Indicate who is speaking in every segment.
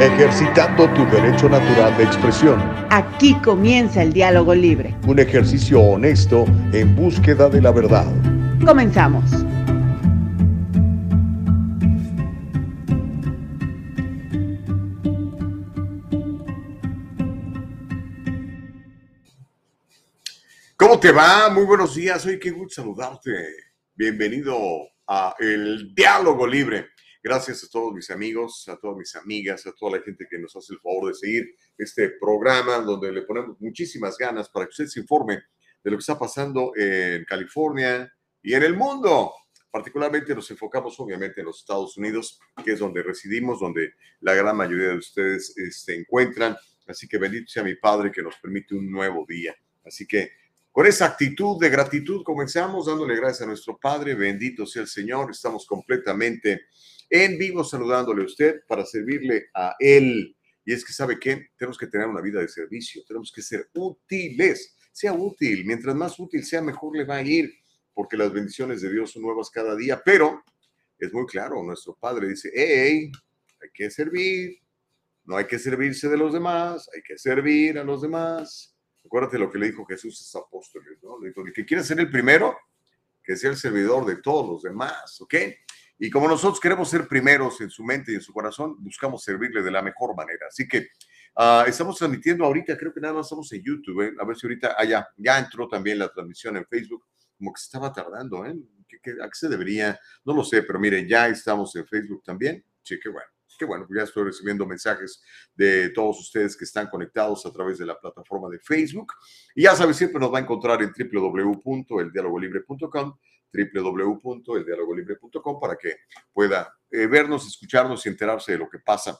Speaker 1: ejercitando tu derecho natural de expresión.
Speaker 2: Aquí comienza el diálogo libre.
Speaker 1: Un ejercicio honesto en búsqueda de la verdad.
Speaker 2: Comenzamos.
Speaker 3: ¿Cómo te va? Muy buenos días. Hoy qué gusto saludarte. Bienvenido a el diálogo libre. Gracias a todos mis amigos, a todas mis amigas, a toda la gente que nos hace el favor de seguir este programa donde le ponemos muchísimas ganas para que usted se informe de lo que está pasando en California y en el mundo. Particularmente nos enfocamos obviamente en los Estados Unidos, que es donde residimos, donde la gran mayoría de ustedes se este, encuentran. Así que bendito sea mi Padre que nos permite un nuevo día. Así que con esa actitud de gratitud comenzamos dándole gracias a nuestro Padre. Bendito sea el Señor. Estamos completamente en vivo saludándole a usted para servirle a Él. Y es que, ¿sabe qué? Tenemos que tener una vida de servicio, tenemos que ser útiles, sea útil, mientras más útil sea, mejor le va a ir, porque las bendiciones de Dios son nuevas cada día, pero es muy claro, nuestro Padre dice, hey, hay que servir, no hay que servirse de los demás, hay que servir a los demás. Acuérdate lo que le dijo Jesús a sus apóstoles, ¿no? Le dijo, el que quiera ser el primero, que sea el servidor de todos los demás, ¿ok? Y como nosotros queremos ser primeros en su mente y en su corazón, buscamos servirle de la mejor manera. Así que uh, estamos transmitiendo ahorita, creo que nada más estamos en YouTube, ¿eh? a ver si ahorita, ah, ya, entró también la transmisión en Facebook, como que se estaba tardando, ¿eh? a qué se debería? No lo sé, pero miren, ya estamos en Facebook también. Sí, qué bueno. Qué bueno, ya estoy recibiendo mensajes de todos ustedes que están conectados a través de la plataforma de Facebook. Y ya sabes, siempre nos va a encontrar en www.eldialogolibre.com www.eldialogolibre.com para que pueda eh, vernos, escucharnos y enterarse de lo que pasa.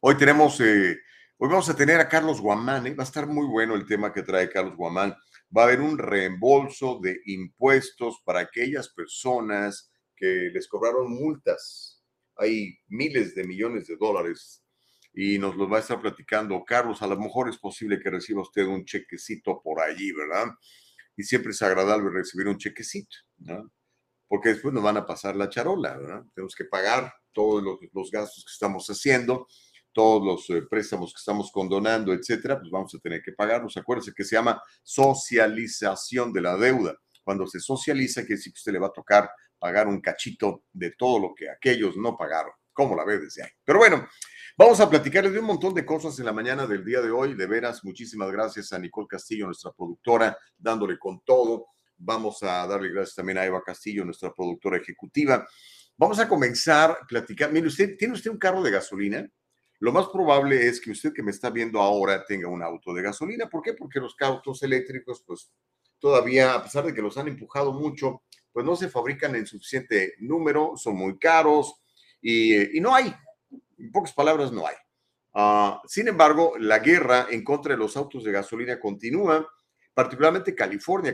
Speaker 3: Hoy tenemos, eh, hoy vamos a tener a Carlos Guamán, ¿eh? va a estar muy bueno el tema que trae Carlos Guamán. Va a haber un reembolso de impuestos para aquellas personas que les cobraron multas. Hay miles de millones de dólares y nos los va a estar platicando Carlos. A lo mejor es posible que reciba usted un chequecito por allí, ¿verdad? y siempre es agradable recibir un chequecito, ¿no? Porque después nos van a pasar la charola, ¿verdad? Tenemos que pagar todos los, gastos que estamos haciendo, todos los eh, préstamos que estamos condonando, etcétera, pues vamos a tener que pagarlos. Acuérdense que se llama socialización de la deuda. Cuando se socializa, quiere decir que usted le va a tocar pagar un cachito de todo lo que aquellos no pagaron. ¿Cómo la ve desde ahí? Pero bueno, Vamos a platicarles de un montón de cosas en la mañana del día de hoy. De veras, muchísimas gracias a Nicole Castillo, nuestra productora, dándole con todo. Vamos a darle gracias también a Eva Castillo, nuestra productora ejecutiva. Vamos a comenzar a platicar. Mire, usted, ¿tiene usted un carro de gasolina? Lo más probable es que usted que me está viendo ahora tenga un auto de gasolina. ¿Por qué? Porque los autos eléctricos, pues todavía, a pesar de que los han empujado mucho, pues no se fabrican en suficiente número, son muy caros y, y no hay, en pocas palabras, no hay. Ah, sin embargo, la guerra en contra de los autos de gasolina continúa, particularmente California.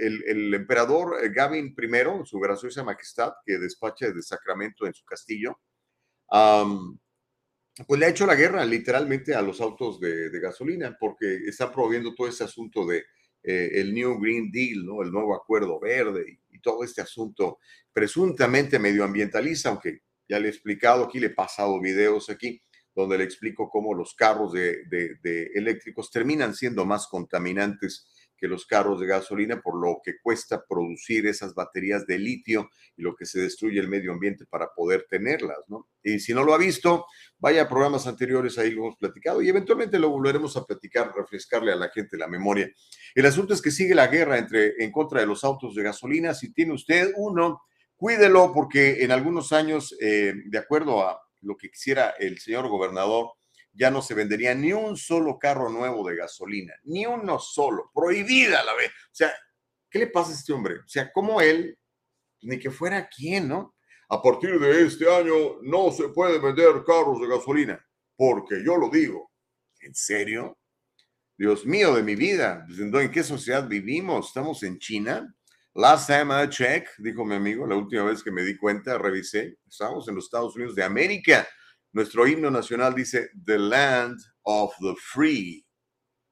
Speaker 3: El, emperador eh, Gavin I, su graciosa majestad, que despacha desde Sacramento en su castillo, pues le ha hecho la guerra literalmente a los autos de, gasolina, porque está promoviendo todo ese asunto de eh, el New Green Deal, ¿no? el nuevo acuerdo verde y, y todo este asunto presuntamente medioambientalista, aunque ya le he explicado aquí, le he pasado videos aquí donde le explico cómo los carros de, eléctricos terminan siendo más contaminantes que los carros de gasolina por lo que cuesta producir esas baterías de litio y lo que se destruye el medio ambiente para poder tenerlas, ¿no? Y si no lo ha visto, vaya a programas anteriores, ahí lo hemos platicado y eventualmente lo volveremos a platicar, refrescarle a la gente la memoria. El asunto es que sigue la guerra entre, en contra de los autos de gasolina. Si tiene usted uno, cuídelo porque en algunos años, eh, de acuerdo a lo que quisiera el señor gobernador, ya no se vendería ni un solo carro nuevo de gasolina, ni uno solo, prohibida a la vez. O sea, ¿qué le pasa a este hombre? O sea, como él, ni que fuera quien, ¿no? A partir de este año no se puede vender carros de gasolina, porque yo lo digo. ¿En serio? Dios mío de mi vida, pues, ¿en qué sociedad vivimos? ¿Estamos en China? Last time I checked, dijo mi amigo, la última vez que me di cuenta, revisé, estamos en los Estados Unidos de América. Nuestro himno nacional dice The Land of the Free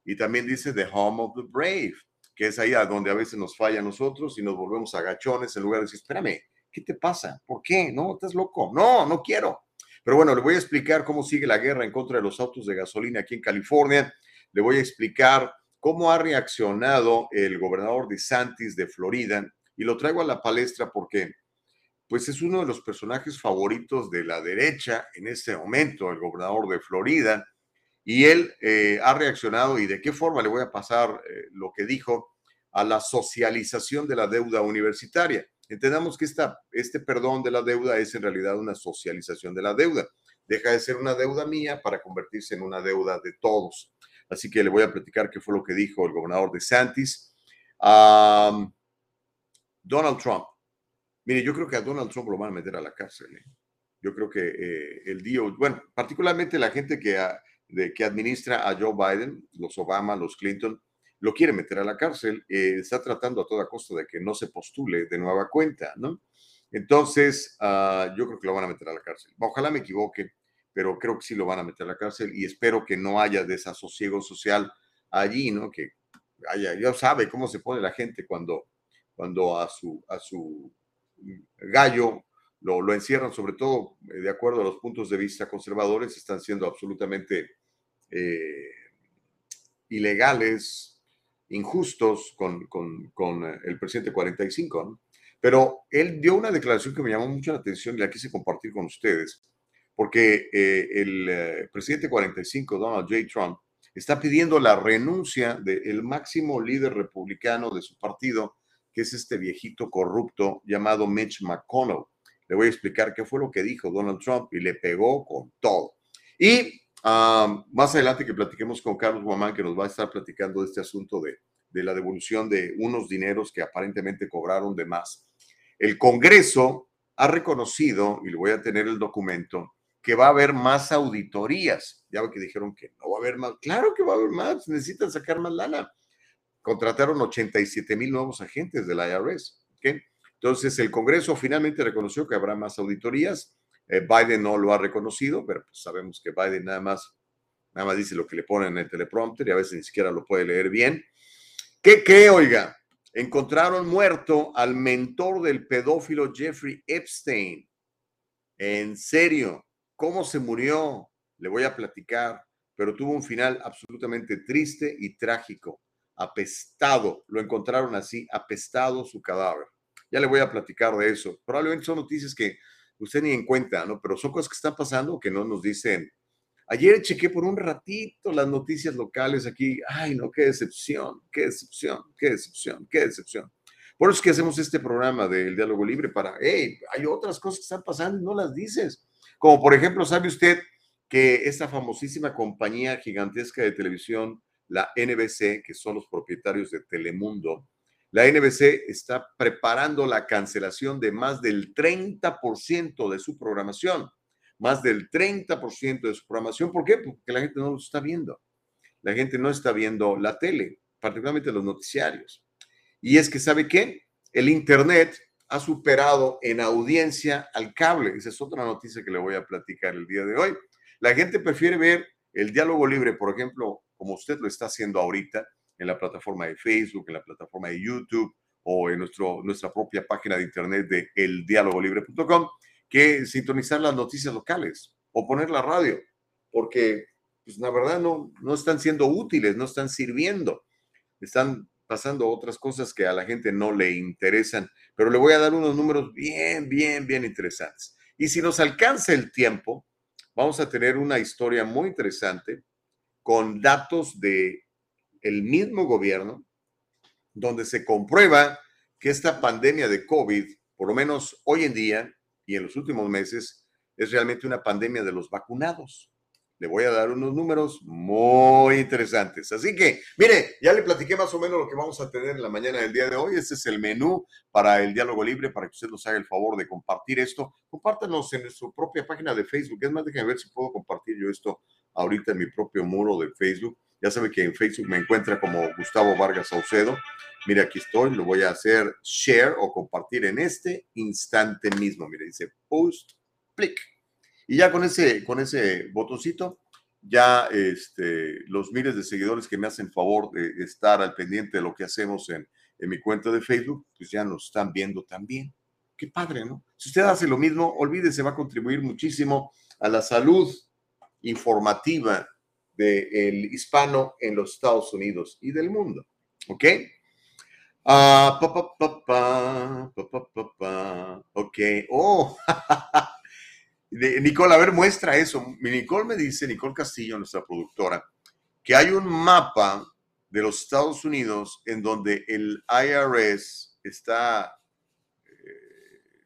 Speaker 3: y también dice The Home of the Brave, que es ahí a donde a veces nos falla a nosotros y nos volvemos agachones en lugar de decir, espérame, ¿qué te pasa? ¿Por qué? No, estás loco. No, no quiero. Pero bueno, le voy a explicar cómo sigue la guerra en contra de los autos de gasolina aquí en California. Le voy a explicar cómo ha reaccionado el gobernador de Santis de Florida. Y lo traigo a la palestra porque pues es uno de los personajes favoritos de la derecha en este momento, el gobernador de Florida. Y él eh, ha reaccionado y de qué forma le voy a pasar eh, lo que dijo a la socialización de la deuda universitaria. Entendamos que esta, este perdón de la deuda es en realidad una socialización de la deuda. Deja de ser una deuda mía para convertirse en una deuda de todos. Así que le voy a platicar qué fue lo que dijo el gobernador de Santis. Donald Trump. Mire, yo creo que a Donald Trump lo van a meter a la cárcel. ¿eh? Yo creo que eh, el día, bueno, particularmente la gente que, que administra a Joe Biden, los Obama, los Clinton, lo quiere meter a la cárcel, eh, está tratando a toda costa de que no se postule de nueva cuenta, ¿no? Entonces, ah, yo creo que lo van a meter a la cárcel. Ojalá me equivoque, pero creo que sí lo van a meter a la cárcel y espero que no haya desasosiego social allí, ¿no? Que haya, ya sabe cómo se pone la gente cuando, cuando a, su, a su gallo lo, encierran, sobre todo eh, de acuerdo a los puntos de vista conservadores, están siendo absolutamente eh, ilegales, injustos con, con, eh, el presidente 45, Pero él dio una declaración que me llamó mucho la atención y la quise compartir con ustedes, porque eh, el eh, presidente 45, Donald J. Trump, está pidiendo la renuncia del máximo líder republicano de su partido, que es este viejito corrupto llamado Mitch McConnell. Le voy a explicar qué fue lo que dijo Donald Trump y le pegó con todo. Y más adelante que platiquemos con Carlos Guamán, que nos va a estar platicando de este asunto de, de la devolución de unos dineros que aparentemente cobraron de más. El Congreso ha reconocido, y le voy a tener el documento, que va a haber más auditorías. Ya que dijeron que no va a haber más. Claro que va a haber más, necesitan sacar más lana. Contrataron 87 mil nuevos agentes del IRS. Entonces, el Congreso finalmente reconoció que habrá más auditorías eh, Biden no lo ha reconocido, pero pues sabemos que Biden nada más, nada más dice lo que le ponen en el teleprompter y a veces ni siquiera lo puede leer bien. ¿Qué cree, oiga? Encontraron muerto al mentor del pedófilo Jeffrey Epstein. En serio, ¿cómo se murió? Le voy a platicar, pero tuvo un final absolutamente triste y trágico. Apestado, lo encontraron así, apestado su cadáver. Ya le voy a platicar de eso. Probablemente son noticias que usted ni en cuenta, ¿no? Pero son cosas que están pasando que no nos dicen. Ayer chequé por un ratito las noticias locales aquí. Ay, no, qué decepción, qué decepción, qué decepción, qué decepción. Por eso es que hacemos este programa del diálogo libre para, hey, hay otras cosas que están pasando y no las dices. Como por ejemplo, ¿sabe usted que esta famosísima compañía gigantesca de televisión, la NBC, que son los propietarios de Telemundo, la NBC está preparando la cancelación de más del 30% de su programación. Más del 30% de su programación. ¿Por qué? Porque la gente no lo está viendo. La gente no está viendo la tele, particularmente los noticiarios. Y es que, ¿sabe qué? El Internet ha superado en audiencia al cable. Esa es otra noticia que le voy a platicar el día de hoy. La gente prefiere ver el diálogo libre, por ejemplo, como usted lo está haciendo ahorita, en la plataforma de Facebook, en la plataforma de YouTube o en nuestro, nuestra propia página de internet de eldialogolibre.com, que sintonizar las noticias locales o poner la radio, porque pues la verdad no, no están siendo útiles, no están sirviendo, están pasando otras cosas que a la gente no le interesan, pero le voy a dar unos números bien, bien, bien interesantes. Y si nos alcanza el tiempo, vamos a tener una historia muy interesante con datos de el mismo gobierno, donde se comprueba que esta pandemia de COVID, por lo menos hoy en día y en los últimos meses, es realmente una pandemia de los vacunados. Le voy a dar unos números muy interesantes. Así que, mire, ya le platiqué más o menos lo que vamos a tener en la mañana del día de hoy. Este es el menú para el diálogo libre, para que usted nos haga el favor de compartir esto. Compártanos en su propia página de Facebook. Es más, déjenme ver si puedo compartir yo esto ahorita en mi propio muro de Facebook. Ya sabe que en Facebook me encuentra como Gustavo Vargas Saucedo. Mire, aquí estoy, lo voy a hacer share o compartir en este instante mismo. Mire, dice post, click. Y ya con ese, con ese botoncito, ya este, los miles de seguidores que me hacen favor de estar al pendiente de lo que hacemos en, en mi cuenta de Facebook, pues ya nos están viendo también. Qué padre, ¿no? Si usted hace lo mismo, olvídese, va a contribuir muchísimo a la salud informativa del hispano en los Estados Unidos y del mundo. ¿Ok? Ah, ok. Oh. Nicole, a ver, muestra eso. Nicole me dice, Nicole Castillo, nuestra productora, que hay un mapa de los Estados Unidos en donde el IRS está eh,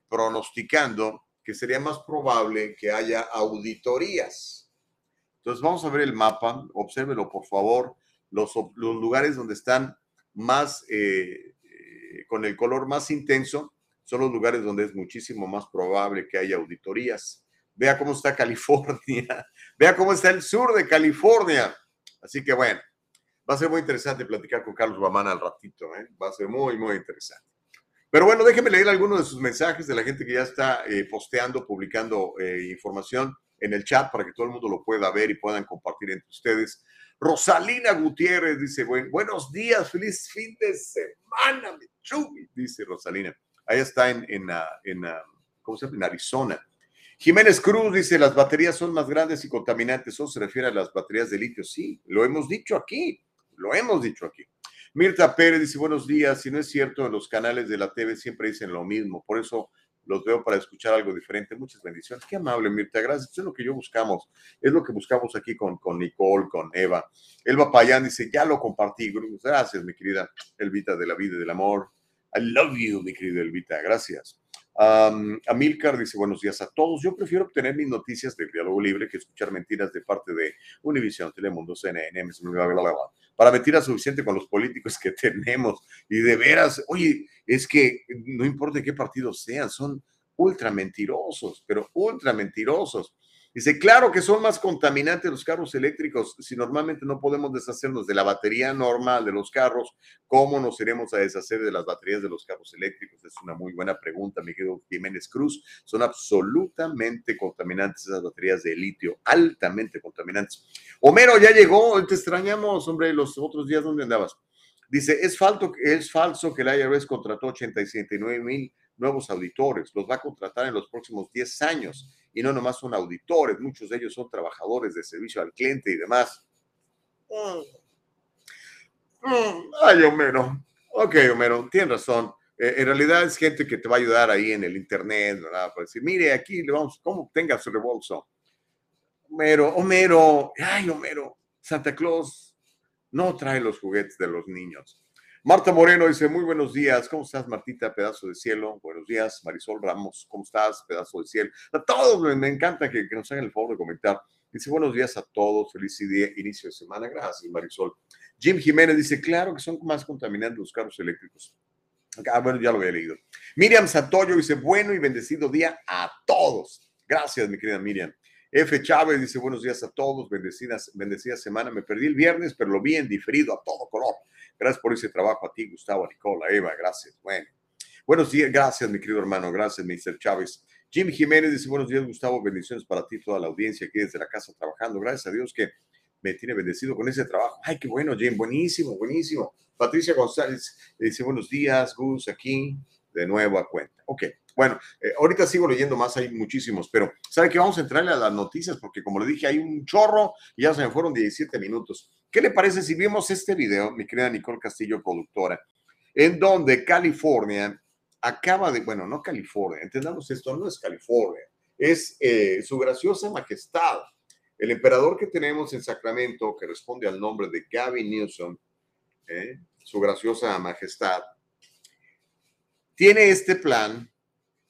Speaker 3: pronosticando que sería más probable que haya auditorías entonces vamos a ver el mapa, obsérvelo por favor, los, los lugares donde están más, eh, eh, con el color más intenso, son los lugares donde es muchísimo más probable que haya auditorías. Vea cómo está California, vea cómo está el sur de California. Así que bueno, va a ser muy interesante platicar con Carlos Guamán al ratito, ¿eh? va a ser muy, muy interesante. Pero bueno, déjeme leer algunos de sus mensajes de la gente que ya está eh, posteando, publicando eh, información en el chat para que todo el mundo lo pueda ver y puedan compartir entre ustedes. Rosalina Gutiérrez dice, "Buen- buenos días, feliz fin de semana, mi chubi", dice Rosalina. Ahí está en, en, ah, en, ah, ¿cómo se llama? En Arizona. Jiménez Cruz dice, las baterías son más grandes y contaminantes. Eso se refiere a las baterías de litio. Sí, lo hemos dicho aquí, lo hemos dicho aquí. Mirta Pérez dice, buenos días. Si no es cierto, en los canales de la TV siempre dicen lo mismo. Por eso los veo para escuchar algo diferente. Muchas bendiciones. Qué amable, Mirta. Gracias. Eso es lo que yo buscamos. Es lo que buscamos aquí con, con Nicole, con Eva. Elba Payán dice, ya lo compartí. Gracias, mi querida Elvita de la vida y del amor. I love you, mi querida Elvita. Gracias. Um, Amilcar dice, buenos días a todos. Yo prefiero obtener mis noticias del diálogo libre que escuchar mentiras de parte de Univision, Telemundo, CNN, bla. Para mentiras suficiente con los políticos que tenemos. Y de veras, oye, es que no importa qué partido sean, son ultra mentirosos, pero ultra mentirosos. Dice, claro que son más contaminantes los carros eléctricos. Si normalmente no podemos deshacernos de la batería normal de los carros, ¿cómo nos iremos a deshacer de las baterías de los carros eléctricos? Es una muy buena pregunta, mi querido Jiménez Cruz. Son absolutamente contaminantes esas baterías de litio, altamente contaminantes. Homero, ya llegó, te extrañamos, hombre, los otros días, ¿dónde andabas? Dice, es falso, es falso que el IRS contrató 89 mil nuevos auditores, los va a contratar en los próximos 10 años y no nomás son auditores, muchos de ellos son trabajadores de servicio al cliente y demás. Mm. Mm, Ay, Homero. Ok, Homero, tienes razón. Eh, en realidad es gente que te va a ayudar ahí en el internet, ¿verdad? Para decir, mire, aquí le vamos, ¿cómo tenga su rebolso? Homero, Homero, ay, Homero, Santa Claus no trae los juguetes de los niños. Marta Moreno dice, muy buenos días, ¿cómo estás, Martita, pedazo de cielo? Buenos días, Marisol Ramos, ¿cómo estás, pedazo de cielo? A todos, me, me encanta que, que nos hagan el favor de comentar. Dice, buenos días a todos, feliz día, inicio de semana, gracias, Marisol. Jim Jiménez dice, claro que son más contaminantes los carros eléctricos. Ah, bueno, ya lo había leído. Miriam Santoyo dice, bueno y bendecido día a todos. Gracias, mi querida Miriam. F. Chávez dice, buenos días a todos, bendecidas, bendecida semana. Me perdí el viernes, pero lo vi en diferido a todo color. Gracias por ese trabajo a ti, Gustavo, Nicola, Eva, gracias. Bueno, buenos días, gracias, mi querido hermano, gracias, Mr. Chávez. Jim Jiménez dice, buenos días, Gustavo, bendiciones para ti, toda la audiencia aquí desde la casa trabajando. Gracias a Dios que me tiene bendecido con ese trabajo. Ay, qué bueno, Jim, buenísimo, buenísimo. Patricia González dice, buenos días, Gus, aquí, de nuevo a cuenta. Ok, bueno, eh, ahorita sigo leyendo más, hay muchísimos, pero ¿sabe que vamos a entrarle a las noticias? Porque como le dije, hay un chorro y ya se me fueron 17 minutos. ¿Qué le parece si vemos este video, mi querida Nicole Castillo, productora, en donde California acaba de, bueno, no California, entendamos esto, no es California, es eh, su graciosa majestad, el emperador que tenemos en Sacramento, que responde al nombre de Gavin Newsom, eh, su graciosa majestad, tiene este plan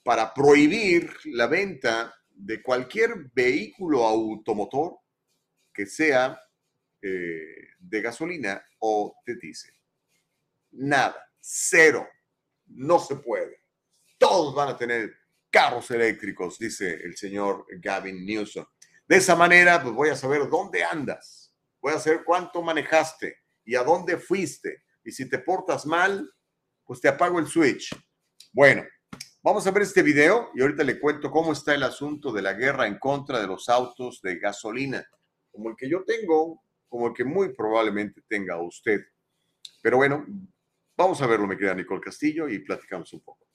Speaker 3: para prohibir la venta de cualquier vehículo automotor que sea eh, de gasolina o de diésel. Nada, cero, no se puede. Todos van a tener carros eléctricos, dice el señor Gavin Newsom. De esa manera, pues voy a saber dónde andas, voy a saber cuánto manejaste y a dónde fuiste. Y si te portas mal, pues te apago el switch. Bueno, vamos a ver este video y ahorita le cuento cómo está el asunto de la guerra en contra de los autos de gasolina, como el que yo tengo, como el que muy probablemente tenga usted. Pero bueno, vamos a verlo, mi querida Nicole Castillo, y platicamos un poco.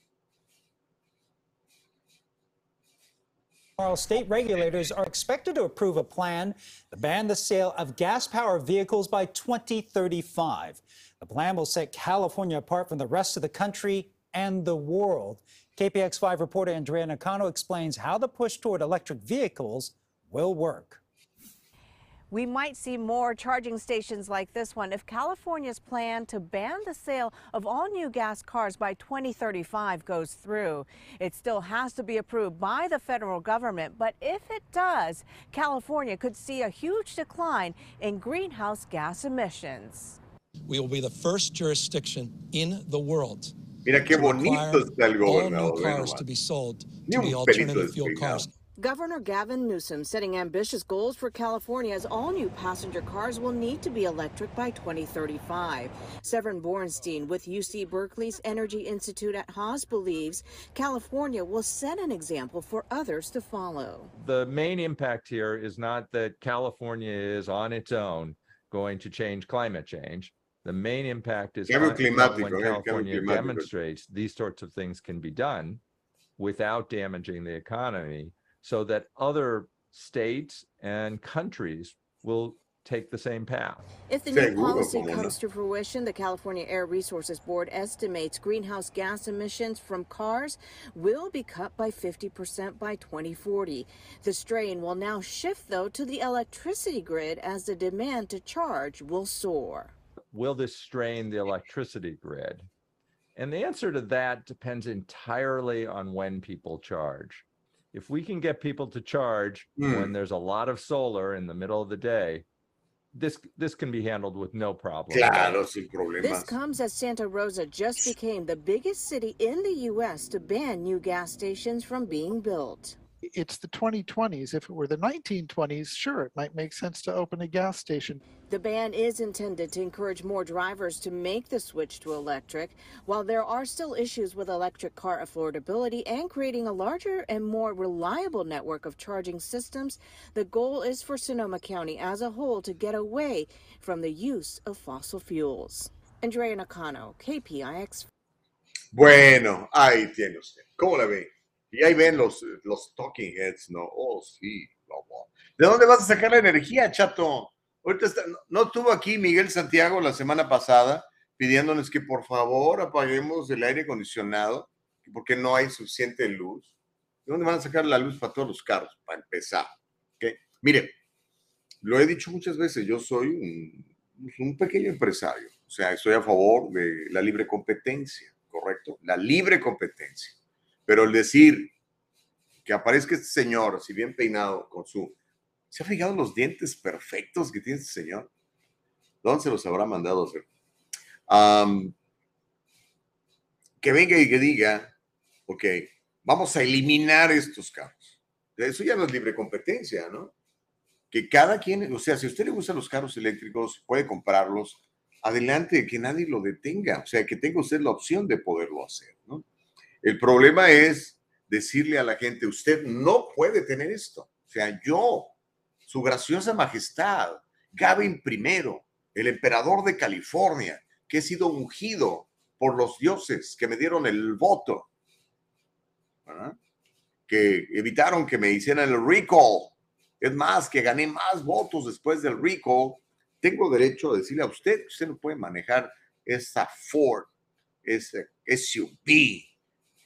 Speaker 4: State regulators are expected to approve a plan to ban the sale of gas powered vehicles by 2035. The plan will set California apart from the rest of the country and the world. KPX5 reporter Andrea Nakano explains how the push toward electric vehicles will work.
Speaker 5: We might see more charging stations like this one if California's plan to ban the sale of all new gas cars by 2035 goes through. It still has to be approved by the federal government, but if it does, California could see a huge decline in greenhouse gas emissions.
Speaker 6: We will be the first jurisdiction in the world
Speaker 3: Mira qué
Speaker 6: to
Speaker 3: bonito
Speaker 6: require
Speaker 3: está el
Speaker 6: all new
Speaker 3: gobernador.
Speaker 6: cars to be sold
Speaker 3: Ni
Speaker 6: to be
Speaker 3: un pelito
Speaker 6: fuel
Speaker 3: despeinado.
Speaker 6: cars.
Speaker 5: Governor Gavin Newsom setting ambitious goals for California as all new passenger cars will need to be electric by 2035. Severin Borenstein with UC Berkeley's Energy Institute at Haas believes California will set an example for others to follow.
Speaker 7: the main impact here is not that California is on its own going to change climate change. The main impact is
Speaker 3: Cambio
Speaker 7: on-
Speaker 3: climático,
Speaker 7: when
Speaker 3: eh, cambio
Speaker 7: California
Speaker 3: climático.
Speaker 7: demonstrates these sorts of things can be done without damaging the economy so that other states and countries will take the same path.
Speaker 5: If the new
Speaker 3: Seguro,
Speaker 5: policy
Speaker 3: cómo no.
Speaker 5: comes to fruition, the California Air Resources Board estimates greenhouse gas emissions from cars will be cut by 50% by 2040. The strain will now shift, though, to the electricity grid as the demand to charge will soar.
Speaker 7: Will this strain the electricity grid? And the answer to that depends entirely on when people charge. If we can get people to charge
Speaker 3: Hmm.
Speaker 7: when there's a lot of solar in the middle of the day, this this can be handled with no problem.
Speaker 3: Claro, sin
Speaker 5: This comes as Santa Rosa just became the biggest city in the U.S. to ban new gas stations from being built.
Speaker 8: It's the 2020s. If it were the 1920s, sure, it might make sense to open a gas station.
Speaker 5: The ban is intended to encourage more drivers to make the switch to electric. While there are still issues with electric car affordability and creating a larger and more reliable network of charging systems, the goal is for Sonoma County as a whole to get away from the use of fossil fuels. Andrea Nakano, KPIX
Speaker 3: Bueno, ahí tiene usted. ¿Cómo la ve? Y ahí ven los, los talking heads, ¿no? Oh, sí. no. ¿De dónde vas a sacar la energía, chato? Ahorita está- no- no estuvo aquí Miguel Santiago la semana pasada pidiéndonos que por favor apaguemos el aire acondicionado porque no hay suficiente luz. ¿De dónde van a sacar la luz para todos los carros? Para empezar. ¿ok? Mire, lo he dicho muchas veces, yo soy un, un pequeño empresario. O sea, estoy a favor de la libre competencia, ¿correcto? La libre competencia. Pero el decir que aparezca este señor, así bien peinado, con su... ¿Se ha fijado los dientes perfectos que tiene este señor? ¿Dónde se los habrá mandado hacer? Que venga y que diga, ok, vamos a eliminar estos carros. Eso ya no es libre competencia, ¿no? Que cada quien, o sea, si a usted le gustan los carros eléctricos, puede comprarlos, adelante, que nadie lo detenga, o sea, que tenga usted la opción de poderlo hacer, ¿no? El problema es decirle a la gente, usted no puede tener esto. O sea, yo, su graciosa majestad, Gavin I, el emperador de California, que he sido ungido por los dioses que me dieron el voto, que evitaron que me hicieran el recall. Es más, que gané más votos después del recall. Tengo derecho a decirle a usted usted no puede manejar esa Ford, ese SUV.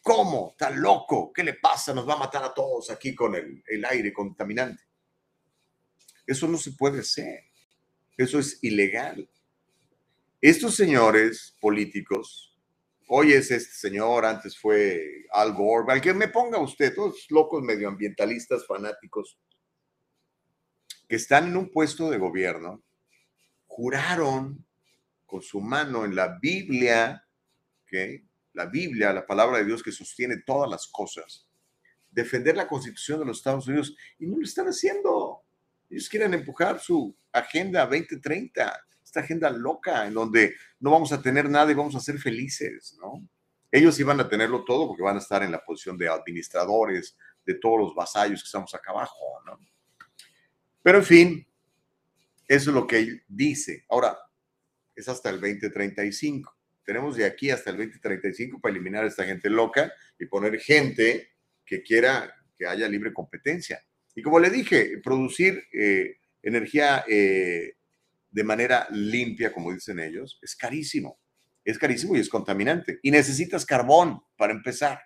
Speaker 3: ¿Cómo? ¿Está loco? ¿Qué le pasa? Nos va a matar a todos aquí con el, el aire contaminante. Eso no se puede hacer. Eso es ilegal. Estos señores políticos, hoy es este señor, antes fue Al Gore, al que me ponga usted, todos locos medioambientalistas fanáticos que están en un puesto de gobierno, juraron con su mano en la Biblia, ¿ok? La Biblia, la palabra de Dios que sostiene todas las cosas, defender la constitución de los Estados Unidos y no lo están haciendo. Ellos quieren empujar su agenda 2030, esta agenda loca en donde no vamos a tener nada y vamos a ser felices, ¿no? Ellos iban a tenerlo todo porque van a estar en la posición de administradores de todos los vasallos que estamos acá abajo, ¿no? Pero en fin, eso es lo que él dice. Ahora, es hasta el 2035. Tenemos de aquí hasta el 2035 para eliminar a esta gente loca y poner gente que quiera que haya libre competencia. Y como le dije, producir eh, energía eh, de manera limpia, como dicen ellos, es carísimo. Es carísimo y es contaminante. Y necesitas carbón para empezar.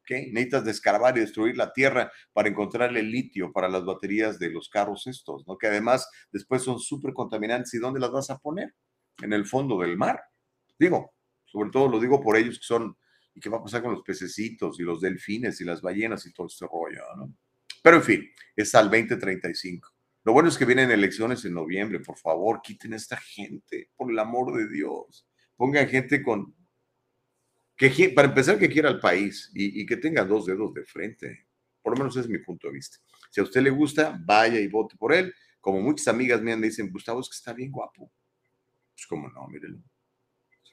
Speaker 3: ¿okay? Necesitas descarbar y destruir la tierra para encontrarle litio para las baterías de los carros estos, ¿no? que además después son súper contaminantes. ¿Y dónde las vas a poner? En el fondo del mar. Digo, sobre todo lo digo por ellos que son, ¿y qué va a pasar con los pececitos y los delfines y las ballenas y todo este rollo? ¿no? Pero en fin, es al 2035. Lo bueno es que vienen elecciones en noviembre, por favor, quiten a esta gente, por el amor de Dios. Pongan gente con, que para empezar, que quiera el país y, y que tenga dos dedos de frente. Por lo menos es mi punto de vista. Si a usted le gusta, vaya y vote por él. Como muchas amigas mías me dicen, Gustavo, es que está bien guapo. Pues como no, mírenlo.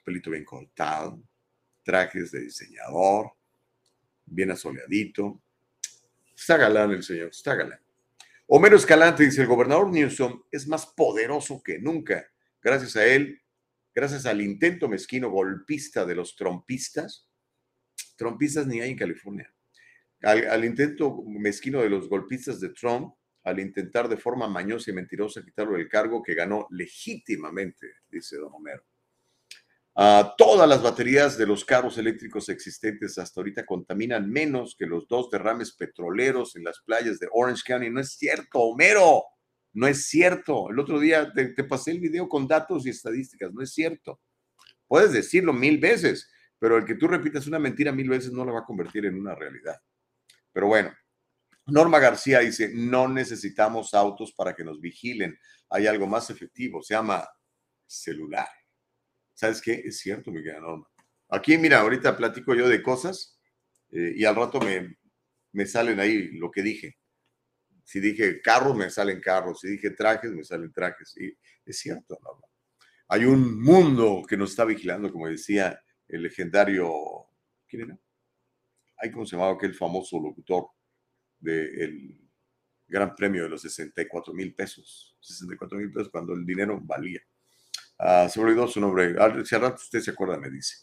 Speaker 3: Pelito bien cortado, trajes de diseñador, bien asoleadito. Está galán el señor, está galán. Homero Escalante dice, el gobernador Newsom es más poderoso que nunca. Gracias a él, gracias al intento mezquino golpista de los trompistas. Trompistas ni hay en California. Al, al, intento mezquino de los golpistas de Trump, al intentar de forma mañosa y mentirosa quitarlo del cargo que ganó legítimamente, dice don Homero. Uh, todas las baterías de los carros eléctricos existentes hasta ahorita contaminan menos que los dos derrames petroleros en las playas de Orange County. No es cierto, Homero. No es cierto. El otro día te, te, pasé el video con datos y estadísticas. No es cierto. Puedes decirlo mil veces, pero el que tú repitas una mentira mil veces no la va a convertir en una realidad. Pero bueno, Norma García dice, no necesitamos autos para que nos vigilen. Hay algo más efectivo, se llama celular. ¿Sabes qué? Es cierto, mi querida Norma. Aquí, mira, ahorita platico yo de cosas eh, y al rato me, me salen ahí lo que dije. Si dije carros, me salen carros. Si dije trajes, me salen trajes. Y es cierto, Norma. Hay un mundo que nos está vigilando, como decía el legendario, ¿quién era? Ay, ¿cómo se llamaba aquel famoso locutor del Gran Premio de los 64 mil pesos? 64 mil pesos cuando el dinero valía. Uh, se olvidó su nombre. Si al rato usted se acuerda, me dice.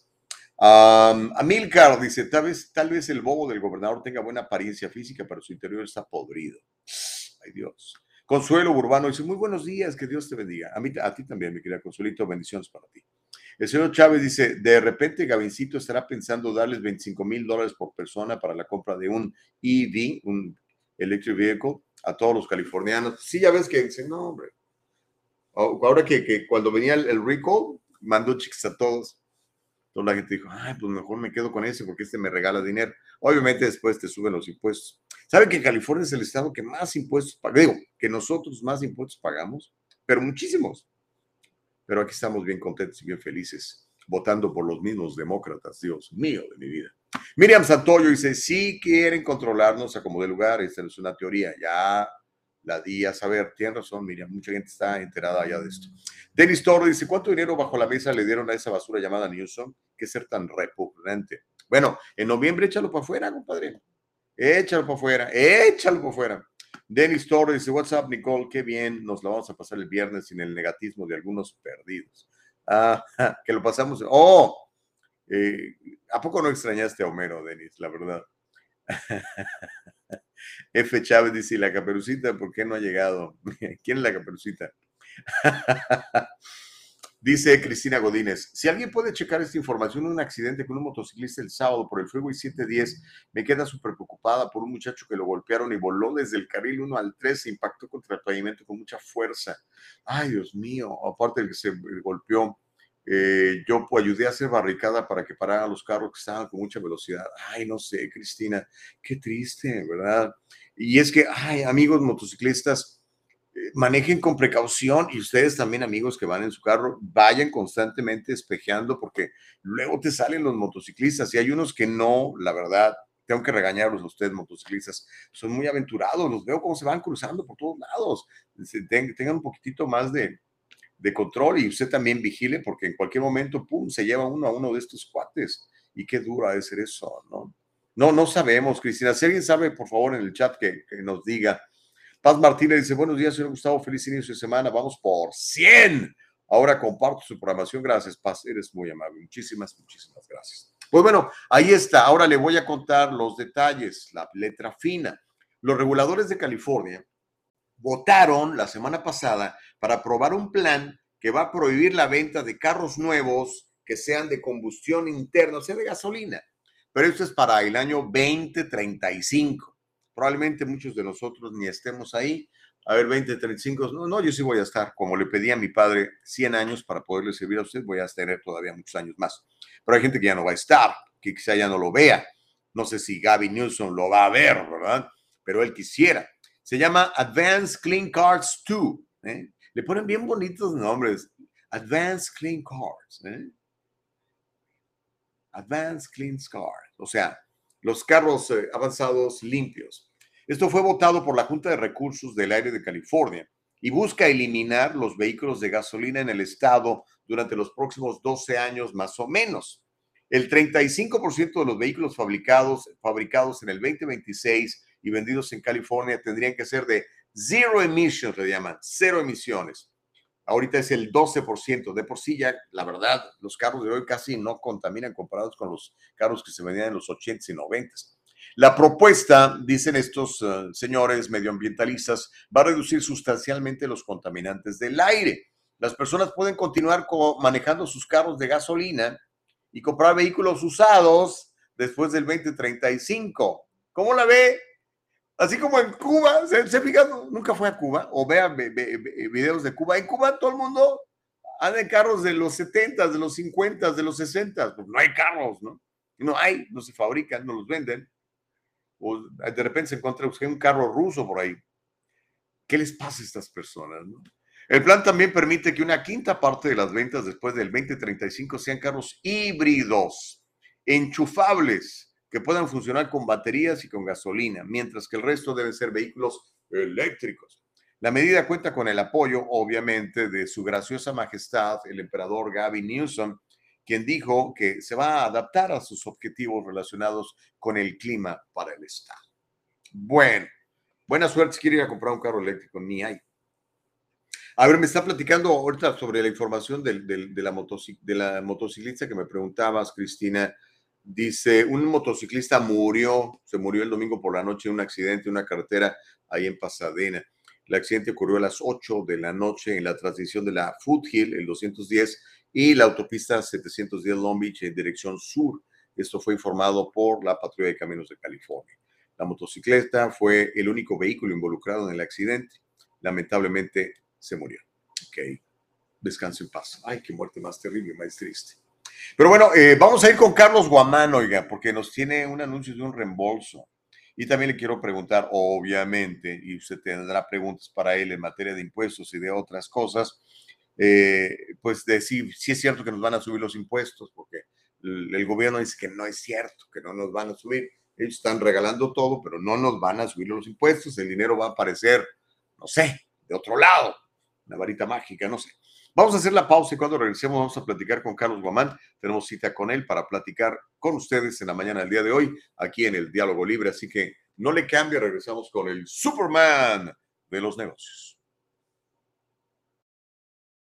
Speaker 3: Um, Amilcar dice, tal vez, tal vez el bobo del gobernador tenga buena apariencia física, pero su interior está podrido. Ay Dios. Consuelo Urbano dice, muy buenos días, que Dios te bendiga. A, mí, a ti también, mi querida Consuelito, bendiciones para ti. El señor Chávez dice, de repente Gavincito estará pensando darles 25 mil dólares por persona para la compra de un EV, un electric vehicle, a todos los californianos. Sí, ya ves que dice, no, hombre, Ahora que, que cuando venía el, el, recall, mandó chicos a todos. Toda la gente dijo, ay, pues mejor me quedo con ese porque este me regala dinero. Obviamente después te suben los impuestos. ¿Saben que California es el estado que más impuestos paga? Digo, que nosotros más impuestos pagamos, pero muchísimos. Pero aquí estamos bien contentos y bien felices, votando por los mismos demócratas, Dios mío de mi vida. Miriam Santoyo dice, sí quieren controlarnos a como de lugar, esta es una teoría, ya la di a saber. Tiene razón, Miriam, mucha gente está enterada ya de esto. Denis Toro dice, ¿cuánto dinero bajo la mesa le dieron a esa basura llamada Newsom? ¿Qué ser tan repugnante? Bueno, en noviembre échalo para afuera, compadre. Échalo para afuera, échalo para afuera. Denis Toro dice, what's up, Nicole? Qué bien, nos la vamos a pasar el viernes sin el negatismo de algunos perdidos. Ah, que lo pasamos. Oh, eh, ¿a poco no extrañaste a Homero, Denis? La verdad. F. Chávez dice, la caperucita por qué no ha llegado? ¿Quién es la caperucita? dice Cristina Godínez, si alguien puede checar esta información, un accidente con un motociclista el sábado por el Freeway 710, me queda súper preocupada por un muchacho que lo golpearon y voló desde el carril 1 al 3, se impactó contra el pavimento con mucha fuerza. Ay, Dios mío, aparte de que se golpeó eh, yo pues, ayudé a hacer barricada para que pararan los carros que estaban con mucha velocidad. Ay, no sé, Cristina, qué triste, ¿verdad? Y es que, ay, amigos motociclistas, eh, manejen con precaución y ustedes también, amigos que van en su carro, vayan constantemente espejeando porque luego te salen los motociclistas y hay unos que no, la verdad, tengo que regañarlos a ustedes, motociclistas, son muy aventurados, los veo como se van cruzando por todos lados. Tengan un poquitito más de, de control y usted también vigile porque en cualquier momento, pum, se lleva uno a uno de estos cuates. Y qué duro ha de ser eso, ¿no? No, no sabemos, Cristina. Si alguien sabe, por favor, en el chat que, que nos diga. Paz Martínez dice, buenos días, señor Gustavo, feliz inicio de semana. Vamos por 100. Ahora comparto su programación. Gracias, Paz. Eres muy amable. Muchísimas, muchísimas gracias. Pues bueno, ahí está. Ahora le voy a contar los detalles, la letra fina. los reguladores de California votaron la semana pasada para aprobar un plan que va a prohibir la venta de carros nuevos que sean de combustión interna, sea, de gasolina. Pero esto es para el año 2035. Probablemente muchos de nosotros ni estemos ahí. A ver, 2035, no, no, yo sí voy a estar, como le pedí a mi padre, 100 años para poderle servir a usted, voy a tener todavía muchos años más. Pero hay gente que ya no va a estar, que quizá ya no lo vea. No sé si Gaby Newsom lo va a ver, ¿verdad? Pero él quisiera. Se llama Advanced Clean Cards 2. ¿eh? Le ponen bien bonitos nombres. Advanced Clean Cards. ¿eh? Advanced Clean Cars. O sea, los carros eh, avanzados limpios. Esto fue votado por la Junta de Recursos del Aire de California y busca eliminar los vehículos de gasolina en el estado durante los próximos 12 años más o menos. El 35% de los vehículos fabricados, fabricados en el 2026 y vendidos en California tendrían que ser de zero emissions, le llaman, cero emisiones. Ahorita es el 12%. De por sí ya, la verdad, los carros de hoy casi no contaminan comparados con los carros que se vendían en los 80s y 90s. La propuesta, dicen estos uh, señores medioambientalistas, va a reducir sustancialmente los contaminantes del aire. Las personas pueden continuar manejando sus carros de gasolina y comprar vehículos usados después del 2035. ¿Cómo la ve? Así como en Cuba, ¿se, fijan? Nunca fue a Cuba o vean videos de Cuba. En Cuba todo el mundo anda en carros de los 70, de los 50, de los 60. Pues no hay carros, ¿no? No hay, no se fabrican, no los venden. O de repente se encuentra un carro ruso por ahí. ¿Qué les pasa a estas personas? No? El plan también permite que una quinta parte de las ventas después del 2035 sean carros híbridos, enchufables que puedan funcionar con baterías y con gasolina, mientras que el resto deben ser vehículos eléctricos. La medida cuenta con el apoyo, obviamente, de su graciosa majestad, el emperador Gavin Newsom, quien dijo que se va a adaptar a sus objetivos relacionados con el clima para el Estado. Bueno, buena suerte si quiere comprar un carro eléctrico, ni hay. A ver, me está platicando ahorita sobre la información de, la la motociclista que me preguntabas, Cristina, Dice, un motociclista murió, se murió el domingo por la noche en un accidente en una carretera ahí en Pasadena. El accidente ocurrió a las 8 de la noche en la transición de la Foothill, el 210, y la autopista 710 Long Beach en dirección sur. Esto fue informado por la Patrulla de Caminos de California. La motocicleta fue el único vehículo involucrado en el accidente. Lamentablemente se murió. Ok. Descanse en paz. Ay, qué muerte más terrible, más triste. Pero bueno, eh, vamos a ir con Carlos Guamán, oiga, porque nos tiene un anuncio de un reembolso. Y también le quiero preguntar, obviamente, y usted tendrá preguntas para él en materia de impuestos y de otras cosas, eh, pues decir si es cierto que nos van a subir los impuestos, porque el, gobierno dice que no es cierto, que no nos van a subir. Ellos están regalando todo, pero no nos van a subir los impuestos. El dinero va a aparecer, no sé, de otro lado, una varita mágica, no sé. Vamos a hacer la pausa y cuando regresemos vamos a platicar con Carlos Guamán. Tenemos cita con él para platicar con ustedes en la mañana del día de hoy, aquí en el Diálogo Libre. Así que no le cambie, regresamos con el Superman de los negocios.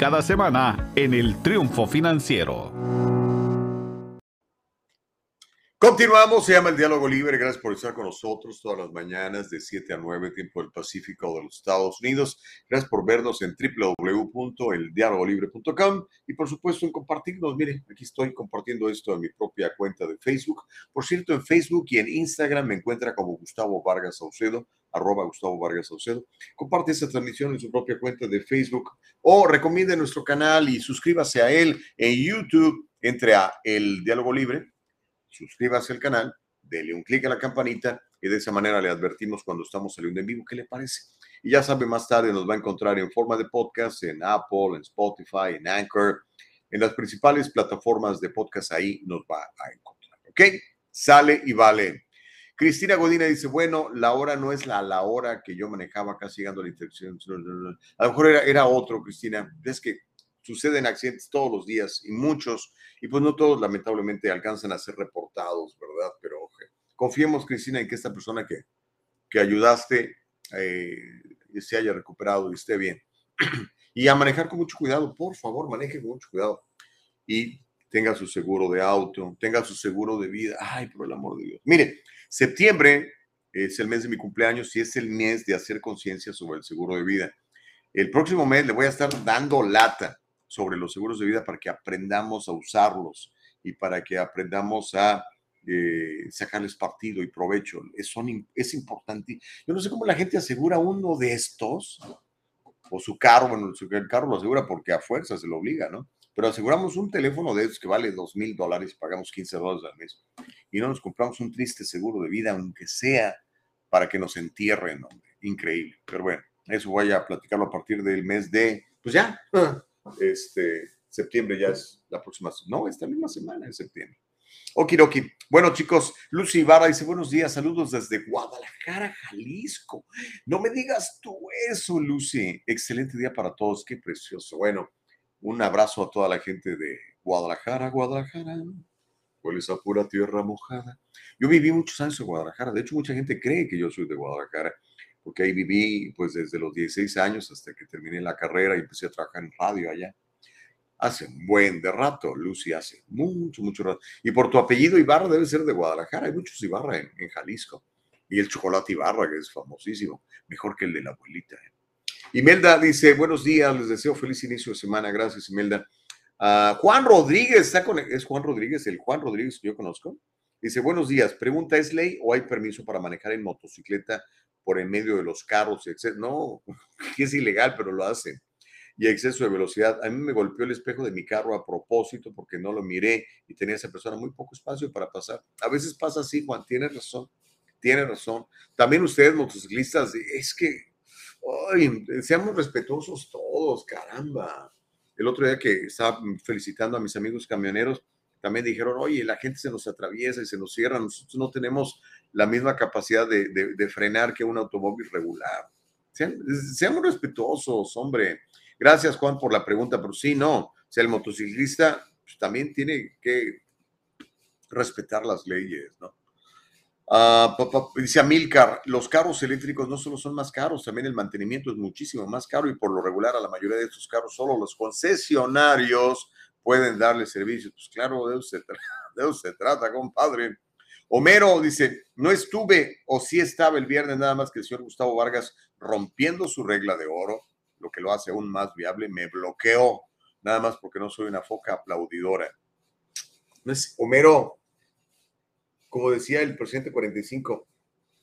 Speaker 9: cada semana en el Triunfo Financiero.
Speaker 3: Continuamos, se llama el Diálogo Libre. Gracias por estar con nosotros todas las mañanas de 7 a 9, tiempo del Pacífico de los Estados Unidos. Gracias por vernos en www.eldialogolibre.com y por supuesto en compartirnos. Mire, aquí estoy compartiendo esto en mi propia cuenta de Facebook. Por cierto, en Facebook y en Instagram me encuentra como Gustavo Vargas Saucedo arroba Gustavo Vargas Saucedo. Comparte esta transmisión en su propia cuenta de Facebook o recomiende nuestro canal y suscríbase a él en YouTube. Entre a El Diálogo Libre, suscríbase al canal, dele un clic a la campanita y de esa manera le advertimos cuando estamos saliendo en vivo. ¿Qué le parece? Y ya sabe, más tarde nos va a encontrar en forma de podcast en Apple, en Spotify, en Anchor, en las principales plataformas de podcast. Ahí nos va a encontrar. ¿Ok? Sale y vale. Cristina Godina dice, bueno, la hora no es la, la hora que yo manejaba casi llegando a la intersección. A lo mejor era, era otro, Cristina. Es que suceden accidentes todos los días y muchos, y pues no todos lamentablemente alcanzan a ser reportados, ¿verdad? Pero oje, confiemos, Cristina, en que esta persona que, que ayudaste eh, se haya recuperado y esté bien. y a manejar con mucho cuidado, por favor, maneje con mucho cuidado. Y tenga su seguro de auto, tenga su seguro de vida. Ay, por el amor de Dios. Mire, Septiembre es el mes de mi cumpleaños y es el mes de hacer conciencia sobre el seguro de vida. El próximo mes le voy a estar dando lata sobre los seguros de vida para que aprendamos a usarlos y para que aprendamos a eh, sacarles partido y provecho. Es, son, es importante. Yo no sé cómo la gente asegura uno de estos o su carro, bueno, el carro lo asegura porque a fuerza se lo obliga, ¿no? Pero aseguramos un teléfono de esos que vale dos mil dólares pagamos 15 dólares al mes y no nos compramos un triste seguro de vida, aunque sea para que nos entierren, hombre. Increíble. Pero bueno, eso voy a platicarlo a partir del mes de, pues ya, este, septiembre ya es la próxima, no, esta misma semana de septiembre. Okidoki. Bueno, chicos, Lucy Ibarra dice buenos días, saludos desde Guadalajara, Jalisco. No me digas tú eso, Lucy. Excelente día para todos, qué precioso. Bueno, un abrazo a toda la gente de Guadalajara, Guadalajara. ¿Cuál esa pura tierra mojada? Yo viví muchos años en Guadalajara. De hecho, mucha gente cree que yo soy de Guadalajara, porque ahí viví pues desde los 16 años hasta que terminé la carrera y empecé a trabajar en radio allá. Hace un buen de rato, Lucy, hace mucho, mucho rato. Y por tu apellido Ibarra debe ser de Guadalajara. Hay muchos Ibarra en, Jalisco. Y el chocolate Ibarra, que es famosísimo, mejor que el de la abuelita. ¿eh? Imelda dice, buenos días, les deseo feliz inicio de semana. Gracias, Imelda. Ah, Juan Rodríguez, ¿está ¿es Juan Rodríguez el Juan Rodríguez que yo conozco? Dice, buenos días, pregunta, ¿es ley o hay permiso para manejar en motocicleta por en medio de los carros? No, es ilegal, pero lo hacen. Y exceso de velocidad. A mí me golpeó el espejo de mi carro a propósito porque no lo miré y tenía esa persona muy poco espacio para pasar. A veces pasa así, Juan, tiene razón, tiene razón. También ustedes, motociclistas, es que Ay, seamos respetuosos todos, caramba. El otro día que estaba felicitando a mis amigos camioneros, también dijeron, oye, la gente se nos atraviesa y se nos cierra, nosotros no tenemos la misma capacidad de, frenar que un automóvil regular. seamos respetuosos, hombre. Gracias, Juan, por la pregunta, pero sí, no. O sea, el motociclista pues, también tiene que respetar las leyes, ¿no? Uh, dice Amilcar, los carros eléctricos no solo son más caros, también el mantenimiento es muchísimo más caro y por lo regular a la mayoría de estos carros solo los concesionarios pueden darle servicio. Pues claro, de eso se, trata, compadre. Homero dice, no estuve o sí estaba el viernes nada más que el señor Gustavo Vargas rompiendo su regla de oro, lo que lo hace aún más viable, me bloqueó, nada más porque no soy una foca aplaudidora. Homero, como decía el presidente 45,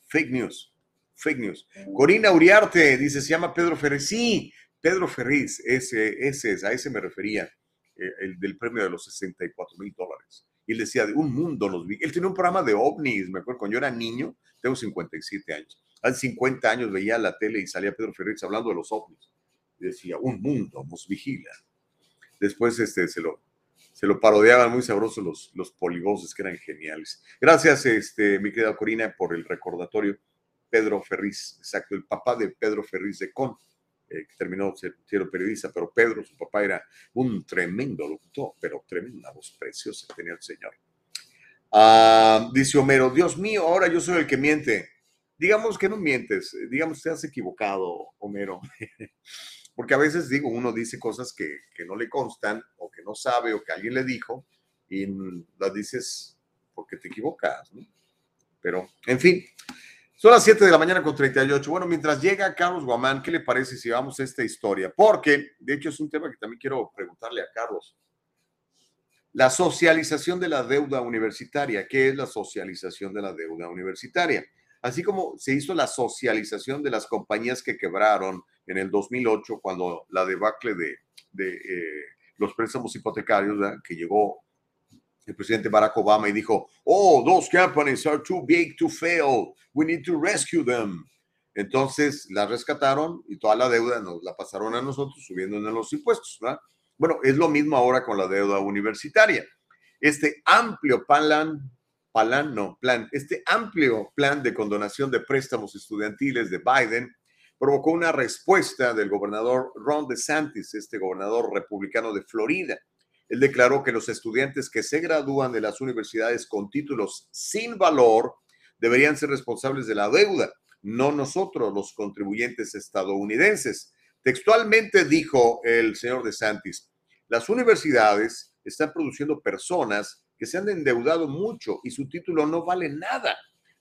Speaker 3: fake news, fake news. Corina Uriarte dice, se llama Pedro Ferriz. Sí, Pedro Ferriz, ese, ese es, a ese me refería, eh, el del premio de los 64 mil dólares. Y él decía, de un mundo los vi. Él tenía un programa de ovnis, me acuerdo, cuando yo era niño, tengo 57 años. Hace 50 años veía la tele y salía Pedro Ferriz hablando de los ovnis. Y decía, un mundo nos vigila. Después este, se, lo, se lo parodiaban muy sabrosos los, los que eran geniales. Gracias, este, mi querida Corina, por el recordatorio. Pedro Ferriz, exacto, el papá de Pedro Ferriz de Con, eh, que terminó siendo periodista, pero Pedro, su papá, era un tremendo locutor, pero tremenda voz preciosa tenía el señor. Ah, dice Homero, Dios mío, ahora yo soy el que miente. Digamos que no mientes, digamos que te has equivocado, Homero. Porque a veces digo, uno dice cosas que, que, no le constan o que no sabe o que alguien le dijo y las dices porque te equivocas, ¿no? Pero, en fin, son las 7 de la mañana con 38. Bueno, mientras llega Carlos Guamán, ¿qué le parece si vamos a esta historia? Porque, de hecho, es un tema que también quiero preguntarle a Carlos. La socialización de la deuda universitaria. ¿Qué es la socialización de la deuda universitaria? Así como se hizo la socialización de las compañías que quebraron en el 2008, cuando la debacle de, eh, los préstamos hipotecarios, que llegó el presidente Barack Obama y dijo, oh, those companies are too big to fail, we need to rescue them. Entonces la rescataron y toda la deuda nos la pasaron a nosotros subiendo en los impuestos. Bueno, es lo mismo ahora con la deuda universitaria. Este amplio plan, plan, no, plan, este amplio plan de condonación de préstamos estudiantiles de Biden provocó una respuesta del gobernador Ron DeSantis, este gobernador republicano de Florida. Él declaró que los estudiantes que se gradúan de las universidades con títulos sin valor deberían ser responsables de la deuda, no nosotros, los contribuyentes estadounidenses. Textualmente dijo el señor DeSantis, las universidades están produciendo personas que se han endeudado mucho y su título no vale nada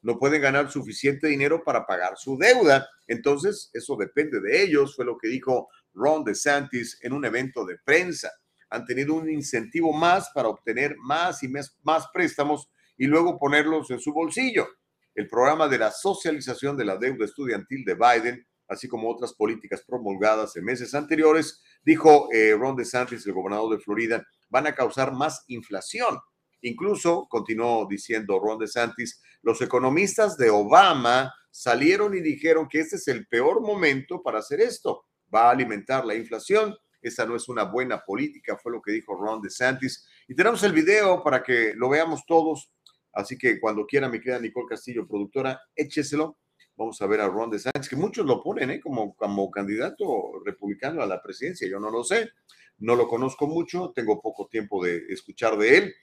Speaker 3: no pueden ganar suficiente dinero para pagar su deuda. Entonces, eso depende de ellos, fue lo que dijo Ron DeSantis en un evento de prensa. Han tenido un incentivo más para obtener más y más, más préstamos y luego ponerlos en su bolsillo. El programa de la socialización de la deuda estudiantil de Biden, así como otras políticas promulgadas en meses anteriores, dijo eh, Ron DeSantis, el gobernador de Florida, van a causar más inflación. Incluso, continuó diciendo Ron DeSantis, los economistas de Obama salieron y dijeron que este es el peor momento para hacer esto. Va a alimentar la inflación. Esta no es una buena política, fue lo que dijo Ron DeSantis. Y tenemos el video para que lo veamos todos. Así que cuando quiera, mi querida Nicole Castillo, productora, écheselo. Vamos a ver a Ron DeSantis, que muchos lo ponen ¿eh? como, como candidato republicano a la presidencia. Yo no lo sé, no lo conozco mucho, tengo poco tiempo de escuchar de él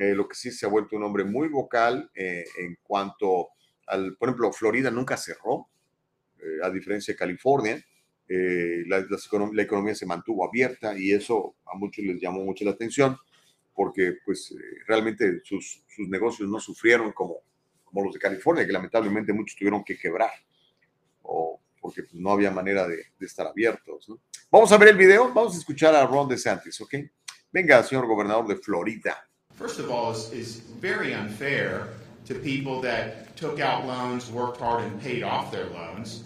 Speaker 3: eh, lo que sí se ha vuelto un hombre muy vocal eh, en cuanto al, por ejemplo, Florida nunca cerró, eh, a diferencia de California. La, la, economía se mantuvo abierta y eso a muchos les llamó mucho la atención porque pues realmente sus, sus, negocios no sufrieron como, como los de California, que lamentablemente muchos tuvieron que quebrar o porque no había manera de, estar abiertos. Vamos a ver el video, vamos a escuchar a Ron DeSantis, ¿ok? Venga, señor gobernador de Florida.
Speaker 10: First of all, is, is very unfair to people that took out loans, worked hard, and paid off their loans.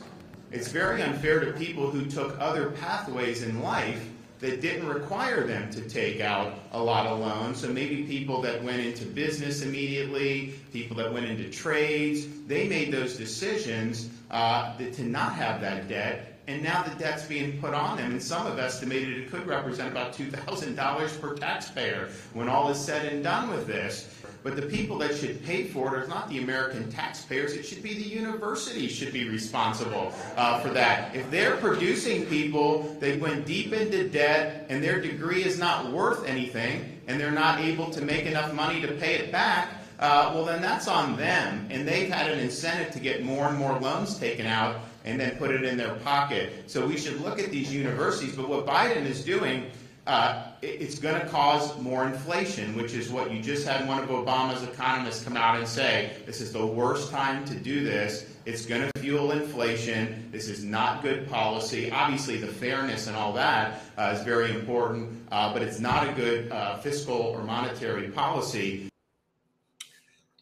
Speaker 10: It's very unfair to people who took other pathways in life that didn't require them to take out a lot of loans. So maybe people that went into business immediately, people that went into trades, they made those decisions uh, to not have that debt and now the debt's being put on them, and some have estimated it could represent about $2,000 per taxpayer when all is said and done with this. But the people that should pay for it are not the American taxpayers. It should be the universities should be responsible uh, for that. If they're producing people that went deep into debt and their degree is not worth anything, and they're not able to make enough money to pay it back, uh, well, then that's on them. And they've had an incentive to get more and more loans taken out and then put it in their pocket. So we should look at these universities. But what Biden is doing, uh, it's going to cause more inflation, which is what you just had one of Obama's economists come out and say. This is the worst time to do this. It's going to fuel inflation. This is not good policy. Obviously, the fairness and all that uh, is very important, uh, but it's not a good uh, fiscal or monetary policy.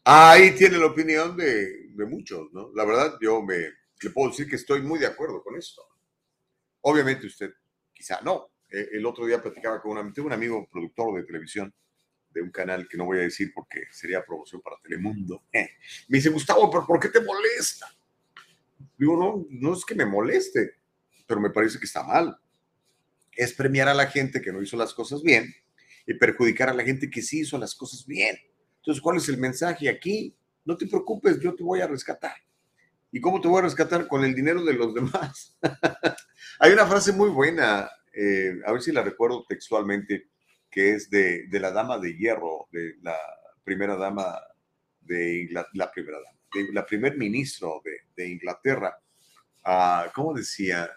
Speaker 3: Ahí tiene la opinión de, de muchos, ¿no? La verdad, yo me, le puedo decir que estoy muy de acuerdo con esto. Obviamente usted quizá no. Eh, el otro día platicaba con una, tengo un amigo productor de televisión de un canal que no voy a decir porque sería promoción para Telemundo. Me dice, Gustavo, ¿pero por qué te molesta? Digo, no, no es que me moleste, pero me parece que está mal. Es premiar a la gente que no hizo las cosas bien y perjudicar a la gente que sí hizo las cosas bien. Entonces, ¿cuál es el mensaje aquí? No te preocupes, yo te voy a rescatar. ¿Y cómo te voy a rescatar? Con el dinero de los demás. Hay una frase muy buena, eh, a ver si la recuerdo textualmente, que es de, de, la dama de hierro, de la primera dama de Inglaterra, la primera dama, de la primer ministro de, de Inglaterra. Uh, ¿Cómo decía?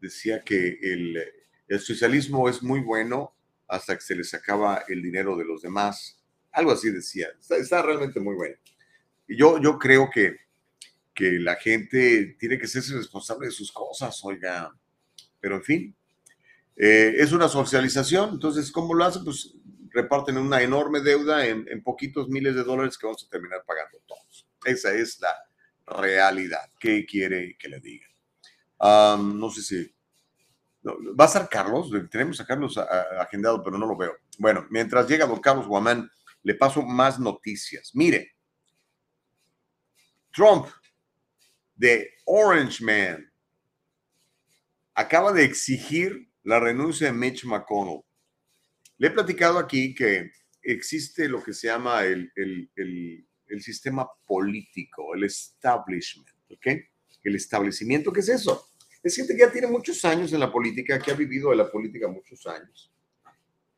Speaker 3: Decía que el, el socialismo es muy bueno hasta que se les acaba el dinero de los demás. Algo así decía. Está, está realmente muy bueno. Y yo, yo creo que que la gente tiene que ser responsable de sus cosas, oiga. Pero en fin, eh, es una socialización, entonces, ¿cómo lo hacen? Pues reparten una enorme deuda en, poquitos miles de dólares que vamos a terminar pagando todos. Esa es la, realidad. ¿Qué quiere que le diga? no sé si... ¿Va a estar Carlos? Tenemos a Carlos agendado, pero no lo veo. Bueno, mientras llega don Carlos Guamán, le paso más noticias. Mire, Trump, de Orange Man, acaba de exigir la renuncia de Mitch McConnell. Le he platicado aquí que existe lo que se llama el, el sistema político, el establishment, ¿ok? El establecimiento, ¿qué es eso? Es gente que ya tiene muchos años en la política, que ha vivido de la política muchos años,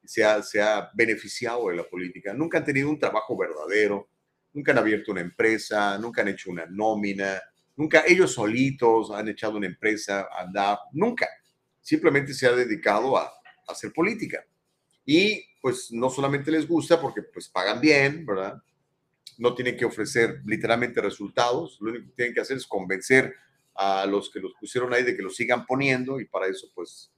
Speaker 3: se ha, se ha beneficiado de la política, nunca han tenido un trabajo verdadero, nunca han abierto una empresa, nunca han hecho una nómina, nunca ellos solitos han echado una empresa a andar, nunca. Simplemente se ha dedicado a, hacer política. Y pues no solamente les gusta porque pues pagan bien, ¿verdad? no tienen que ofrecer literalmente resultados, lo único que tienen que hacer es convencer a los que los pusieron ahí de que los sigan poniendo y para eso pues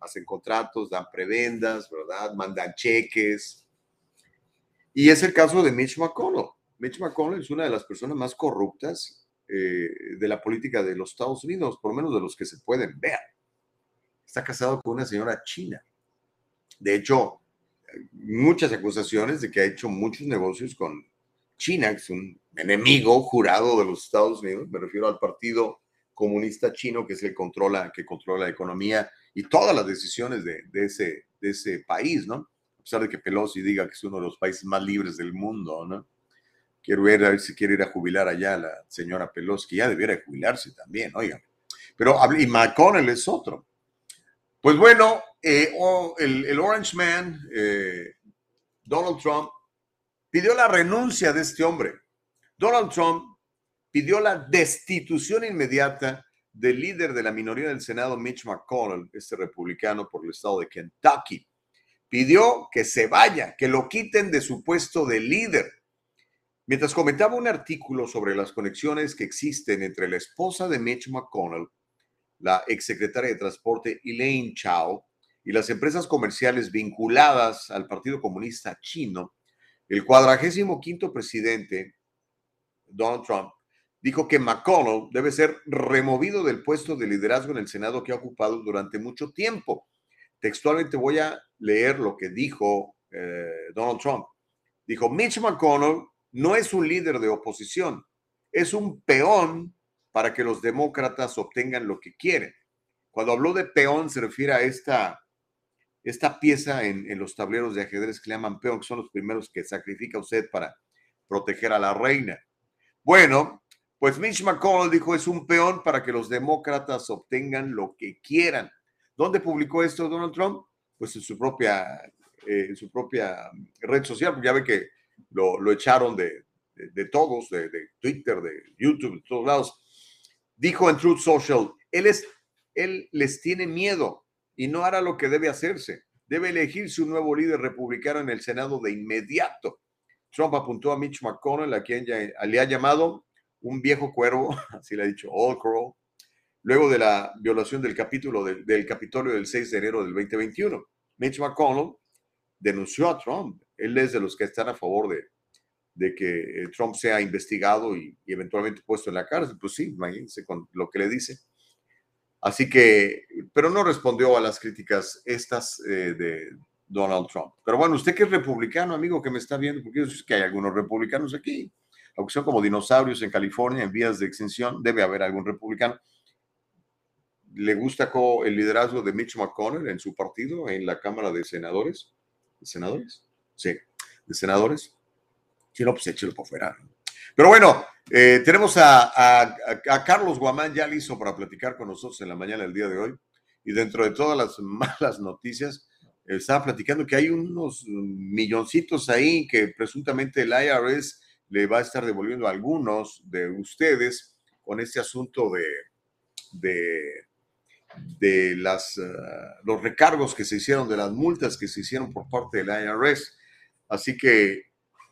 Speaker 3: hacen contratos, dan prebendas, ¿verdad? Mandan cheques. Y es el caso de Mitch McConnell. Mitch McConnell es una de las personas más corruptas eh, de la política de los Estados Unidos, por lo menos de los que se pueden ver. Está casado con una señora china. De hecho, muchas acusaciones de que ha hecho muchos negocios con China, que es un enemigo jurado de los Estados Unidos, me refiero al Partido Comunista Chino, que es el controla, que controla la economía y todas las decisiones de, ese, de ese país, ¿no? A pesar de que Pelosi diga que es uno de los países más libres del mundo, ¿no? Quiero ver a ver si quiere ir a jubilar allá la señora Pelosi, que ya debiera jubilarse también, oigan. Pero, y McConnell es otro. Pues bueno, eh, el, Orange Man, eh, Donald Trump, pidió la renuncia de este hombre. Donald Trump pidió la destitución inmediata del líder de la minoría del Senado, Mitch McConnell, este republicano por el estado de Kentucky. Pidió que se vaya, que lo quiten de su puesto de líder. Mientras comentaba un artículo sobre las conexiones que existen entre la esposa de Mitch McConnell, la exsecretaria de Transporte Elaine Chao, y las empresas comerciales vinculadas al Partido Comunista Chino, el cuadragésimo quinto presidente, Donald Trump, dijo que McConnell debe ser removido del puesto de liderazgo en el Senado que ha ocupado durante mucho tiempo. Textualmente voy a leer lo que dijo eh, Donald Trump. Dijo, Mitch McConnell no es un líder de oposición, es un peón para que los demócratas obtengan lo que quieren. Cuando habló de peón se refiere a esta esta pieza en, los tableros de ajedrez que le llaman peón, que son los primeros que sacrifica usted para proteger a la reina. Bueno, pues Mitch McConnell dijo es un peón para que los demócratas obtengan lo que quieran. ¿Dónde publicó esto Donald Trump? Pues en su propia, eh, en su propia red social, ya ve que lo, echaron de, todos, de, de, Twitter, de YouTube, de todos lados. Dijo en Truth Social, él, es, él les tiene miedo y no hará lo que debe hacerse. Debe elegirse un nuevo líder republicano en el Senado de inmediato. Trump apuntó a Mitch McConnell, a quien ya, le ha llamado un viejo cuervo, así le ha dicho, Crow, luego de la violación del capítulo del, Capitolio del 6 de enero del 2021. Mitch McConnell denunció a Trump. Él es de los que están a favor de, de que eh, Trump sea investigado y, y, eventualmente puesto en la cárcel. Pues sí, imagínense con lo que le dice. Así que, pero no respondió a las críticas estas eh, de Donald Trump. Pero bueno, usted que es republicano, amigo, que me está viendo, porque yo sé que hay algunos republicanos aquí, aunque son como dinosaurios en California en vías de extinción, debe haber algún republicano. ¿Le gusta el liderazgo de Mitch McConnell en su partido, en la Cámara de Senadores? ¿De senadores? Sí, de senadores. Si pues échelo por fuera. Pero bueno, eh, tenemos a, Carlos Guamán ya listo para platicar con nosotros en la mañana del día de hoy. Y dentro de todas las malas noticias, estaba platicando que hay unos milloncitos ahí que presuntamente el IRS le va a estar devolviendo a algunos de ustedes con este asunto de, de, las, ah, los recargos que se hicieron, de las multas que se hicieron por parte del IRS. Así que,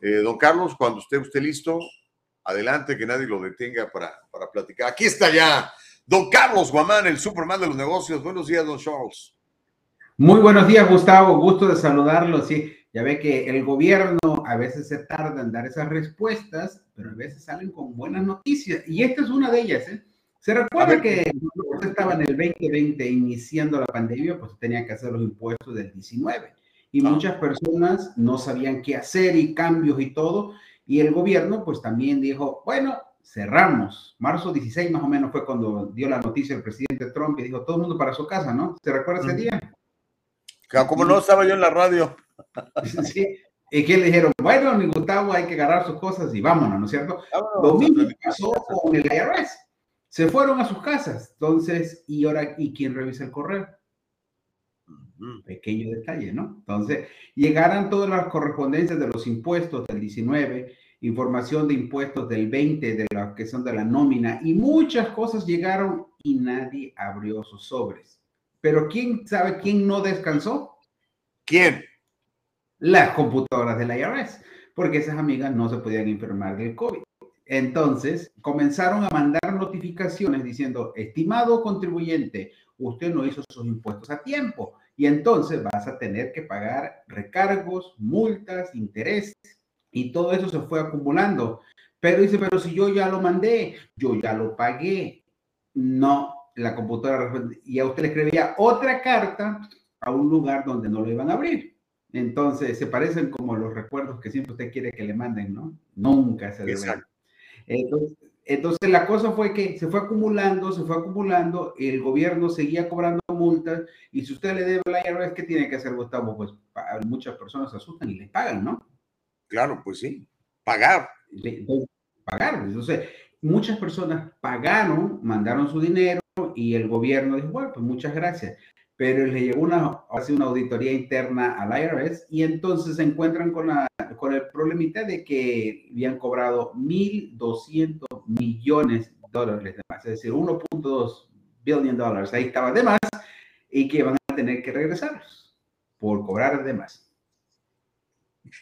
Speaker 3: eh, don Carlos, cuando esté usted listo, Adelante, que nadie lo detenga para, para platicar. Aquí está ya don Carlos Guamán, el Superman de los negocios. Buenos días, don Charles.
Speaker 11: Muy buenos días, Gustavo. Gusto de saludarlo. Sí, Ya ve que el gobierno a veces se tarda en dar esas respuestas, pero a veces salen con buenas noticias. Y esta es una de ellas. ¿eh? Se recuerda que cuando usted estaba en el 2020 iniciando la pandemia, pues tenía que hacer los impuestos del 19. Y
Speaker 3: Ah.
Speaker 11: muchas personas no sabían qué hacer y cambios y todo. Y el gobierno pues también dijo, bueno, cerramos. Marzo 16 más o menos fue cuando dio la noticia el presidente Trump y dijo, todo el mundo para su casa, ¿no? ¿Se recuerda ese día?
Speaker 3: Como no estaba yo en la radio.
Speaker 11: Sí. Y que le dijeron, bueno, ni Gustavo, hay que agarrar sus cosas y vámonos, ¿no es cierto? Lo mismo pasó con el IRS. Se fueron a sus casas. Entonces, ¿y ahora y quién revisa el correo? Pequeño detalle, ¿no? Entonces, llegaran todas las correspondencias de los impuestos del 19, información de impuestos del 20, de las que son de la nómina, y muchas cosas llegaron y nadie abrió sus sobres. Pero ¿quién sabe quién no descansó?
Speaker 3: ¿Quién?
Speaker 11: Las computadoras del IRS, porque esas amigas no se podían enfermar del COVID. Entonces, comenzaron a mandar notificaciones diciendo, estimado contribuyente, usted no hizo sus impuestos a tiempo y entonces vas a tener que pagar recargos, multas, intereses y todo eso se fue acumulando. Pero dice, pero si yo ya lo mandé, yo ya lo pagué. No, la computadora y a usted le escribía otra carta a un lugar donde no lo iban a abrir. Entonces, se parecen como los recuerdos que siempre usted quiere que le manden, ¿no? Nunca se le entonces, entonces la cosa fue que se fue acumulando, se fue acumulando, el gobierno seguía cobrando multas y si usted le debe al IRS, ¿qué tiene que hacer Gustavo? Pues muchas personas se asustan y le pagan, ¿no?
Speaker 3: Claro, pues sí. Pagar.
Speaker 11: Le- pagar. Entonces, muchas personas pagaron, mandaron su dinero y el gobierno dijo, bueno, pues muchas gracias. Pero le llegó una, hace una auditoría interna al IRS y entonces se encuentran con, la, con el problemita de que habían cobrado 1.200 millones de dólares de más, es decir, 1.2 billion dólares, ahí estaba de más y que van a tener que regresarlos por cobrar de más.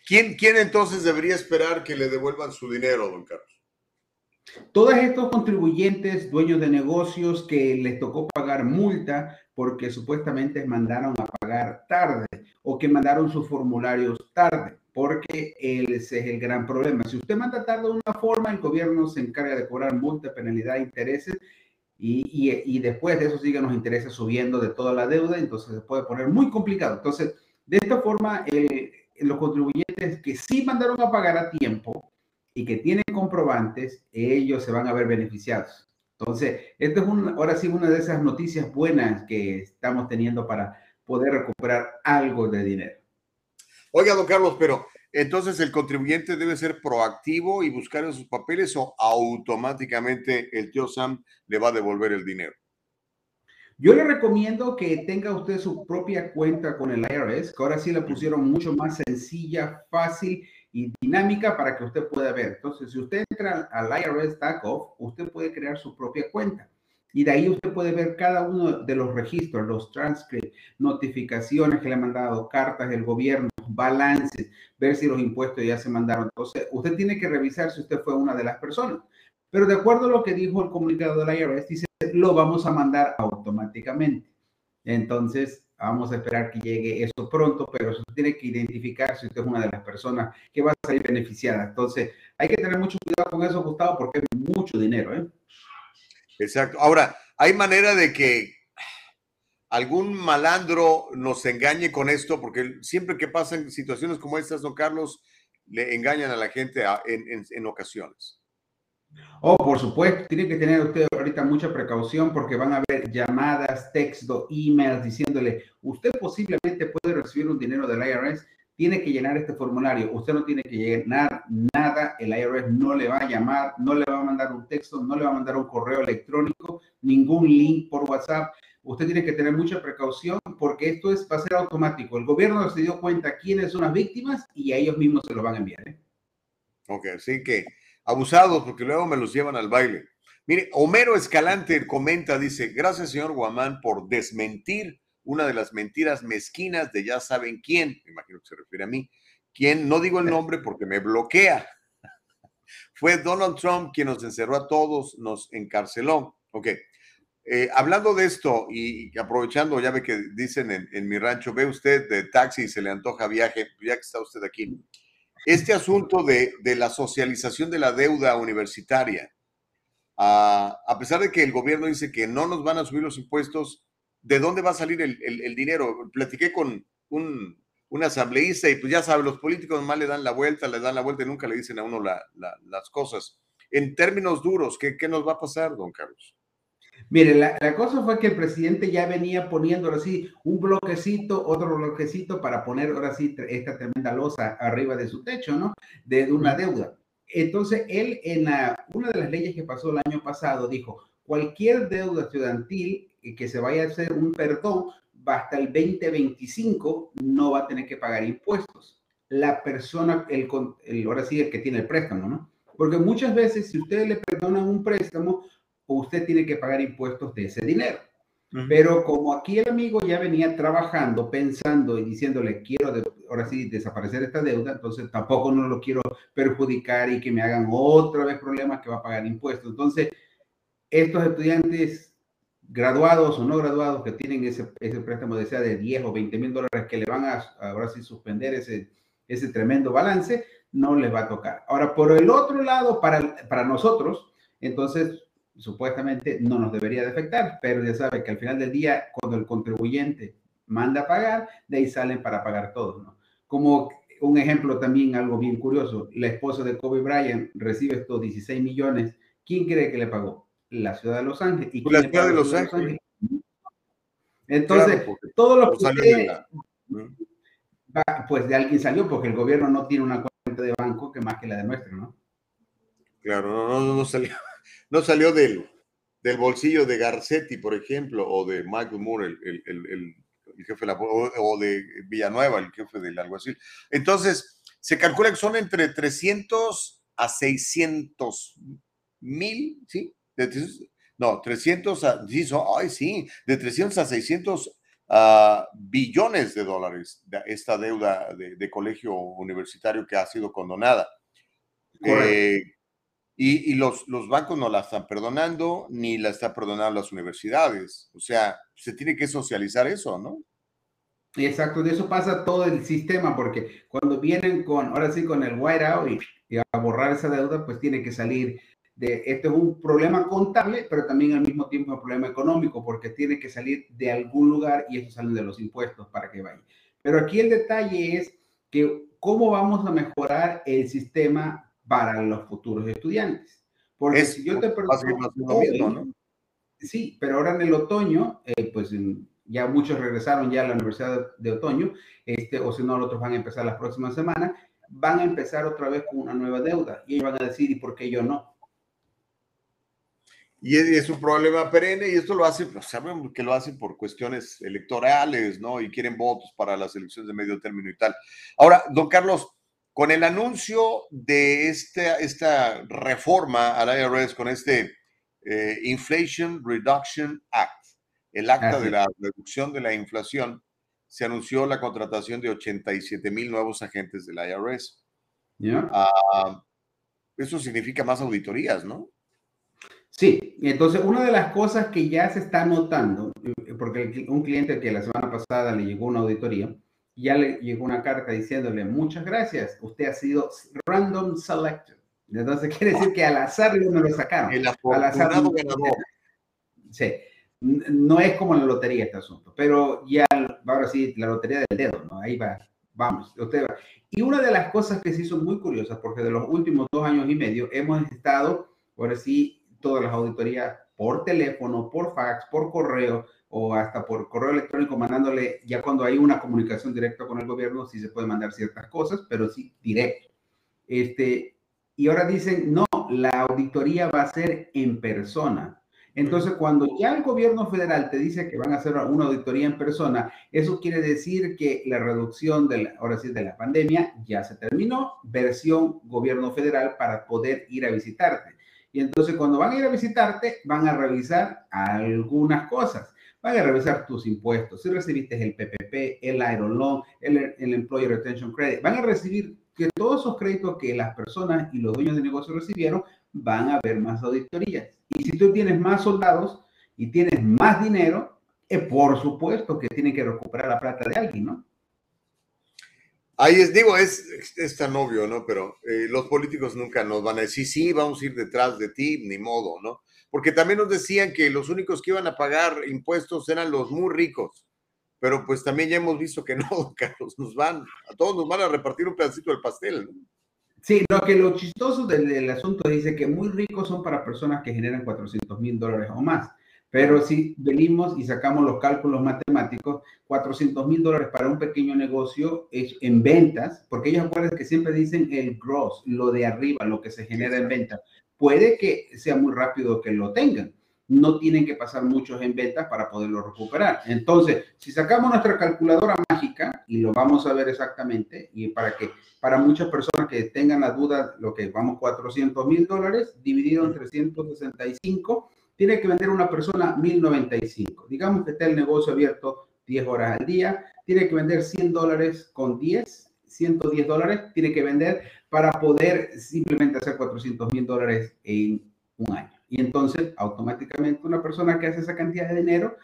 Speaker 3: ¿Quién, ¿Quién entonces debería esperar que le devuelvan su dinero, don Carlos?
Speaker 11: Todos estos contribuyentes, dueños de negocios que les tocó pagar multa porque supuestamente mandaron a pagar tarde o que mandaron sus formularios tarde, porque ese es el gran problema. Si usted manda tarde una forma, el gobierno se encarga de cobrar multa, penalidad, intereses y, y, y después de eso siguen los intereses subiendo de toda la deuda, entonces se puede poner muy complicado. Entonces, de esta forma, el- los contribuyentes que sí mandaron a pagar a tiempo, y que tienen comprobantes, ellos se van a ver beneficiados. Entonces, esto es un, ahora sí una de esas noticias buenas que estamos teniendo para poder recuperar algo de dinero.
Speaker 3: Oiga, don Carlos, pero entonces el contribuyente debe ser proactivo y buscar en sus papeles o automáticamente el tío Sam le va a devolver el dinero.
Speaker 11: Yo le recomiendo que tenga usted su propia cuenta con el IRS, que ahora sí la pusieron mucho más sencilla, fácil y dinámica para que usted pueda ver. Entonces, si usted entra al IRS TACOF, usted puede crear su propia cuenta. Y de ahí usted puede ver cada uno de los registros, los transcripts, notificaciones que le han mandado, cartas del gobierno, balances, ver si los impuestos ya se mandaron. Entonces, usted tiene que revisar si usted fue una de las personas. Pero de acuerdo a lo que dijo el comunicado del IRS, dice, lo vamos a mandar automáticamente. Entonces, vamos a esperar que llegue eso pronto, pero usted tiene que identificar si usted es una de las personas que va a salir beneficiada. Entonces, hay que tener mucho cuidado con eso, Gustavo, porque es mucho dinero, ¿eh?
Speaker 3: Exacto. Ahora, hay manera de que algún malandro nos engañe con esto, porque siempre que pasan situaciones como estas, don Carlos, le engañan a la gente en- en ocasiones.
Speaker 11: Oh, por supuesto, tiene que tener usted ahorita mucha precaución porque van a haber llamadas, texto, emails diciéndole, usted posiblemente puede recibir un dinero del IRS, tiene que llenar este formulario, usted no tiene que llenar nada, el IRS no le va a llamar, no le va a mandar un texto, no le va a mandar un correo electrónico, ningún link por WhatsApp. Usted tiene que tener mucha precaución porque esto es, va a ser automático. El gobierno se dio cuenta quiénes son las víctimas y a ellos mismos se lo van a enviar. ¿eh?
Speaker 3: Ok, así que abusados, porque luego me los llevan al baile. Mire, Homero Escalante comenta, dice, gracias señor Guamán por desmentir una de las mentiras mezquinas de ya saben quién, me imagino que se refiere a mí, quien, no digo el nombre porque me bloquea. Fue Donald Trump quien nos encerró a todos, nos encarceló. Ok, eh, hablando de esto y, aprovechando, ya ve que dicen en, en, mi rancho, ve usted de taxi y se le antoja viaje, ya que está usted aquí. Este asunto de, de la socialización de la deuda universitaria, a, a, pesar de que el gobierno dice que no nos van a subir los impuestos, ¿de dónde va a salir el, el, el dinero? Platiqué con un, un, asambleísta y pues ya sabe, los políticos más le dan la vuelta, le dan la vuelta y nunca le dicen a uno la, la, las cosas. En términos duros, ¿qué, ¿qué nos va a pasar, don Carlos?
Speaker 11: Mire, la, la, cosa fue que el presidente ya venía poniendo ahora sí un bloquecito, otro bloquecito para poner ahora sí esta tremenda losa arriba de su techo, ¿no? De, de una deuda. Entonces, él en la, una de las leyes que pasó el año pasado dijo, cualquier deuda estudiantil que se vaya a hacer un perdón hasta el 2025 no va a tener que pagar impuestos. La persona, el, el, ahora sí, el que tiene el préstamo, ¿no? Porque muchas veces si ustedes le perdonan un préstamo, usted tiene que pagar impuestos de ese dinero. Uh -huh. Pero como aquí el amigo ya venía trabajando, pensando y diciéndole, quiero de, ahora sí desaparecer esta deuda, entonces tampoco no lo quiero perjudicar y que me hagan otra vez problemas que va a pagar impuestos. Entonces, estos estudiantes graduados o no graduados que tienen ese, ese préstamo de sea de 10 o 20 mil dólares que le van a ahora sí suspender ese, ese tremendo balance, no les va a tocar. Ahora, por el otro lado, para, para nosotros, entonces supuestamente no nos debería de afectar, pero ya sabe que al final del día, cuando el contribuyente manda a pagar, de ahí salen para pagar todos. Como un ejemplo también, algo bien curioso, la esposa de Kobe Bryant recibe estos 16 millones, ¿quién cree que le pagó? La ciudad de Los Ángeles. ¿Y
Speaker 3: la ciudad de Los Ángeles? Ángeles?
Speaker 11: Entonces, claro, todo lo que usted, va, pues de alguien salió, porque el gobierno no tiene una cuenta de banco que más que la de ¿no?
Speaker 3: Claro, no, no, no salió no salió del, del, bolsillo de Garcetti, por ejemplo, o de Michael Moore, el, el, el, el jefe de la, o, o, de Villanueva, el jefe del alguacil. Entonces, se calcula que son entre 300 a 600 mil, ¿sí? De, no, 300 a, sí, son, ay, sí, de 300 a 600 uh, billones de dólares de esta deuda de, de, colegio universitario que ha sido condonada. Eh, y, y los, los, bancos no la están perdonando, ni la están perdonando las universidades. O sea, se tiene que socializar eso, ¿no?
Speaker 11: Exacto, de eso pasa todo el sistema, porque cuando vienen con, ahora sí, con el whiteout y, y a borrar esa deuda, pues tiene que salir de, este es un problema contable, pero también al mismo tiempo un problema económico, porque tiene que salir de algún lugar y eso sale de los impuestos para que vaya. Pero aquí el detalle es que cómo vamos a mejorar el sistema para los futuros estudiantes. Porque es, si yo te pregunto, ¿no? Sí, pero ahora en el otoño, eh, pues ya muchos regresaron ya a la Universidad de Otoño, este, o si no, los otros van a empezar las próximas semanas, van a empezar otra vez con una nueva deuda y ellos van a decir, ¿y por qué yo no?
Speaker 3: Y es un problema perenne y esto lo hacen, saben que lo hacen por cuestiones electorales, ¿no? Y quieren votos para las elecciones de medio término y tal. Ahora, don Carlos, con el anuncio de esta, esta reforma al IRS, con este eh, Inflation Reduction Act, el acta de la reducción de la inflación, se anunció la contratación de 87 mil nuevos agentes del IRS.
Speaker 11: Yeah.
Speaker 3: Uh, eso significa más auditorías, ¿no?
Speaker 11: Sí, entonces una de las cosas que ya se está notando, porque un cliente que la semana pasada le llegó una auditoría, ya le llegó una carta diciéndole muchas gracias, usted ha sido random selected. Entonces quiere decir que al azar no lo sacaron.
Speaker 3: El
Speaker 11: al azar
Speaker 3: ganador.
Speaker 11: Sí, no es como la lotería este asunto, pero ya ahora sí, la lotería del dedo, ¿no? Ahí va, vamos, usted va. Y una de las cosas que sí son muy curiosas, porque de los últimos dos años y medio hemos estado, ahora sí, todas las auditorías por teléfono, por fax, por correo o hasta por correo electrónico mandándole, ya cuando hay una comunicación directa con el gobierno, sí se puede mandar ciertas cosas, pero sí directo. Este, y ahora dicen, no, la auditoría va a ser en persona. Entonces, cuando ya el gobierno federal te dice que van a hacer una auditoría en persona, eso quiere decir que la reducción de la, ahora sí, de la pandemia ya se terminó, versión gobierno federal para poder ir a visitarte. Y entonces cuando van a ir a visitarte, van a revisar algunas cosas. Van a revisar tus impuestos, si recibiste el PPP, el Iron Loan, el, el Employer Retention Credit. Van a recibir que todos esos créditos que las personas y los dueños de negocio recibieron, van a haber más auditorías. Y si tú tienes más soldados, y tienes más dinero, eh, por supuesto que tienen que recuperar la plata de alguien, ¿no?
Speaker 3: Ahí es, digo, es, tan obvio, ¿no? Pero eh, los políticos nunca nos van a decir, sí, vamos a ir detrás de ti, ni modo, ¿no? Porque también nos decían que los únicos que iban a pagar impuestos eran los muy ricos. Pero pues también ya hemos visto que no, Carlos, nos van, a todos nos van a repartir un pedacito del pastel, ¿no?
Speaker 11: Sí, lo que lo chistoso del, del asunto dice que muy ricos son para personas que generan 400 mil dólares o más. Pero si venimos y sacamos los cálculos matemáticos, 400 mil dólares para un pequeño negocio es en ventas, porque ellos acuerdan que siempre dicen el gross, lo de arriba, lo que se genera en ventas. Puede que sea muy rápido que lo tengan. No tienen que pasar muchos en ventas para poderlo recuperar. Entonces, si sacamos nuestra calculadora mágica, y lo vamos a ver exactamente, y para que para muchas personas que tengan la duda, lo que vamos 400 mil dólares dividido en 365, tiene que vender una persona 1095. Digamos que está el negocio abierto 10 horas al día, tiene que vender 100 dólares con 10, 110 dólares, tiene que vender para poder simplemente hacer 400 mil dólares en un año. Y entonces, automáticamente, una persona que hace esa cantidad de dinero,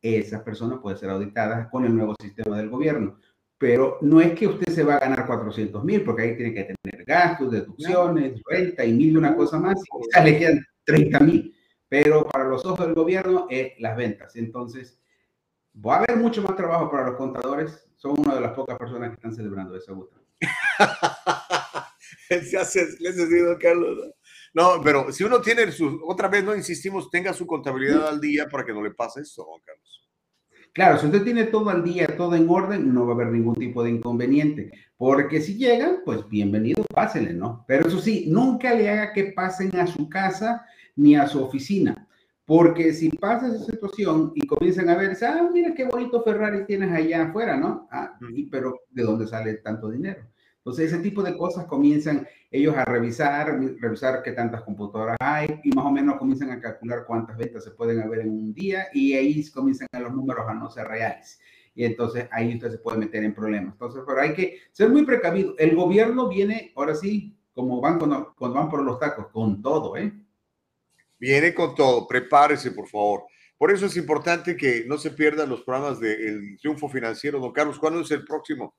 Speaker 11: esa persona puede ser auditada con el nuevo sistema del gobierno. Pero no es que usted se va a ganar 400 mil, porque ahí tiene que tener gastos, deducciones, renta y mil y una cosa más, y ya le quedan 30 mil pero para los ojos del gobierno es las ventas. Entonces, va a haber mucho más trabajo para los contadores. Son una de las pocas personas que están celebrando esa gusta.
Speaker 3: Les he sido, Carlos. No, pero si uno tiene su, otra vez no insistimos, tenga su contabilidad al día para que no le pase esto, Carlos.
Speaker 11: Claro, si usted tiene todo al día, todo en orden, no va a haber ningún tipo de inconveniente. Porque si llegan, pues bienvenido, pásenle, ¿no? Pero eso sí, nunca le haga que pasen a su casa ni a su oficina. Porque si pasa esa situación y comienzan a ver, ah, mira qué bonito Ferrari tienes allá afuera, ¿no? Ah, pero ¿de dónde sale tanto dinero? Entonces, ese tipo de cosas comienzan ellos a revisar, revisar qué tantas computadoras hay y más o menos comienzan a calcular cuántas ventas se pueden haber en un día y ahí comienzan los números a no ser reales. Y entonces ahí usted se puede meter en problemas. Entonces, pero hay que ser muy precavido. El gobierno viene, ahora sí, como van cuando, cuando van por los tacos, con todo, ¿eh?
Speaker 3: Viene con todo, prepárese, por favor. Por eso es importante que no se pierdan los programas del Triunfo Financiero. Don Carlos, ¿cuándo es el próximo?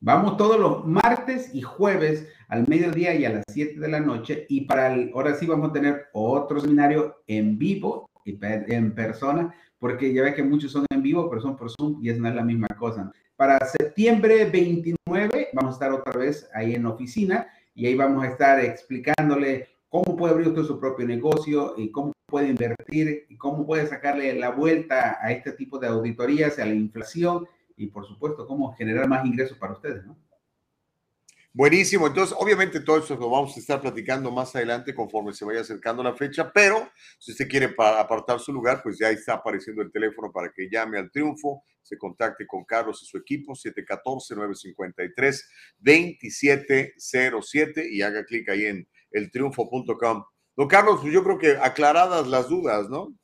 Speaker 11: Vamos todos los martes y jueves al mediodía y a las 7 de la noche. Y para el, ahora sí vamos a tener otro seminario en vivo y en persona, porque ya ve que muchos son en vivo, pero son por Zoom y es no es la misma cosa. Para septiembre 29 vamos a estar otra vez ahí en oficina y ahí vamos a estar explicándole cómo puede abrir usted su propio negocio y cómo puede invertir y cómo puede sacarle la vuelta a este tipo de auditorías, a la inflación y por supuesto cómo generar más ingresos para ustedes, ¿no?
Speaker 3: Buenísimo, entonces obviamente todo eso lo vamos a estar platicando más adelante conforme se vaya acercando la fecha, pero si usted quiere apartar su lugar, pues ya está apareciendo el teléfono para que llame al triunfo, se contacte con Carlos y su equipo, 714-953-2707 y haga clic ahí en eltriunfo.com. Don Carlos, pues yo creo que aclaradas las dudas, ¿no?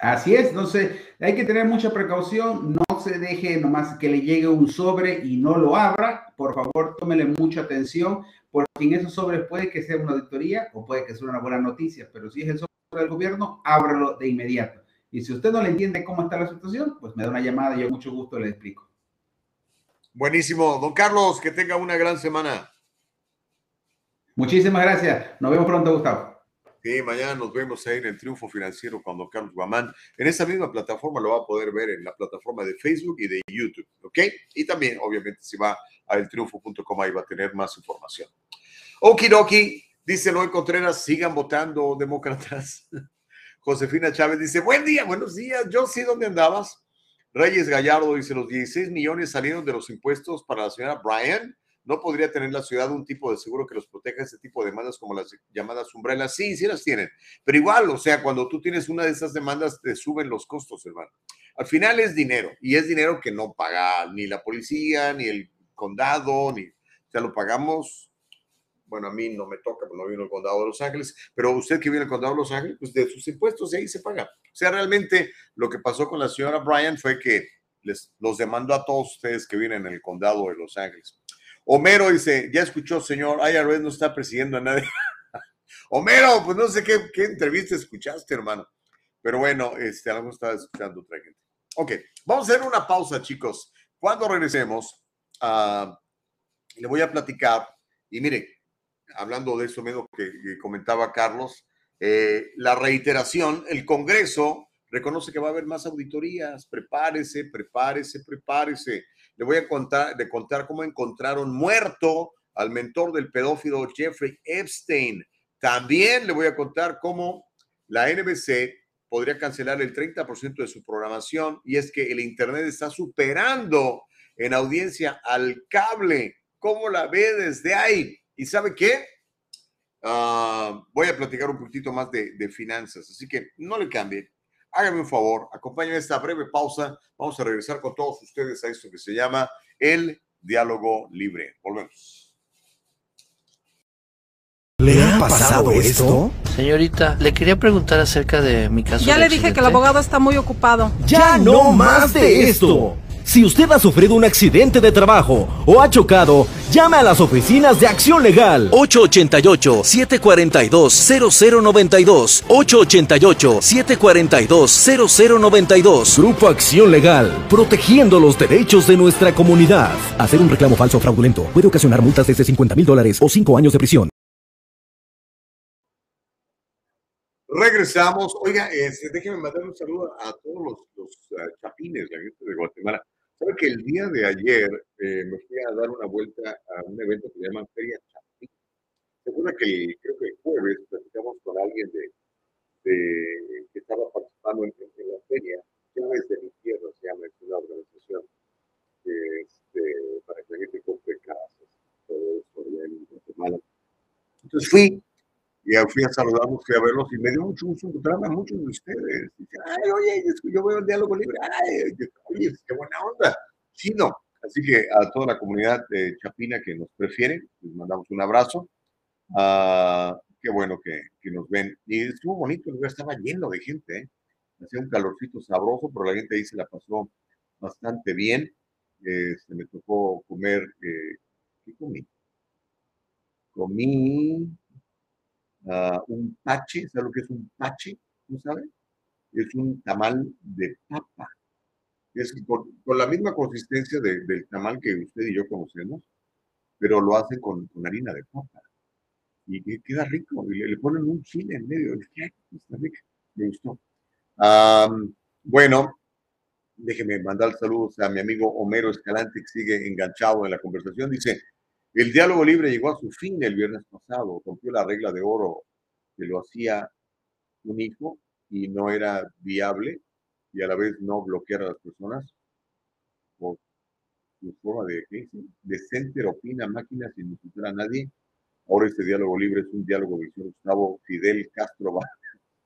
Speaker 11: Así es, no sé, hay que tener mucha precaución, no se deje nomás que le llegue un sobre y no lo abra, por favor, tómele mucha atención, porque en esos sobres puede que sea una auditoría o puede que sea una buena noticia, pero si es el sobre del gobierno, ábralo de inmediato. Y si usted no le entiende cómo está la situación, pues me da una llamada y yo mucho gusto le explico.
Speaker 3: Buenísimo, don Carlos, que tenga una gran semana.
Speaker 11: Muchísimas gracias. Nos vemos pronto, Gustavo.
Speaker 3: Sí, mañana nos vemos ahí en el Triunfo Financiero con Don Carlos Guamán. En esa misma plataforma lo va a poder ver en la plataforma de Facebook y de YouTube, ¿ok? Y también, obviamente, si va a eltriunfo.com ahí va a tener más información. Okidoki, dice Noé Contreras, sigan votando demócratas. Josefina Chávez dice, buen día, buenos días, yo sí, ¿dónde andabas? Reyes Gallardo dice, los 16 millones salieron de los impuestos para la señora Brian no podría tener la ciudad un tipo de seguro que los proteja ese tipo de demandas como las llamadas umbrelas. Sí, sí las tienen, pero igual, o sea, cuando tú tienes una de esas demandas, te suben los costos, hermano. Al final es dinero y es dinero que no paga ni la policía, ni el condado, ni, o sea, lo pagamos. Bueno, a mí no me toca, porque no vivo en el condado de Los Ángeles, pero usted que vive en el condado de Los Ángeles, pues de sus impuestos de ahí se paga. O sea, realmente lo que pasó con la señora Bryan fue que les, los demandó a todos ustedes que viven en el condado de Los Ángeles. Homero dice, ya escuchó, señor, IRS no está persiguiendo a nadie. Homero, pues no sé qué, entrevista escuchaste, hermano. Pero bueno, este, a lo mejor estaba escuchando otra gente. Ok, vamos a hacer una pausa, chicos. Cuando regresemos, ah, le voy a platicar. Y mire, hablando de eso mismo que, que comentaba Carlos, eh, la reiteración, el Congreso reconoce que va a haber más auditorías. Prepárese, prepárese, prepárese. Le voy a contar, de contar cómo encontraron muerto al mentor del pedófilo Jeffrey Epstein. También le voy a contar cómo la NBC podría cancelar el 30% de su programación y es que el Internet está superando en audiencia al cable. ¿Cómo la ve desde ahí? ¿Y sabe qué? Ah, voy a platicar un poquito más de, de finanzas, así que no le cambie. Hágame un favor, acompáñenme esta breve pausa. Vamos a regresar con todos ustedes a esto que se llama el diálogo libre. Volvemos.
Speaker 12: ¿Le ha pasado esto?
Speaker 13: Señorita, le quería preguntar acerca de mi caso.
Speaker 14: Ya
Speaker 13: de
Speaker 14: le dije que el abogado está muy ocupado.
Speaker 12: ¡Ya no más de esto! Si usted ha sufrido un accidente de trabajo o ha chocado, llame a las oficinas de Acción Legal.
Speaker 15: 888-742-0092. 888-742-0092.
Speaker 12: Grupo Acción Legal, protegiendo los derechos de nuestra comunidad. Hacer un reclamo falso o fraudulento puede ocasionar multas desde 50 mil dólares o 5 años de prisión.
Speaker 3: Regresamos. Oiga, este, déjeme mandar un saludo a todos los, los, ah, chapines, la gente de Guatemala. Sabe que el día de ayer eh, me fui a dar una vuelta a un evento que se llama Feria Chapín. Se acuerda que el- creo que el jueves platicamos con alguien de, de- que estaba participando en, en la feria. Llaves de mi tierra se llama, es una organización este, para que la gente compre casas, todo eso en Guatemala. Entonces fui y fui a saludarlos, fui a verlos y me dio mucho gusto encontrarme a muchos de ustedes. Y ay, oye, yo veo el diálogo libre, ay, oye, qué buena onda. Sí, no. Así que a toda la comunidad de Chapina que nos prefiere, les mandamos un abrazo. Ah, qué bueno que, que nos ven. Y estuvo bonito, el lugar estaba lleno de gente. ¿eh? Hacía un calorcito sabroso, pero la gente ahí se la pasó bastante bien. Este, me tocó comer, eh, ¿qué comí? Comí un pache, ¿sabe lo que es un pache? ¿No sabe? Es un tamal de papa. Es con, la misma consistencia de- del tamal que usted y yo conocemos, pero lo hacen con, con harina de papa. Y, que queda rico. Y le, ponen un chile en medio. Me gustó. Bueno, déjeme mandar saludos a mi amigo Homero Escalante, que sigue enganchado en la conversación. Dice, el diálogo libre llegó a su fin el viernes pasado, rompió la regla de oro que lo hacía un hijo y no era viable y a la vez no bloquear a las personas por su forma de, ¿qué dice? de center opina máquina sin insultar a nadie. Ahora este diálogo libre es un diálogo de Gustavo Fidel Castro.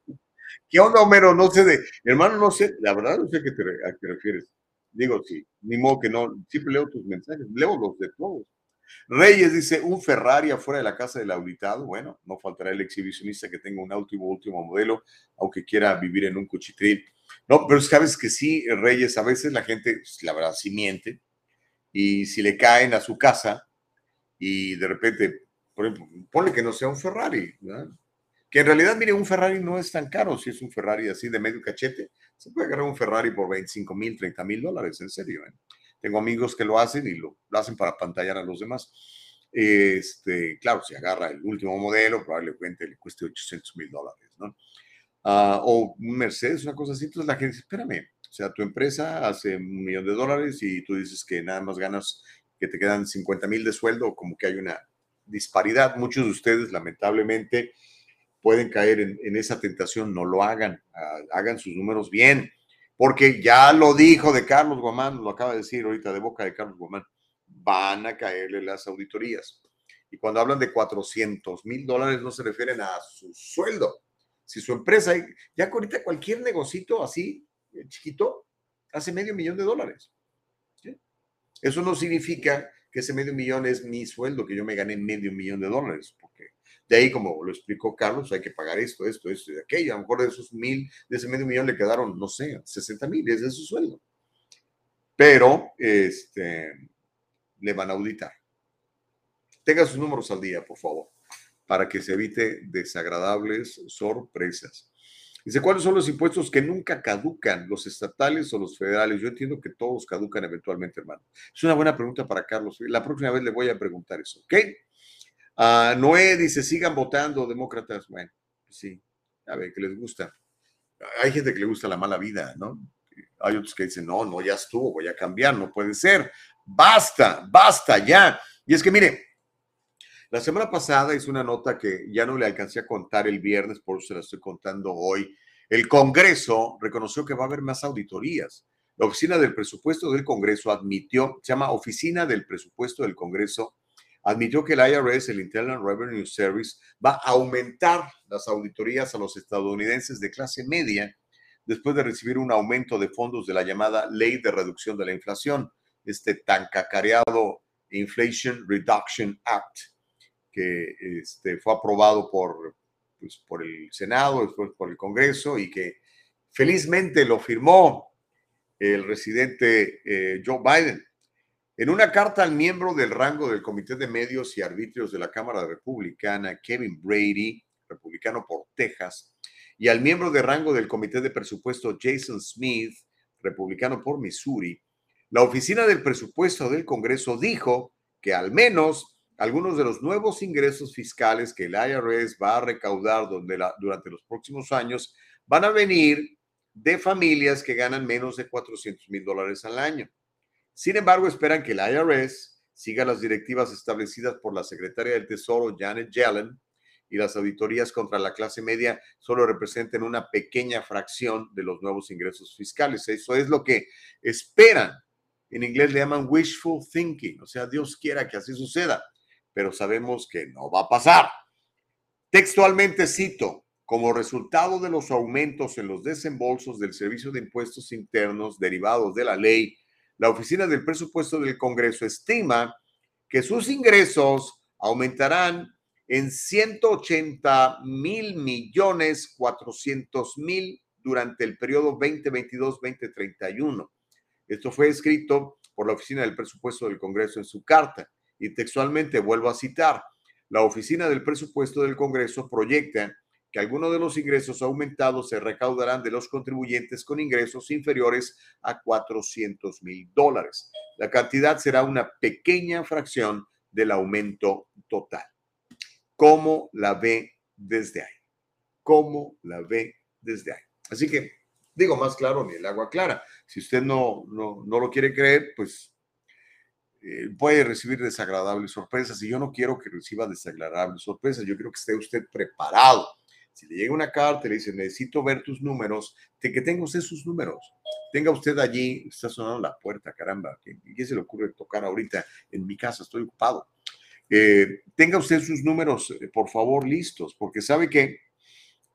Speaker 3: ¿Qué onda, Homero? No sé de, hermano, no sé, la verdad no sé a qué te, a qué refieres. Digo, sí, ni modo que no, siempre leo tus mensajes, leo los de todos. Reyes dice, un Ferrari afuera de la casa del auditado. Bueno, no faltará el exhibicionista que tenga un último, último modelo, aunque quiera vivir en un cuchitril. No, pero sabes que sí, Reyes, a veces la gente, pues, la verdad, sí miente. Y si le caen a su casa y de repente, por ejemplo, ponle que no sea un Ferrari. Que en realidad, mire, un Ferrari no es tan caro si es un Ferrari así de medio cachete. Se puede agarrar un Ferrari por 25 mil, 30 mil dólares, en serio. ¿eh? Tengo amigos que lo hacen y lo, lo hacen para pantallar a los demás. Este, claro, si agarra el último modelo, probablemente le cueste 800 mil dólares, ¿no? Ah, o Mercedes, una cosa así. Entonces la gente dice, espérame, o sea, tu empresa hace un millón de dólares y tú dices que nada más ganas, que te quedan 50 mil de sueldo, como que hay una disparidad. Muchos de ustedes, lamentablemente, pueden caer en, en esa tentación, no lo hagan, ah, hagan sus números bien, porque ya lo dijo de Carlos Guamán, lo acaba de decir ahorita de boca de Carlos Guamán, van a caerle las auditorías. Y cuando hablan de 400 mil dólares no se refieren a su sueldo. Si su empresa, ya que ahorita cualquier negocito así, eh, chiquito, hace medio millón de dólares. Eso no significa que ese medio millón es mi sueldo, que yo me gané medio millón de dólares, porque de ahí, como lo explicó Carlos, hay que pagar esto, esto, esto y aquello. A lo mejor de esos mil, de ese medio millón le quedaron, no sé, 60 mil, ese es su sueldo. Pero, este, le van a auditar. Tenga sus números al día, por favor, para que se evite desagradables sorpresas. Dice, ¿cuáles son los impuestos que nunca caducan, los estatales o los federales? Yo entiendo que todos caducan eventualmente, hermano. Es una buena pregunta para Carlos. La próxima vez le voy a preguntar eso, ¿ok? Ah, Noé dice, sigan votando, demócratas. Bueno, sí, a ver, que les gusta. Hay gente que le gusta la mala vida, ¿no? Hay otros que dicen, no, no, ya estuvo, voy a cambiar, no puede ser. Basta, basta ya. Y es que mire, la semana pasada hice una nota que ya no le alcancé a contar el viernes, por eso se la estoy contando hoy. El Congreso reconoció que va a haber más auditorías. La Oficina del Presupuesto del Congreso admitió, se llama Oficina del Presupuesto del Congreso, admitió que el IRS, el Internal Revenue Service, va a aumentar las auditorías a los estadounidenses de clase media después de recibir un aumento de fondos de la llamada Ley de Reducción de la Inflación, este tan cacareado Inflation Reduction Act que este, fue aprobado por, pues, por el Senado, después por el Congreso y que felizmente lo firmó el residente eh, Joe Biden. En una carta al miembro del rango del Comité de Medios y Arbitrios de la Cámara Republicana, Kevin Brady, republicano por Texas, y al miembro de rango del Comité de Presupuesto, Jason Smith, republicano por Missouri, la Oficina del Presupuesto del Congreso dijo que al menos algunos de los nuevos ingresos fiscales que el IRS va a recaudar durante los próximos años van a venir de familias que ganan menos de 400 mil dólares al año. Sin embargo, esperan que el IRS siga las directivas establecidas por la secretaria del Tesoro, Janet Yellen, y las auditorías contra la clase media solo representen una pequeña fracción de los nuevos ingresos fiscales. Eso es lo que esperan. En inglés le llaman wishful thinking, o sea, Dios quiera que así suceda pero sabemos que no va a pasar. Textualmente cito, como resultado de los aumentos en los desembolsos del Servicio de Impuestos Internos derivados de la ley, la Oficina del Presupuesto del Congreso estima que sus ingresos aumentarán en 180 mil millones 400 mil durante el periodo 2022-2031. Esto fue escrito por la Oficina del Presupuesto del Congreso en su carta. Y textualmente vuelvo a citar, la Oficina del Presupuesto del Congreso proyecta que algunos de los ingresos aumentados se recaudarán de los contribuyentes con ingresos inferiores a 400 mil dólares. La cantidad será una pequeña fracción del aumento total. ¿Cómo la ve desde ahí? ¿Cómo la ve desde ahí? Así que digo más claro ni el agua clara. Si usted no, no, no lo quiere creer, pues eh, puede recibir desagradables sorpresas y yo no quiero que reciba desagradables sorpresas, yo quiero que esté usted preparado. Si le llega una carta y le dice, necesito ver tus números, de que tenga usted sus números. Tenga usted allí, está sonando la puerta, caramba, ¿qué, se le ocurre tocar ahorita en mi casa? Estoy ocupado. Eh, tenga usted sus números, eh, por favor, listos, porque sabe que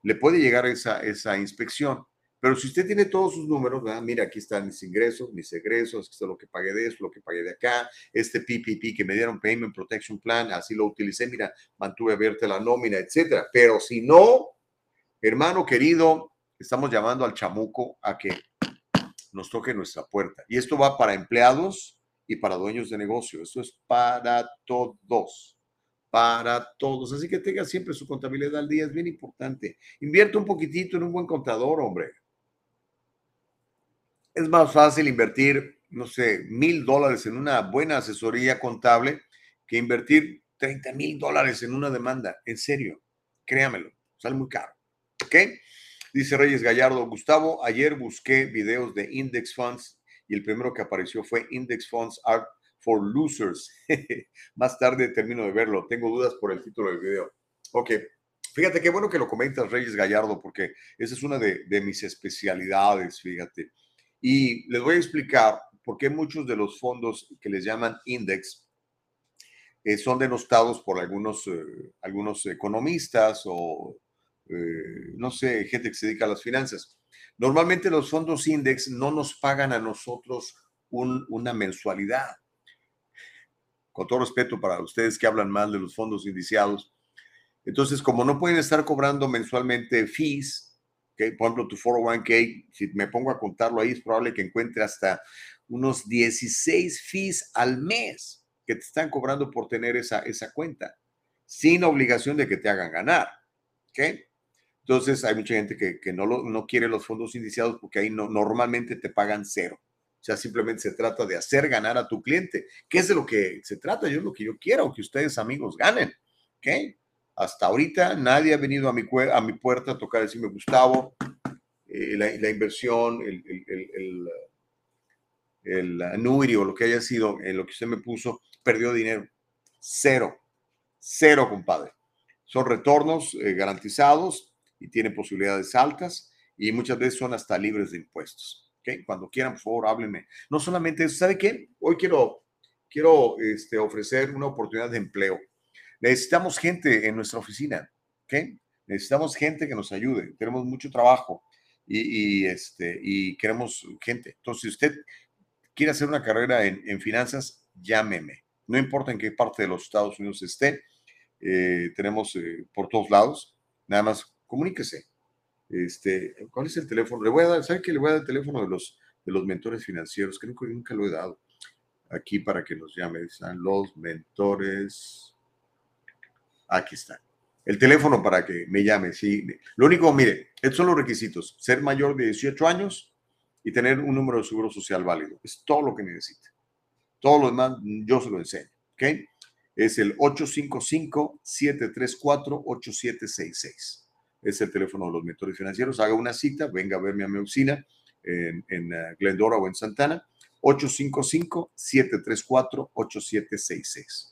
Speaker 3: le puede llegar esa, esa inspección pero si usted tiene todos sus números, mira, aquí están mis ingresos, mis egresos, aquí está lo que pagué de esto, lo que pagué de acá, este PPP que me dieron, Payment Protection Plan, así lo utilicé, mira, mantuve abierta la nómina, etcétera. Pero si no, hermano querido, estamos llamando al chamuco a que nos toque nuestra puerta. Y esto va para empleados y para dueños de negocio. Esto es para todos para todos. Así que tenga siempre su contabilidad al día, es bien importante. Invierte un poquitito en un buen contador, hombre. Es más fácil invertir, no sé, mil dólares en una buena asesoría contable que invertir 30 mil dólares en una demanda. En serio, créamelo, sale muy caro. ¿Ok? Dice Reyes Gallardo, Gustavo, ayer busqué videos de index funds y el primero que apareció fue Index Funds Are for Losers. Más tarde termino de verlo. Tengo dudas por el título del video. Ok. Fíjate qué bueno que lo comentas, Reyes Gallardo, porque esa es una de mis especialidades, fíjate. Y les voy a explicar por qué muchos de los fondos que les llaman index eh, son denostados por algunos, eh, algunos economistas o, eh, no sé, gente que se dedica a las finanzas. Normalmente los fondos index no nos pagan a nosotros una mensualidad. Con todo respeto para ustedes que hablan mal de los fondos indiciados. Entonces, como no pueden estar cobrando mensualmente fees, por ejemplo, tu 401k, si me pongo a contarlo ahí, es probable que encuentre hasta unos 16 fees al mes que te están cobrando por tener esa, esa cuenta, sin obligación de que te hagan ganar. ¿okay? Entonces hay mucha gente que, que no, lo, no quiere los fondos indiciados porque ahí no, normalmente te pagan cero. O sea, simplemente se trata de hacer ganar a tu cliente. ¿Qué es de lo que se trata? Yo es lo que yo quiero, que ustedes amigos ganen. ¿Ok? Hasta ahorita nadie ha venido a mi, puerta a tocar decirme, Gustavo, eh, la, inversión, el, el, lo que haya sido en lo que usted me puso, perdió dinero. Cero. Cero, compadre. Son retornos eh, garantizados y tienen posibilidades altas y muchas veces son hasta libres de impuestos. ¿okay? Cuando quieran, por favor, háblenme. No solamente eso, ¿sabe qué? Hoy quiero, quiero este, ofrecer una oportunidad de empleo. Necesitamos gente en nuestra oficina, ¿ok? Necesitamos gente que nos ayude. Tenemos mucho trabajo y, este, y queremos gente. Entonces, si usted quiere hacer una carrera en, finanzas, llámeme. No importa en qué parte de los Estados Unidos esté, eh, tenemos eh, por todos lados. Nada más comuníquese. Este, ¿Cuál es el teléfono? Le voy a dar, ¿sabe qué? Le voy a dar el teléfono de los, de los mentores financieros. Creo que nunca lo he dado aquí para que nos llame. Están los mentores. Aquí están. El teléfono para que me llame. Sí. Lo único, mire, estos son los requisitos. Ser mayor de 18 años y tener un número de seguro social válido. Es todo lo que necesita. Todo lo demás yo se lo enseño. ¿Ok? Es el 855-734-8766 es el teléfono de los mentores financieros. Haga una cita, venga a verme a mi oficina en, en uh, Glendora o en Santana, 855-734-8766.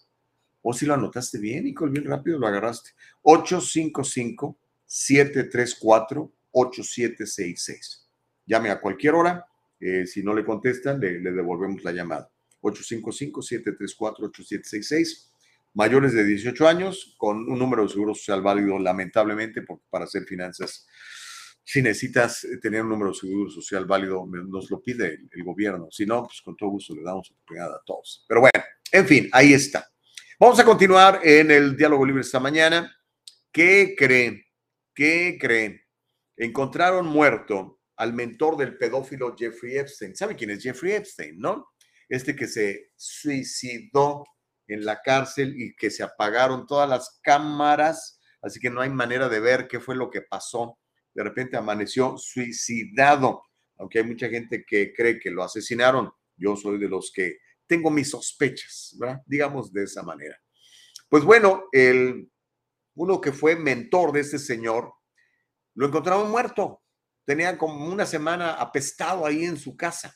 Speaker 3: O si lo anotaste bien, Nicole, bien rápido lo agarraste. 855-734-8766. Llame a cualquier hora. Eh, si no le contestan, le, devolvemos la llamada. 855-734-8766 mayores de 18 años con un número de seguro social válido, lamentablemente, porque para hacer finanzas, si necesitas tener un número de seguro social válido, nos lo pide el, gobierno. Si no, pues con todo gusto le damos oportunidad a todos. Pero bueno, en fin, ahí está. Vamos a continuar en el diálogo libre esta mañana. ¿Qué creen? ¿Qué creen? Encontraron muerto al mentor del pedófilo Jeffrey Epstein. ¿Sabe quién es Jeffrey Epstein, no? Este que se suicidó en la cárcel y que se apagaron todas las cámaras, así que no hay manera de ver qué fue lo que pasó. De repente amaneció suicidado, aunque hay mucha gente que cree que lo asesinaron. Yo soy de los que tengo mis sospechas. Digamos de esa manera. Pues bueno, el, uno que fue mentor de este señor, lo encontraron muerto. Tenía como una semana apestado ahí en su casa.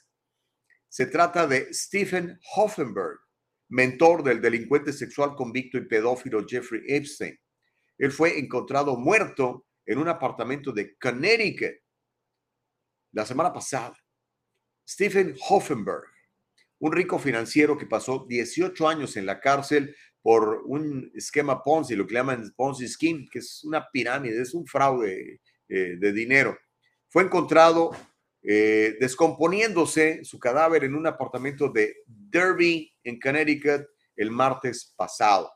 Speaker 3: Se trata de Stephen Hoffenberg mentor del delincuente sexual convicto y pedófilo Jeffrey Epstein. Él fue encontrado muerto en un apartamento de Connecticut la semana pasada. Stephen Hoffenberg, un rico financiero que pasó 18 años en la cárcel por un esquema Ponzi, lo que llaman Ponzi Scheme, que es una pirámide, es un fraude eh, de dinero. Fue encontrado eh, descomponiéndose su cadáver en un apartamento de Derby, en Connecticut, el martes pasado.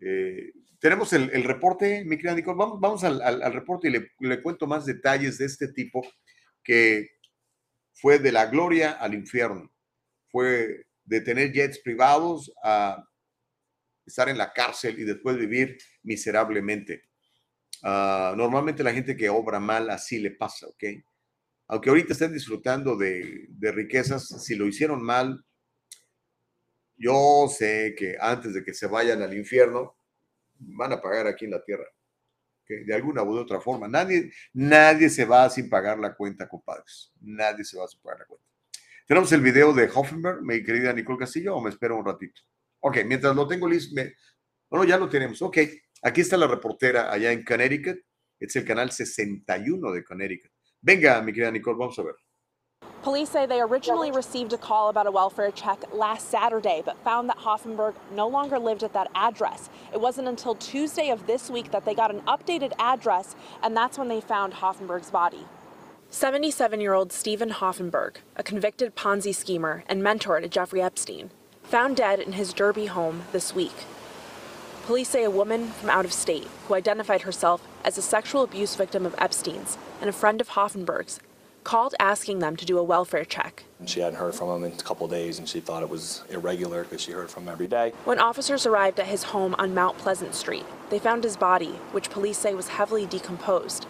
Speaker 3: Eh, tenemos el, reporte, mi querida Nicole. Vamos, al, reporte y le, cuento más detalles de este tipo que fue de la gloria al infierno. Fue de tener jets privados a estar en la cárcel y después vivir miserablemente. Uh, normalmente la gente que obra mal así le pasa, ¿ok? aunque ahorita estén disfrutando de, riquezas, si lo hicieron mal, yo sé que antes de que se vayan al infierno, van a pagar aquí en la tierra. De alguna u otra forma. Nadie, nadie se va sin pagar la cuenta, compadres. Nadie se va sin pagar la cuenta. Tenemos el video de Hoffenberg, mi querida Nicole Castillo, o me espero un ratito. Ok, mientras lo tengo listo, me... no, ya lo tenemos. Ok, aquí está la reportera allá en Connecticut. Es el canal 61 de Connecticut. Venga, mi querida Nicole, vamos a ver.
Speaker 14: Police say they originally received a call about a welfare check last Saturday, but found that Hoffenberg no longer lived at that address. It wasn't until Tuesday of this week that they got an updated address, and that's when they found Hoffenberg's body. 77 year old Stephen Hoffenberg, a convicted Ponzi schemer and mentor to Jeffrey Epstein, found dead in his Derby home this week. Police say a woman from out of state, who identified herself as a sexual abuse victim of Epstein's and a friend of Hoffenberg's, called asking them to do a welfare check.
Speaker 16: She hadn't heard from him in a couple of days, and she thought it was irregular because she heard from him every day.
Speaker 14: When officers arrived at his home on Mount Pleasant Street, they found his body, which police say was heavily decomposed.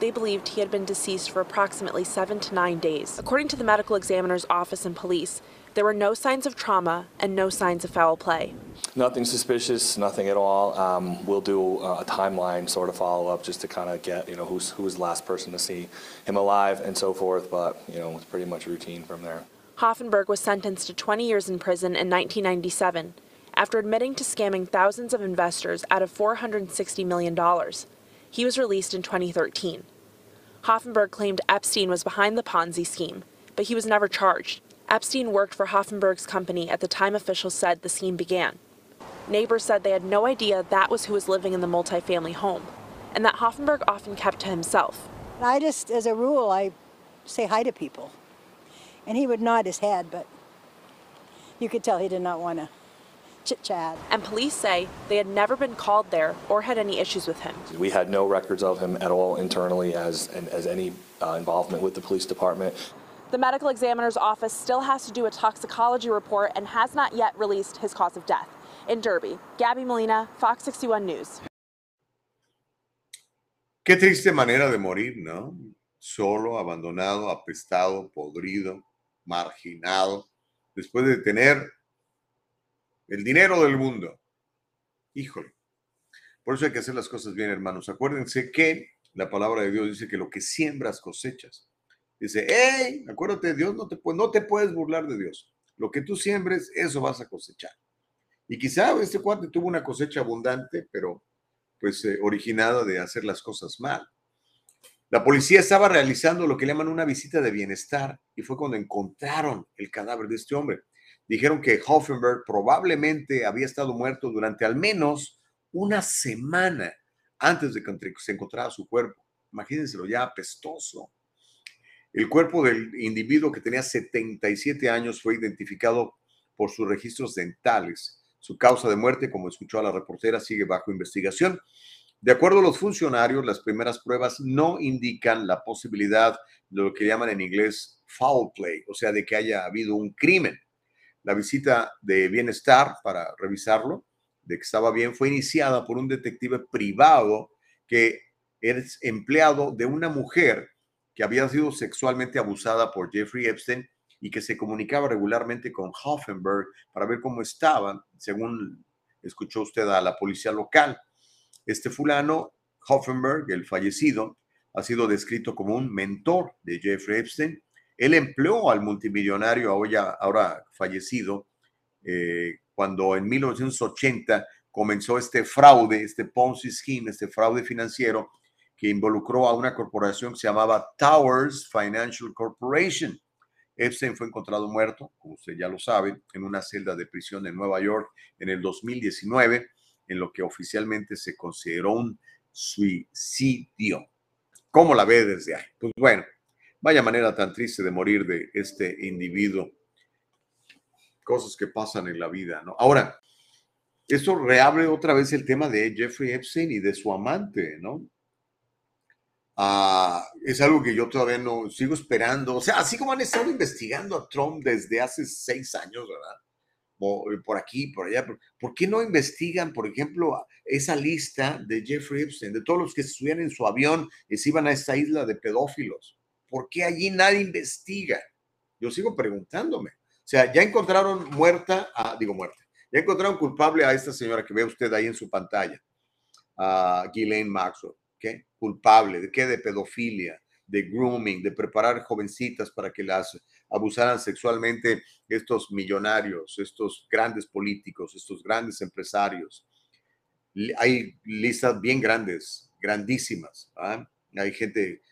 Speaker 14: They believed he had been deceased for approximately seven to nine days. According to the medical examiner's office and police, there were no signs of trauma and no signs of foul play.
Speaker 16: Nothing suspicious, nothing at all. Um, we'll do a timeline sort of follow up just to kind of get, you know, who's who was the last person to see him alive and so forth. But you know, it's pretty much routine from there.
Speaker 14: Hoffenberg was sentenced to 20 years in prison in 1997 after admitting to scamming thousands of investors out of $460 million. He was released in 2013. Hoffenberg claimed Epstein was behind the Ponzi scheme, but he was never charged. Epstein worked for Hoffenberg's company at the time officials said the scheme began. Neighbors said they had no idea that was who was living in the multifamily home, and that Hoffenberg often kept to himself.
Speaker 17: I just, as a rule, I say hi to people. And he would nod his head, but you could tell he did not want to chit chat.
Speaker 14: And police say they had never been called there or had any issues with him.
Speaker 16: We had no records of him at all internally as as any uh, involvement with the police department.
Speaker 14: The medical examiner's office still has to do a toxicology report and has not yet released his cause of death. In Derby, Gabby Molina, Fox 61 News.
Speaker 3: Qué triste manera de morir, ¿no? Solo, abandonado, apestado, podrido, marginado, después de tener el dinero del mundo. Híjole. Por eso hay que hacer las cosas bien, hermanos. Acuérdense que la palabra de Dios dice que lo que siembras cosechas. Dice, hey, acuérdate, Dios no te, no te puedes burlar de Dios. Lo que tú siembres, eso vas a cosechar. Y quizá este cuate tuvo una cosecha abundante, pero pues eh, originada de hacer las cosas mal. La policía estaba realizando lo que llaman una visita de bienestar y fue cuando encontraron el cadáver de este hombre. Dijeron que Hoffenberg probablemente había estado muerto durante al menos una semana antes de que se encontrara su cuerpo. Imagínenselo ya apestoso. El cuerpo del individuo que tenía 77 años fue identificado por sus registros dentales. Su causa de muerte, como escuchó a la reportera, sigue bajo investigación. De acuerdo a los funcionarios, las primeras pruebas no indican la posibilidad de lo que llaman en inglés foul play, o sea, de que haya habido un crimen. La visita de bienestar para revisarlo, de que estaba bien, fue iniciada por un detective privado que es empleado de una mujer que había sido sexualmente abusada por Jeffrey Epstein y que se comunicaba regularmente con Hoffenberg para ver cómo estaba, según escuchó usted a la policía local. Este fulano, Hoffenberg, el fallecido, ha sido descrito como un mentor de Jeffrey Epstein. Él empleó al multimillonario ahora, fallecido eh, cuando en 1980 comenzó este fraude, este Ponzi scheme, este fraude financiero que involucró a una corporación que se llamaba Towers Financial Corporation. Epstein fue encontrado muerto, como usted ya lo sabe, en una celda de prisión en Nueva York en el 2019, en lo que oficialmente se consideró un suicidio. ¿Cómo la ve desde ahí? Pues bueno, vaya manera tan triste de morir de este individuo. Cosas que pasan en la vida, ¿no? Ahora, eso reabre otra vez el tema de Jeffrey Epstein y de su amante, ¿no? Ah, es algo que yo todavía no sigo esperando. O sea, así como han estado investigando a Trump desde hace seis años, ¿verdad? Eh, por aquí, por allá. ¿Por qué no investigan, por ejemplo, esa lista de Jeffrey Epstein, de todos los que subían en su avión y se iban a esta isla de pedófilos? ¿Por qué allí nadie investiga? Yo sigo preguntándome. O sea, ya encontraron muerta, a, digo muerta, ya encontraron culpable a esta señora que ve usted ahí en su pantalla, a Ghislaine Maxwell. ¿qué? culpable, ¿de qué? De pedofilia, de grooming, de preparar jovencitas para que las abusaran sexualmente estos millonarios, estos grandes políticos, estos grandes empresarios. Hay listas bien grandes, grandísimas. ¿ah? Hay gente,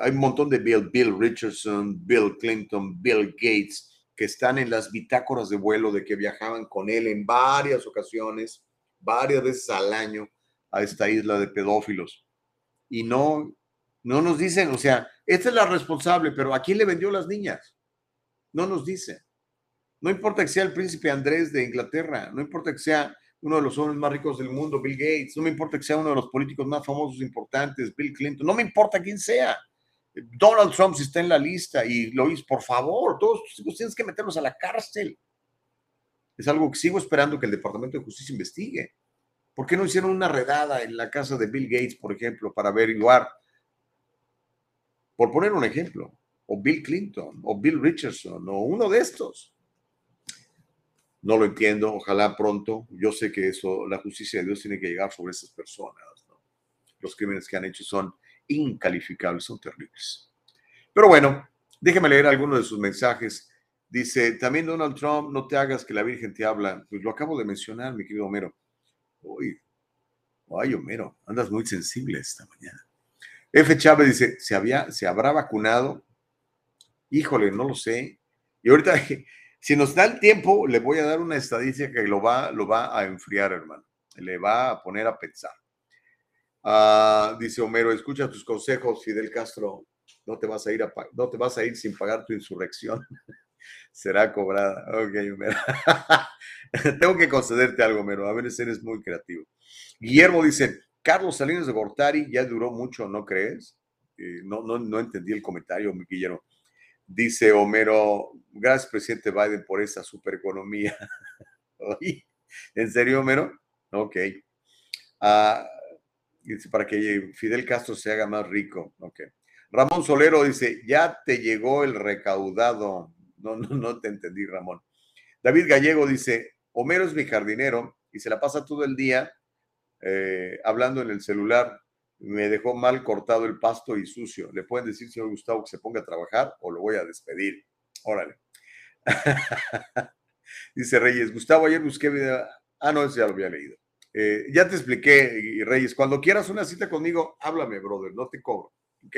Speaker 3: hay un montón de Bill, Bill Richardson, Bill Clinton, Bill Gates, que están en las bitácoras de vuelo de que viajaban con él en varias ocasiones, varias veces al año a esta isla de pedófilos. Y no, no nos dicen, o sea, esta es la responsable, pero ¿a quién le vendió las niñas? No nos dicen. No importa que sea el príncipe Andrés de Inglaterra, no importa que sea uno de los hombres más ricos del mundo, Bill Gates, no me importa que sea uno de los políticos más famosos e importantes, Bill Clinton, no me importa quién sea. Donald Trump está en la lista y lo hizo, por favor, todos hijos tienes que meterlos a la cárcel. Es algo que sigo esperando que el Departamento de Justicia investigue. ¿Por qué no hicieron una redada en la casa de Bill Gates, por ejemplo, para averiguar? Por poner un ejemplo, o Bill Clinton, o Bill Richardson, o uno de estos. No lo entiendo, ojalá pronto. Yo sé que eso, la justicia de Dios tiene que llegar sobre esas personas. Los crímenes que han hecho son incalificables, son terribles. Pero bueno, déjeme leer algunos de sus mensajes. Dice, también Donald Trump, no te hagas que la Virgen te habla. Pues lo acabo de mencionar, mi querido Homero. Uy, ay, Homero, andas muy sensible esta mañana. F. Chávez dice, ¿se, había, ¿se habrá vacunado? Híjole, no lo sé. Y ahorita, si nos da el tiempo, le voy a dar una estadística que lo va, lo va a enfriar, hermano. Le va a poner a pensar. Ah, dice Homero, escucha tus consejos, Fidel Castro. No te vas a ir, a, no te vas a ir sin pagar tu insurrección. Será cobrada. Ok, Homero. Tengo que concederte algo, Homero. A veces eres muy creativo. Guillermo dice, Carlos Salinas de Gortari ya duró mucho, ¿no crees? Eh, no, no, no entendí el comentario, Guillermo. Dice Homero, gracias, presidente Biden, por esa supereconomía. ¿En serio, Homero? Ok. Ah, dice, para que Fidel Castro se haga más rico. Ok. Ramón Solero dice, ya te llegó el recaudado. No, no, no te entendí, Ramón. David Gallego dice, Homero es mi jardinero y se la pasa todo el día eh, hablando en el celular. Me dejó mal cortado el pasto y sucio. ¿Le pueden decir, señor Gustavo, que se ponga a trabajar o lo voy a despedir? Órale. dice Reyes, Gustavo, ayer busqué video. Ah, no, ese ya lo había leído. Eh, ya te expliqué, Reyes, cuando quieras una cita conmigo, háblame, brother, no te cobro. ¿Ok?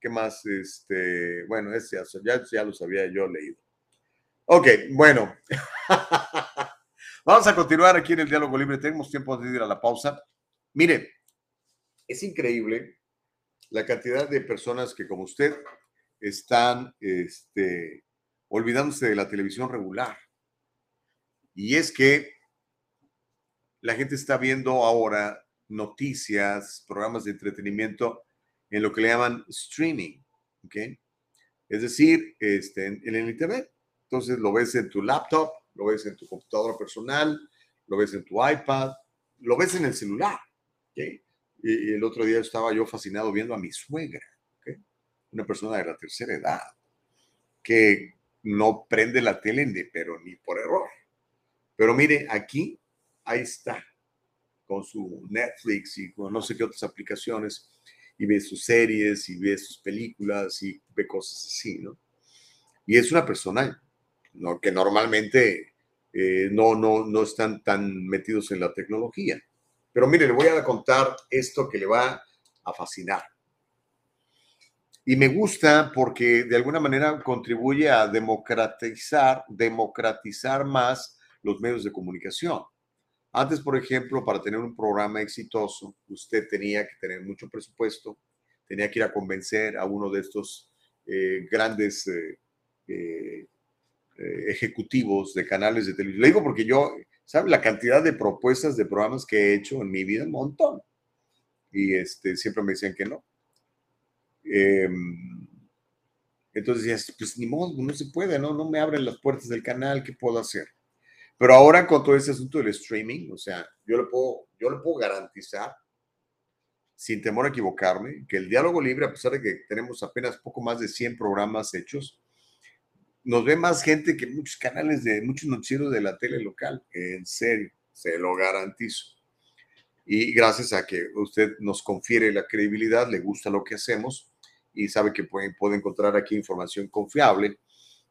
Speaker 3: ¿Qué más? Este, bueno, ese ya, ya lo sabía yo leído. Ok, bueno. Vamos a continuar aquí en el diálogo libre. Tenemos tiempo de ir a la pausa. Mire, es increíble la cantidad de personas que, como usted, están este, olvidándose de la televisión regular. Y es que la gente está viendo ahora noticias, programas de entretenimiento en lo que le llaman streaming, ¿ok? Es decir, este, en, el Internet. Entonces lo ves en tu laptop, lo ves en tu computadora personal, lo ves en tu iPad, lo ves en el celular, Y, el otro día estaba yo fascinado viendo a mi suegra. Una persona de la tercera edad, que no prende la tele, ni, pero ni por error. Pero mire, aquí, ahí está, con su Netflix y con no sé qué otras aplicaciones y ve sus series y ve sus películas y ve cosas así, ¿no? Y es una persona que normalmente eh, no, no, no están tan metidos en la tecnología. Pero mire, le voy a contar esto que le va a fascinar. Y me gusta porque de alguna manera contribuye a democratizar, democratizar más los medios de comunicación. Antes, por ejemplo, para tener un programa exitoso, usted tenía que tener mucho presupuesto, tenía que ir a convencer a uno de estos eh, grandes eh, eh, ejecutivos de canales de televisión. Le digo porque yo, ¿sabe? La cantidad de propuestas de programas que he hecho en mi vida, un montón. Y este, siempre me decían que no. Em, entonces decías, pues ni modo, no se puede, ¿no? No me abren las puertas del canal, ¿qué puedo hacer? Pero ahora con todo ese asunto del streaming, o sea, yo le puedo, yo le puedo garantizar, sin temor a equivocarme, que el diálogo libre, a pesar de que tenemos apenas poco más de 100 programas hechos, nos ve más gente que muchos canales de muchos noticieros de la tele local. En serio, se lo garantizo. Y gracias a que usted nos confiere la credibilidad, le gusta lo que hacemos y sabe que puede, puede encontrar aquí información confiable,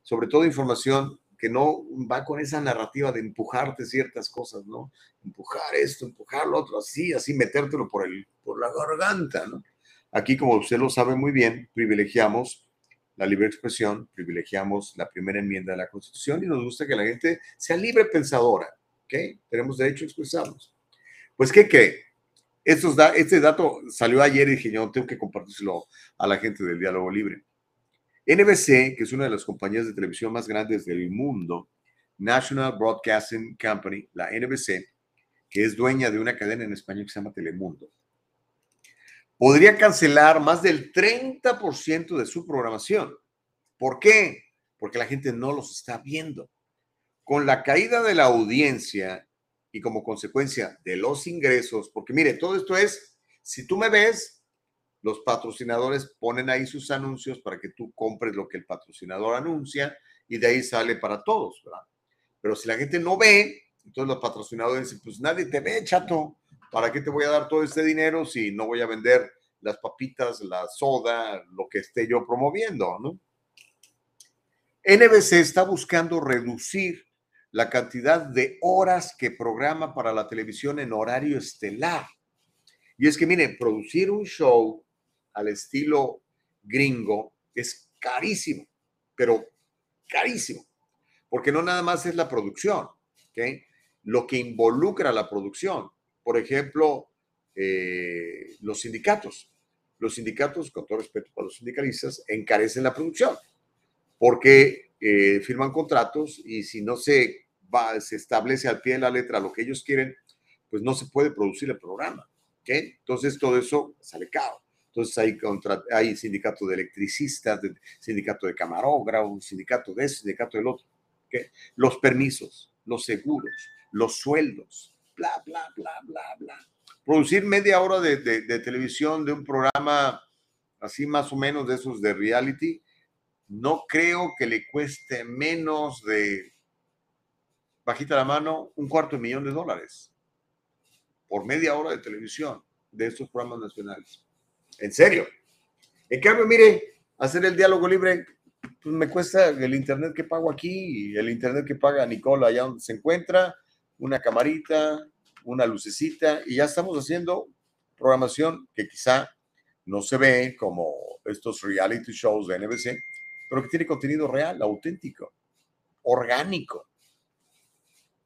Speaker 3: sobre todo información que no va con esa narrativa de empujarte ciertas cosas, ¿no? Empujar esto, empujar lo otro, así, así metértelo por, el, por la garganta, ¿no? Aquí, como usted lo sabe muy bien, privilegiamos la libre expresión, privilegiamos la primera enmienda de la Constitución y nos gusta que la gente sea libre pensadora, ¿ok? Tenemos derecho a expresarnos. Pues, ¿qué cree? Estos da, este dato salió ayer y dije, yo tengo que compartírselo a la gente del diálogo libre. NBC, que es una de las compañías de televisión más grandes del mundo, National Broadcasting Company, la NBC, que es dueña de una cadena en español que se llama Telemundo, podría cancelar más del 30% de su programación. ¿Por qué? Porque la gente no los está viendo. Con la caída de la audiencia y como consecuencia de los ingresos, porque mire, todo esto es, si tú me ves, los patrocinadores ponen ahí sus anuncios para que tú compres lo que el patrocinador anuncia y de ahí sale para todos, ¿verdad? Pero si la gente no ve, entonces los patrocinadores dicen, pues nadie te ve, chato, ¿para qué te voy a dar todo este dinero si no voy a vender las papitas, la soda, lo que esté yo promoviendo, ¿no? NBC está buscando reducir la cantidad de horas que programa para la televisión en horario estelar. Y es que, miren, producir un show al estilo gringo es carísimo, pero carísimo, porque no nada más es la producción, ¿ok? Lo que involucra la producción. Por ejemplo, eh, los sindicatos. Los sindicatos, con todo respeto para los sindicalistas, encarecen la producción porque eh, firman contratos y si no se, va, se establece al pie de la letra lo que ellos quieren, pues no se puede producir el programa. ¿okay? Entonces todo eso sale caro. Entonces hay, contra, hay sindicato de electricistas, de, sindicato de camarógrafos, sindicato de eso, sindicato del otro. ¿okay? Los permisos, los seguros, los sueldos, bla, bla, bla, bla, bla. Producir media hora de, de, televisión de un programa así más o menos de esos de reality, no creo que le cueste menos de, bajita la mano, un cuarto de millón de dólares por media hora de televisión de estos programas nacionales. En serio. En cambio, mire, hacer el diálogo libre, pues me cuesta el internet que pago aquí y el internet que paga Nicola allá donde se encuentra, una camarita, una lucecita, y ya estamos haciendo programación que quizá no se ve como estos reality shows de NBC, pero que tiene contenido real, auténtico, orgánico.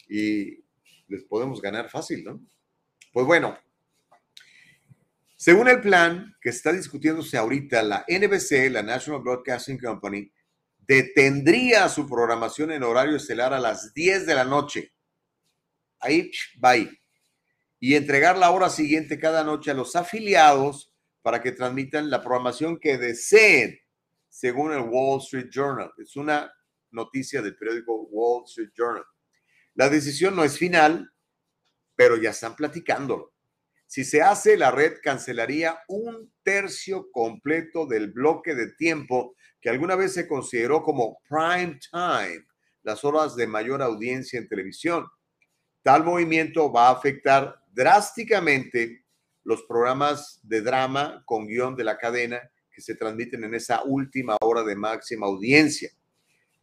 Speaker 3: Y les podemos ganar fácil, ¿no? Pues bueno, según el plan que está discutiéndose ahorita, la NBC, la National Broadcasting Company, detendría su programación en horario estelar a las 10 de la noche. Ahí, bye. Y entregar la hora siguiente cada noche a los afiliados para que transmitan la programación que deseen según el Wall Street Journal. Es una noticia del periódico Wall Street Journal. La decisión no es final, pero ya están platicándolo. Si se hace, la red cancelaría un tercio completo del bloque de tiempo que alguna vez se consideró como prime time, las horas de mayor audiencia en televisión. Tal movimiento va a afectar drásticamente los programas de drama con guion de la cadena que se transmiten en esa última hora de máxima audiencia.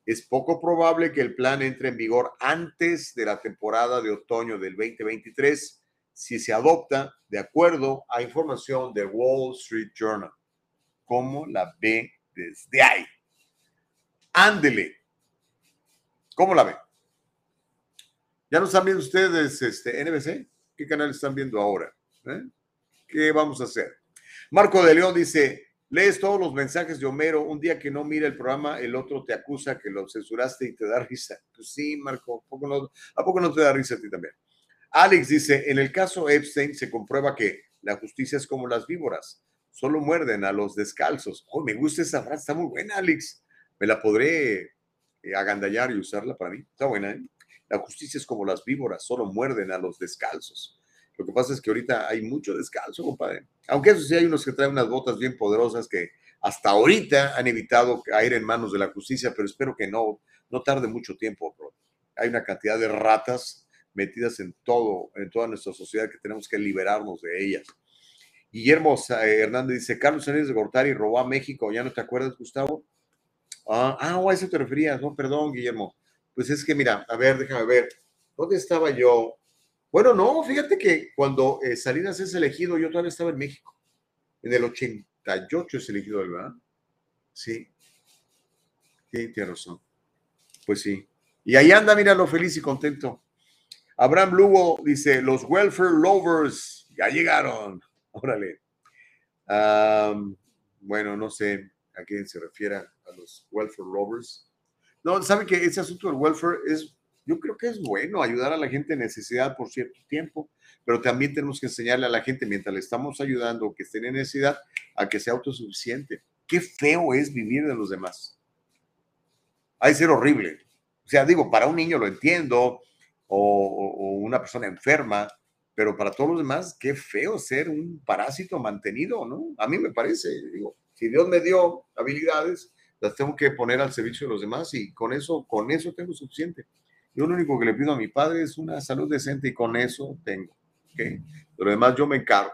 Speaker 3: Es poco probable que el plan entre en vigor antes de la temporada de otoño del 2023 si se adopta de acuerdo a información de Wall Street Journal. ¿Cómo la ve desde ahí? Ándele. ¿Cómo la ve? ¿Ya no están viendo ustedes este, NBC? ¿Qué canal están viendo ahora? ¿Eh? ¿Qué vamos a hacer? Marco de León dice, Lees todos los mensajes de Homero, un día que no mira el programa, el otro te acusa que lo censuraste y te da risa. Pues sí, Marco, ¿a poco no, ¿a poco no te da risa a ti también? Alex dice, en el caso Epstein se comprueba que la justicia es como las víboras, solo muerden a los descalzos. Oh, me gusta esa frase, está muy buena, Alex. Me la podré eh, agandallar y usarla para mí. Está buena, ¿eh? La justicia es como las víboras, solo muerden a los descalzos. Lo que pasa es que ahorita hay mucho descalzo, compadre. Aunque eso sí, hay unos que traen unas botas bien poderosas que hasta ahorita han evitado caer en manos de la justicia, pero espero que no, no tarde mucho tiempo. Bro. Hay una cantidad de ratas metidas en todo, en toda nuestra sociedad que tenemos que liberarnos de ellas. Guillermo eh, Hernández dice, Carlos Sánchez de Gortari robó a México, ¿ya no te acuerdas, Gustavo? Ah, ah, a eso te referías, no, perdón, Guillermo. Pues es que mira, a ver, déjame ver, ¿dónde estaba yo? Bueno, no, fíjate que cuando eh, Salinas es elegido, yo todavía estaba en México. En el 88 es elegido, ¿verdad? Sí. Sí, tiene razón. Pues sí. Y ahí anda, míralo, feliz y contento. Abraham Lugo dice, los welfare lovers ya llegaron. Órale. bueno, no sé a quién se refiere a los welfare lovers. No, sabe que ese asunto del welfare es Yo creo que es bueno ayudar a la gente en necesidad por cierto tiempo, pero también tenemos que enseñarle a la gente mientras le estamos ayudando que estén en necesidad a que sea autosuficiente. Qué feo es vivir de los demás. Hay ser horrible. O sea, digo, para un niño lo entiendo, o, o una persona enferma, pero para todos los demás, qué feo ser un parásito mantenido, ¿no? A mí me parece, digo, si Dios me dio habilidades, las tengo que poner al servicio de los demás y con eso, con eso tengo suficiente. Yo lo único que le pido a mi padre es una salud decente y con eso tengo. ¿okay? Lo demás yo me encargo.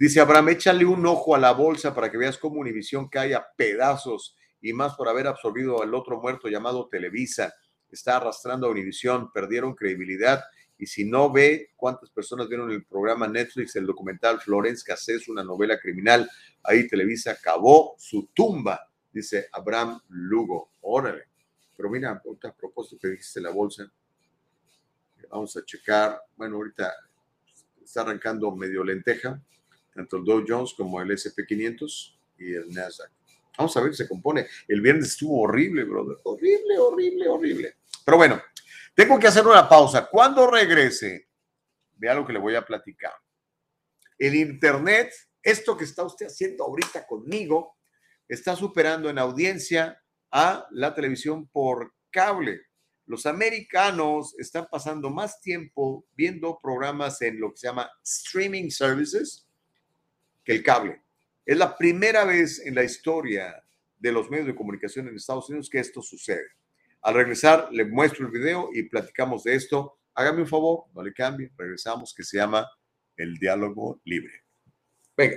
Speaker 3: Dice Abraham, échale un ojo a la bolsa para que veas cómo Univisión cae a pedazos y más por haber absorbido al otro muerto llamado Televisa. Está arrastrando a Univisión, perdieron credibilidad y si no ve cuántas personas vieron el programa Netflix, el documental Florence Cassés, una novela criminal, ahí Televisa acabó su tumba, dice Abraham Lugo. Órale. Pero mira, a propósito que dijiste la bolsa, vamos a checar. Bueno, ahorita está arrancando medio lenteja, tanto el Dow Jones como el SP500 y el Nasdaq. Vamos a ver si se compone. El viernes estuvo horrible, brother. Horrible, horrible, horrible. Pero bueno, tengo que hacer una pausa. Cuando regrese, vea lo que le voy a platicar. El Internet, esto que está usted haciendo ahorita conmigo, está superando en audiencia a la televisión por cable. Los americanos están pasando más tiempo viendo programas en lo que se llama streaming services que el cable. Es la primera vez en la historia de los medios de comunicación en Estados Unidos que esto sucede. Al regresar, le muestro el video y platicamos de esto. Hágame un favor, no le cambie. Regresamos, que se llama El Diálogo Libre. Venga.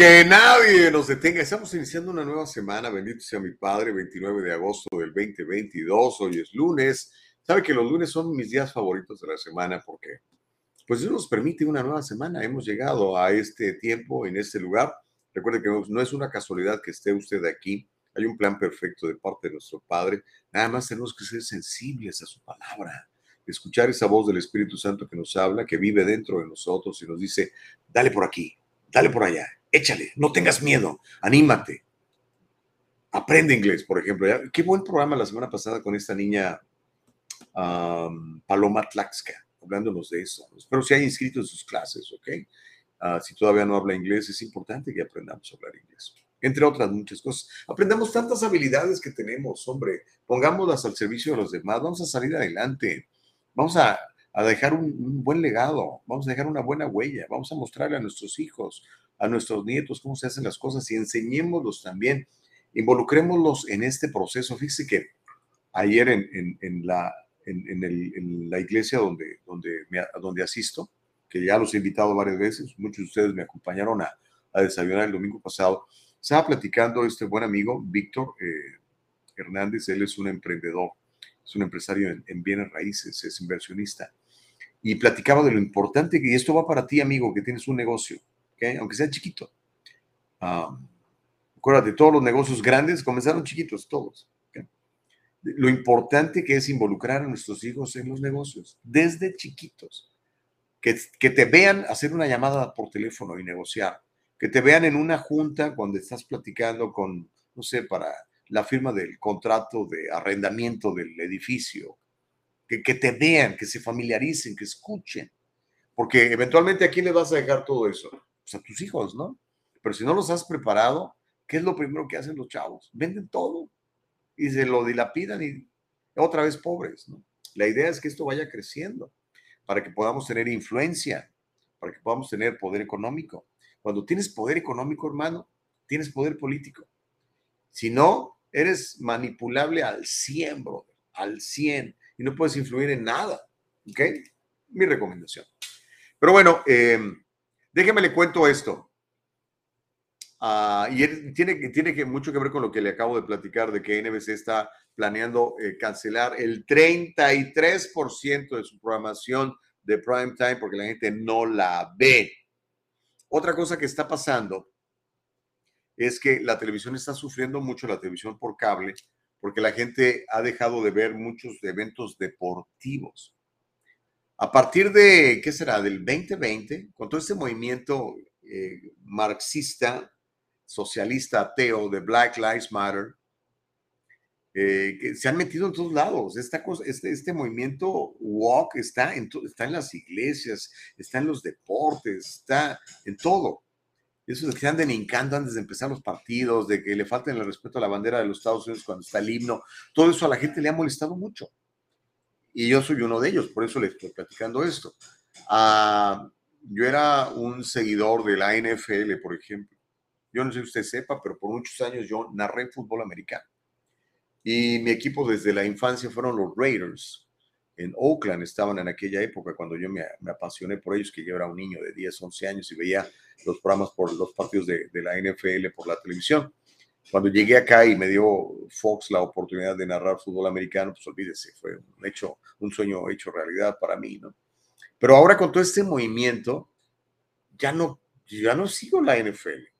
Speaker 3: Que nadie nos detenga. Estamos iniciando una nueva semana. Bendito sea mi Padre, 29 de agosto del 2022. Hoy es lunes. Sabe que los lunes son mis días favoritos de la semana porque, pues, Dios nos permite una nueva semana. Hemos llegado a este tiempo, en este lugar. Recuerde que no es una casualidad que esté usted aquí. Hay un plan perfecto de parte de nuestro Padre. Nada más tenemos que ser sensibles a su palabra, escuchar esa voz del Espíritu Santo que nos habla, que vive dentro de nosotros y nos dice, dale por aquí, dale por allá, échale, no tengas miedo, anímate. Aprende inglés, por ejemplo. Qué buen programa la semana pasada con esta niña Paloma Tlaxca, hablándonos de eso. Espero se haya inscrito en sus clases, ¿ok? Ah, si todavía no habla inglés, es importante que aprendamos a hablar inglés entre otras muchas cosas. Aprendamos tantas habilidades que tenemos, hombre, pongámoslas al servicio de los demás, vamos a salir adelante, vamos a, dejar un buen legado, vamos a dejar una buena huella, vamos a mostrarle a nuestros hijos, a nuestros nietos cómo se hacen las cosas y enseñémoslos también, involucrémoslos en este proceso. Fíjese que ayer en, en- la, en, el- en la iglesia donde, donde, donde asisto, que ya los he invitado varias veces, muchos de ustedes me acompañaron a, a desayunar el domingo pasado, estaba platicando este buen amigo, Víctor eh, Hernández, él es un emprendedor, es un empresario en, en bienes raíces, es inversionista, y platicaba de lo importante que, y esto va para ti, amigo, que tienes un negocio, aunque sea chiquito. Ah, acuérdate, todos los negocios grandes comenzaron chiquitos, todos. Lo importante que es involucrar a nuestros hijos en los negocios, desde chiquitos. Que, que te vean hacer una llamada por teléfono y negociar, que te vean en una junta cuando estás platicando con, no sé, para la firma del contrato de arrendamiento del edificio, que, que te vean, que se familiaricen, que escuchen, porque eventualmente a quién le vas a dejar todo eso? Pues a tus hijos, ¿no? Pero si no los has preparado, ¿qué es lo primero que hacen los chavos? Venden todo y se lo dilapidan y otra vez pobres. ¿no? La idea es que esto vaya creciendo para que podamos tener influencia, para que podamos tener poder económico. Cuando tienes poder económico, hermano, tienes poder político. Si no, eres manipulable al 100, brother, al 100, y no puedes influir en nada. ¿Ok? Mi recomendación. Pero bueno, eh, déjeme le cuento esto. Ah, y tiene, que, mucho que ver con lo que le acabo de platicar de que NBC está planeando eh, cancelar el 33% de su programación de prime time porque la gente no la ve. Otra cosa que está pasando es que la televisión está sufriendo mucho, la televisión por cable, porque la gente ha dejado de ver muchos eventos deportivos. A partir de, ¿qué será? Del 2020, con todo este movimiento eh, marxista, socialista, ateo de Black Lives Matter, eh, que se han metido en todos lados. Esta cosa, este, este movimiento walk está en, está en las iglesias, está en los deportes, está en todo. Eso de que anden hincando antes de empezar los partidos, de que le falten el respeto a la bandera de los Estados Unidos cuando está el himno, todo eso a la gente le ha molestado mucho. Y yo soy uno de ellos, por eso le estoy platicando esto. Ah, yo era un seguidor de la NFL, por ejemplo. Yo no sé si usted sepa, pero por muchos años yo narré fútbol americano. Y mi equipo desde la infancia fueron los Raiders. En Oakland estaban en aquella época cuando yo me, apasioné por ellos, que yo era un niño de 10, 11 años y veía los programas por los partidos de, de la NFL por la televisión. Cuando llegué acá y me dio Fox la oportunidad de narrar fútbol americano, pues olvídese, fue un hecho, un sueño hecho realidad para mí, ¿no? Pero ahora con todo este movimiento, ya no, ya no sigo la NFL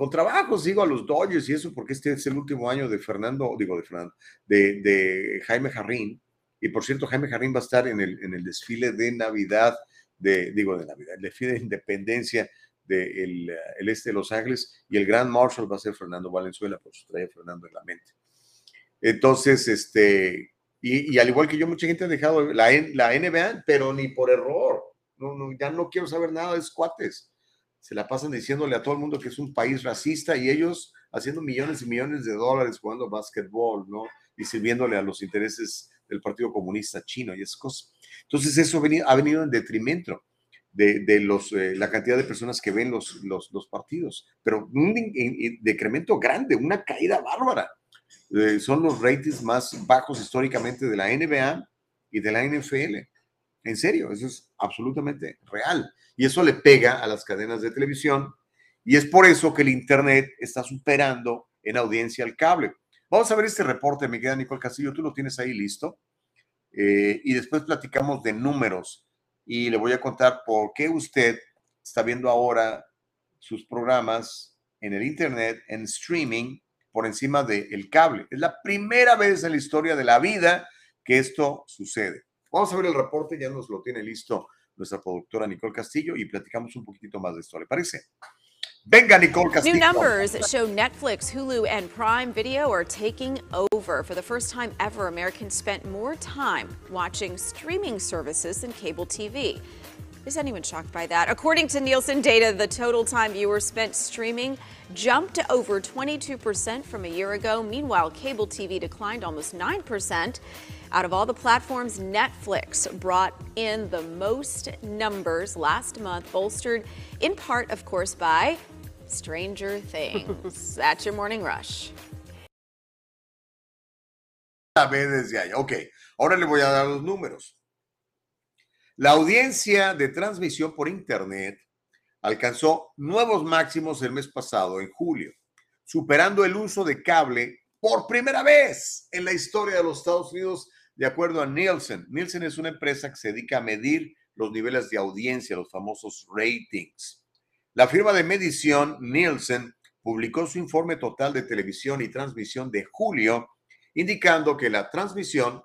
Speaker 3: con trabajo sigo a los Dodgers y eso porque este es el último año de Fernando, digo de Fernando, de, Jaime Jarrín. Y por cierto, Jaime Jarrín va a estar en el, en el desfile de Navidad, de, digo de Navidad, el desfile de independencia del de el este de Los Ángeles y el Grand Marshal va a ser Fernando Valenzuela, por su trae Fernando en la mente. Entonces, este, y, al igual que yo, mucha gente ha dejado la, la NBA, pero ni por error. No, no, ya no quiero saber nada de cuates se la pasan diciéndole a todo el mundo que es un país racista y ellos haciendo millones y millones de dólares jugando básquetbol, ¿no? Y sirviéndole a los intereses del Partido Comunista Chino y esas cosas. Entonces eso ha venido en detrimento de, los, eh, la cantidad de personas que ven los, los, partidos, pero un decremento grande, una caída bárbara. Eh, son los ratings más bajos históricamente de la NBA y de la NFL. En serio, eso es absolutamente real. Y eso le pega a las cadenas de televisión. Y es por eso que el Internet está superando en audiencia al cable. Vamos a ver este reporte, me queda Nicole Castillo. Tú lo tienes ahí listo. Eh, y después platicamos de números. Y le voy a contar por qué usted está viendo ahora sus programas en el Internet, en streaming, por encima del cable. Es la primera vez en la historia de la vida que esto sucede. Vamos a ver el reporte, ya nos lo tiene listo nuestra productora Nicole Castillo y platicamos un poquitito más de esto, ¿le parece? Venga, Nicole Castillo.
Speaker 18: New numbers show Netflix, Hulu, and Prime Video are taking over. For the first time ever, Americans spent more time watching streaming services than cable TV. Is anyone shocked by that? According to Nielsen data, the total time viewers spent streaming jumped to over 22% from a year ago. Meanwhile, cable TV declined almost 9%. Out of all the platforms, Netflix brought in the most numbers last month, bolstered in part, of course, by Stranger Things. That's your morning rush.
Speaker 3: A desde ahí. Ok, ahora le voy a dar los números. La audiencia de transmisión por Internet alcanzó nuevos máximos el mes pasado, en julio, superando el uso de cable por primera vez en la historia de los Estados Unidos de acuerdo a Nielsen. Nielsen es una empresa que se dedica a medir los niveles de audiencia, los famosos ratings. La firma de medición Nielsen publicó su informe total de televisión y transmisión de julio, indicando que la transmisión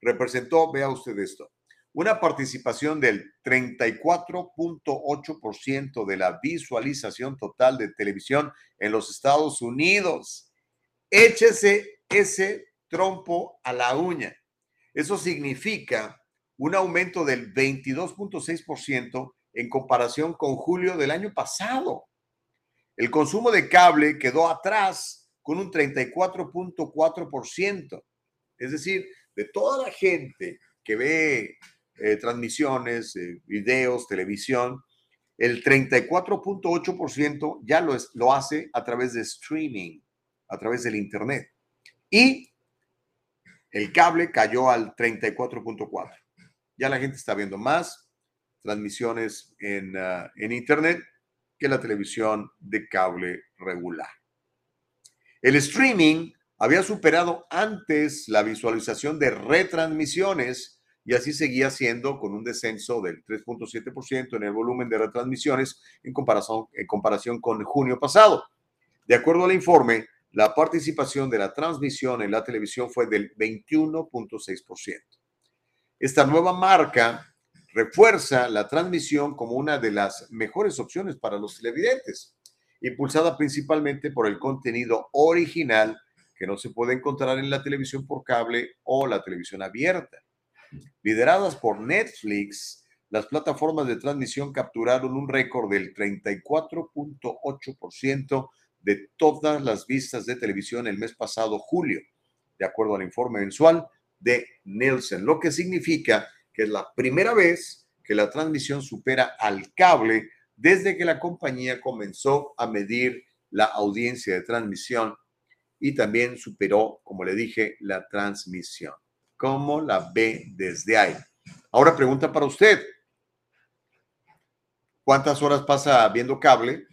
Speaker 3: representó, vea usted esto, una participación del 34.8% de la visualización total de televisión en los Estados Unidos. Échese ese trompo a la uña. Eso significa un aumento del 22.6% en comparación con julio del año pasado. El consumo de cable quedó atrás con un 34.4%. Es decir, de toda la gente que ve eh, transmisiones, eh, videos, televisión, el 34.8% ya lo, es, lo hace a través de streaming, a través del Internet. Y el cable cayó al 34.4%. Ya la gente está viendo más transmisiones en, uh, en Internet que la televisión de cable regular. El streaming había superado antes la visualización de retransmisiones y así seguía siendo con un descenso del 3.7% en el volumen de retransmisiones en comparación, en comparación con junio pasado. De acuerdo al informe, la participación de la transmisión en la televisión fue del 21.6%. Esta nueva marca refuerza la transmisión como una de las mejores opciones para los televidentes, impulsada principalmente por el contenido original que no se puede encontrar en la televisión por cable o la televisión abierta. Lideradas por Netflix, las plataformas de transmisión capturaron un récord del 34.8% de todas las vistas de televisión el mes pasado, julio, de acuerdo al informe mensual de Nielsen, lo que significa que es la primera vez que la transmisión supera al cable desde que la compañía comenzó a medir la audiencia de transmisión y también superó, como le dije, la transmisión. ¿Cómo la ve desde ahí? Ahora pregunta para usted. ¿Cuántas horas pasa viendo cable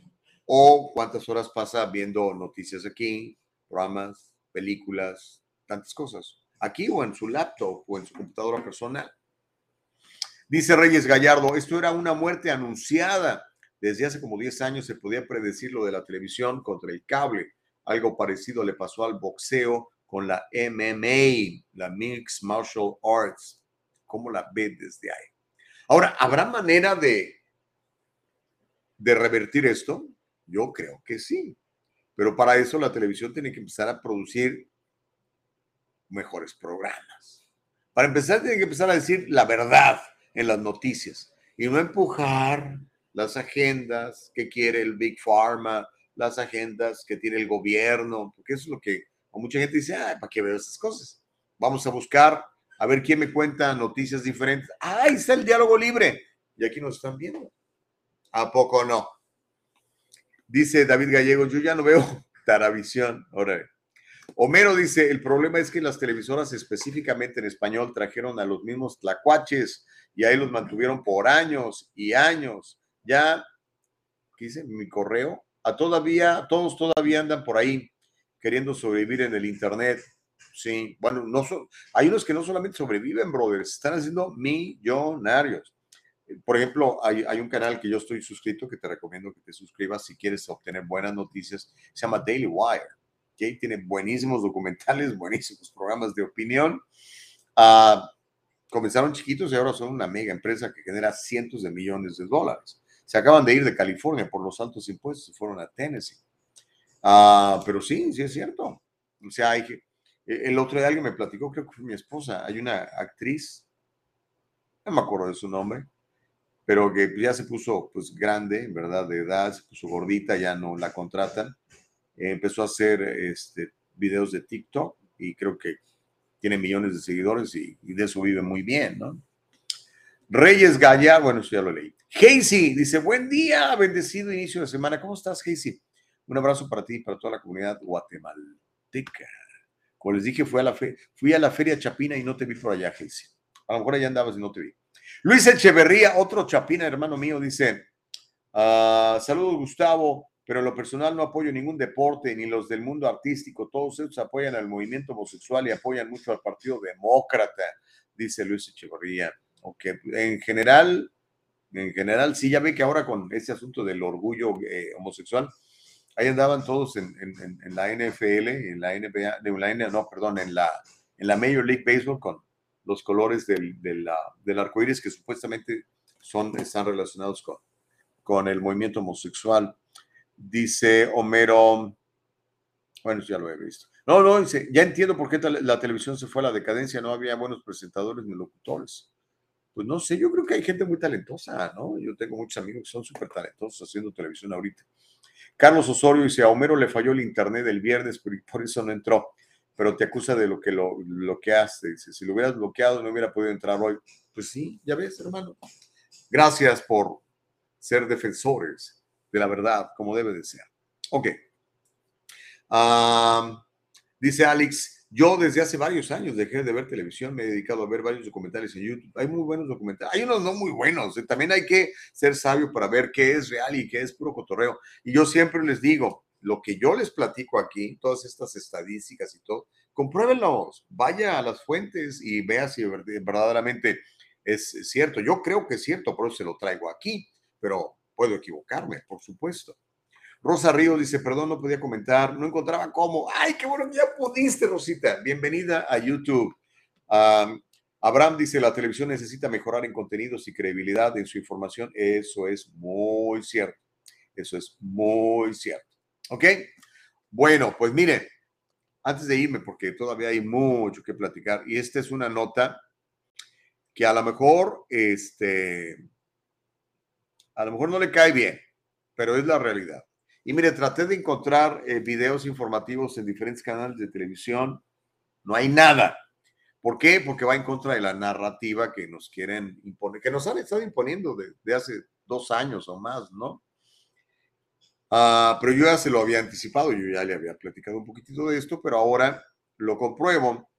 Speaker 3: o cuántas horas pasa viendo noticias aquí, programas, películas, tantas cosas? Aquí o en su laptop o en su computadora personal. Dice Reyes Gallardo, esto era una muerte anunciada. Desde hace como 10 años se podía predecir lo de la televisión contra el cable. Algo parecido le pasó al boxeo con la MMA, la Mixed Martial Arts. ¿Cómo la ve desde ahí? Ahora, ¿habrá manera de, de revertir esto? Yo creo que sí. Pero para eso la televisión tiene que empezar a producir mejores programas. Para empezar, tiene que empezar a decir la verdad en las noticias y no empujar las agendas que quiere el Big Pharma, las agendas que tiene el gobierno, porque es lo que mucha gente dice, ay, ¿para qué veo esas cosas? Vamos a buscar a ver quién me cuenta noticias diferentes. ahí está el diálogo libre! Y aquí nos están viendo. ¿A poco no? Dice David Gallego, yo ya no veo Taravisión. Ahora, Homero dice, el problema es que las televisoras específicamente en español trajeron a los mismos tlacuaches y ahí los mantuvieron por años y años. Ya, ¿qué dice? Mi correo, a todavía, todos todavía andan por ahí queriendo sobrevivir en el Internet. Sí, bueno, hay unos que no solamente sobreviven, brothers, están haciendo millonarios. Por ejemplo, hay, un canal que yo estoy suscrito que te recomiendo que te suscribas si quieres obtener buenas noticias. Se llama Daily Wire. ¿okay? Tiene buenísimos documentales, buenísimos programas de opinión. Uh, comenzaron chiquitos y ahora son una mega empresa que genera cientos de millones de dólares. Se acaban de ir de California por los altos impuestos, se fueron a Tennessee. Uh, pero sí, sí es cierto. O sea, hay que, e, el otro día alguien me platicó, creo que fue mi esposa, hay una actriz, no me acuerdo de su nombre, pero que ya se puso pues grande, verdad, de edad, se puso gordita, ya no la contratan. empezó a hacer este, videos de TikTok y creo que tiene millones de seguidores y, y de eso vive muy bien, ¿no? Reyes Gaya, bueno, eso ya lo leí. Casey dice, buen día, bendecido inicio de semana. ¿Cómo estás, Casey? Un abrazo para ti y para toda la comunidad guatemalteca. Como les dije, fui a la, fe fui a la feria Chapina y no te vi por allá, Casey. A lo mejor allá andabas y no te vi. Luis Echeverría, otro Chapina, hermano mío, dice, uh, saludos Gustavo, pero en lo personal no apoyo ningún deporte ni los del mundo artístico. Todos ellos apoyan al movimiento homosexual y apoyan mucho al Partido Demócrata, dice Luis Echeverría. Ok, en general, en general, sí, ya ve que ahora con ese asunto del orgullo eh, homosexual, ahí andaban todos en, en, en, la NFL, en la NBA, de la no, perdón, en la, en la Major League Baseball con los colores del, del, arco iris que supuestamente son, están relacionados con, con el movimiento homosexual. Dice Homero, bueno, ya lo he visto. No, no, ya entiendo por qué la televisión se fue a la decadencia, no había buenos presentadores ni locutores. Pues no sé, yo creo que hay gente muy talentosa, ¿no? Yo tengo muchos amigos que son súper talentosos haciendo televisión ahorita. Carlos Osorio dice, a Homero le falló el internet el viernes, por, eso no entró, pero te acusa de lo que lo bloqueaste. Dice, si lo hubieras bloqueado no hubiera podido entrar hoy. Pues sí, ya ves, hermano. Gracias por ser defensores de la verdad, como debe de ser. Ok. Ah, dice Alex, yo desde hace varios años dejé de ver televisión, me he dedicado a ver varios documentales en YouTube. Hay muy buenos documentales, hay unos no muy buenos. ¿eh? También hay que ser sabio para ver qué es real y qué es puro cotorreo. Y yo siempre les digo, lo que yo les platico aquí, todas estas estadísticas y todo, compruébenlos, vaya a las fuentes y vea si verdaderamente es cierto. Yo creo que es cierto, por eso se lo traigo aquí, pero puedo equivocarme, por supuesto. Rosa Ríos dice, perdón, no podía comentar, no encontraba cómo. Ay, qué bueno que ya pudiste, Rosita. Bienvenida a YouTube. Abraham dice, la televisión necesita mejorar en contenidos y credibilidad en su información. Eso es muy cierto. Eso es muy cierto. ¿Ok? Bueno, pues miren, antes de irme, porque todavía hay mucho que platicar, y esta es una nota que a lo mejor, este, a lo mejor no le cae bien, pero es la realidad. Y mire, traté de encontrar eh, videos informativos en diferentes canales de televisión. No hay nada. ¿Por qué? Porque va en contra de la narrativa que nos quieren imponer, que nos han estado imponiendo desde hace dos años o más, ¿no? Ah, pero yo ya se lo había anticipado, yo ya le había platicado un poquitito de esto, pero ahora lo compruebo.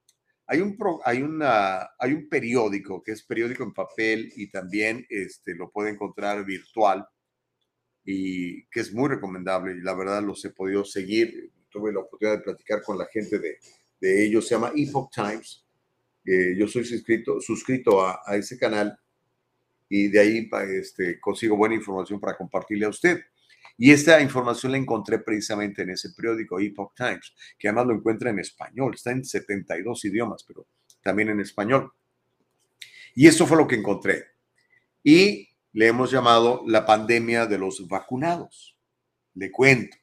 Speaker 3: Hay un, hay, una, hay un periódico que es periódico en papel y también este, lo puede encontrar virtual y que es muy recomendable y la verdad los he podido seguir. Tuve la oportunidad de platicar con la gente de, de ellos, se llama Epoch Times. yo soy suscrito, suscrito a, a, ese canal y de ahí este, consigo buena información para compartirle a usted. Y esta información la encontré precisamente en ese periódico Epoch Times, que además lo encuentra en español, está en 72 idiomas, pero también en español. Y eso fue lo que encontré. Y le hemos llamado la pandemia de los vacunados. Le cuento.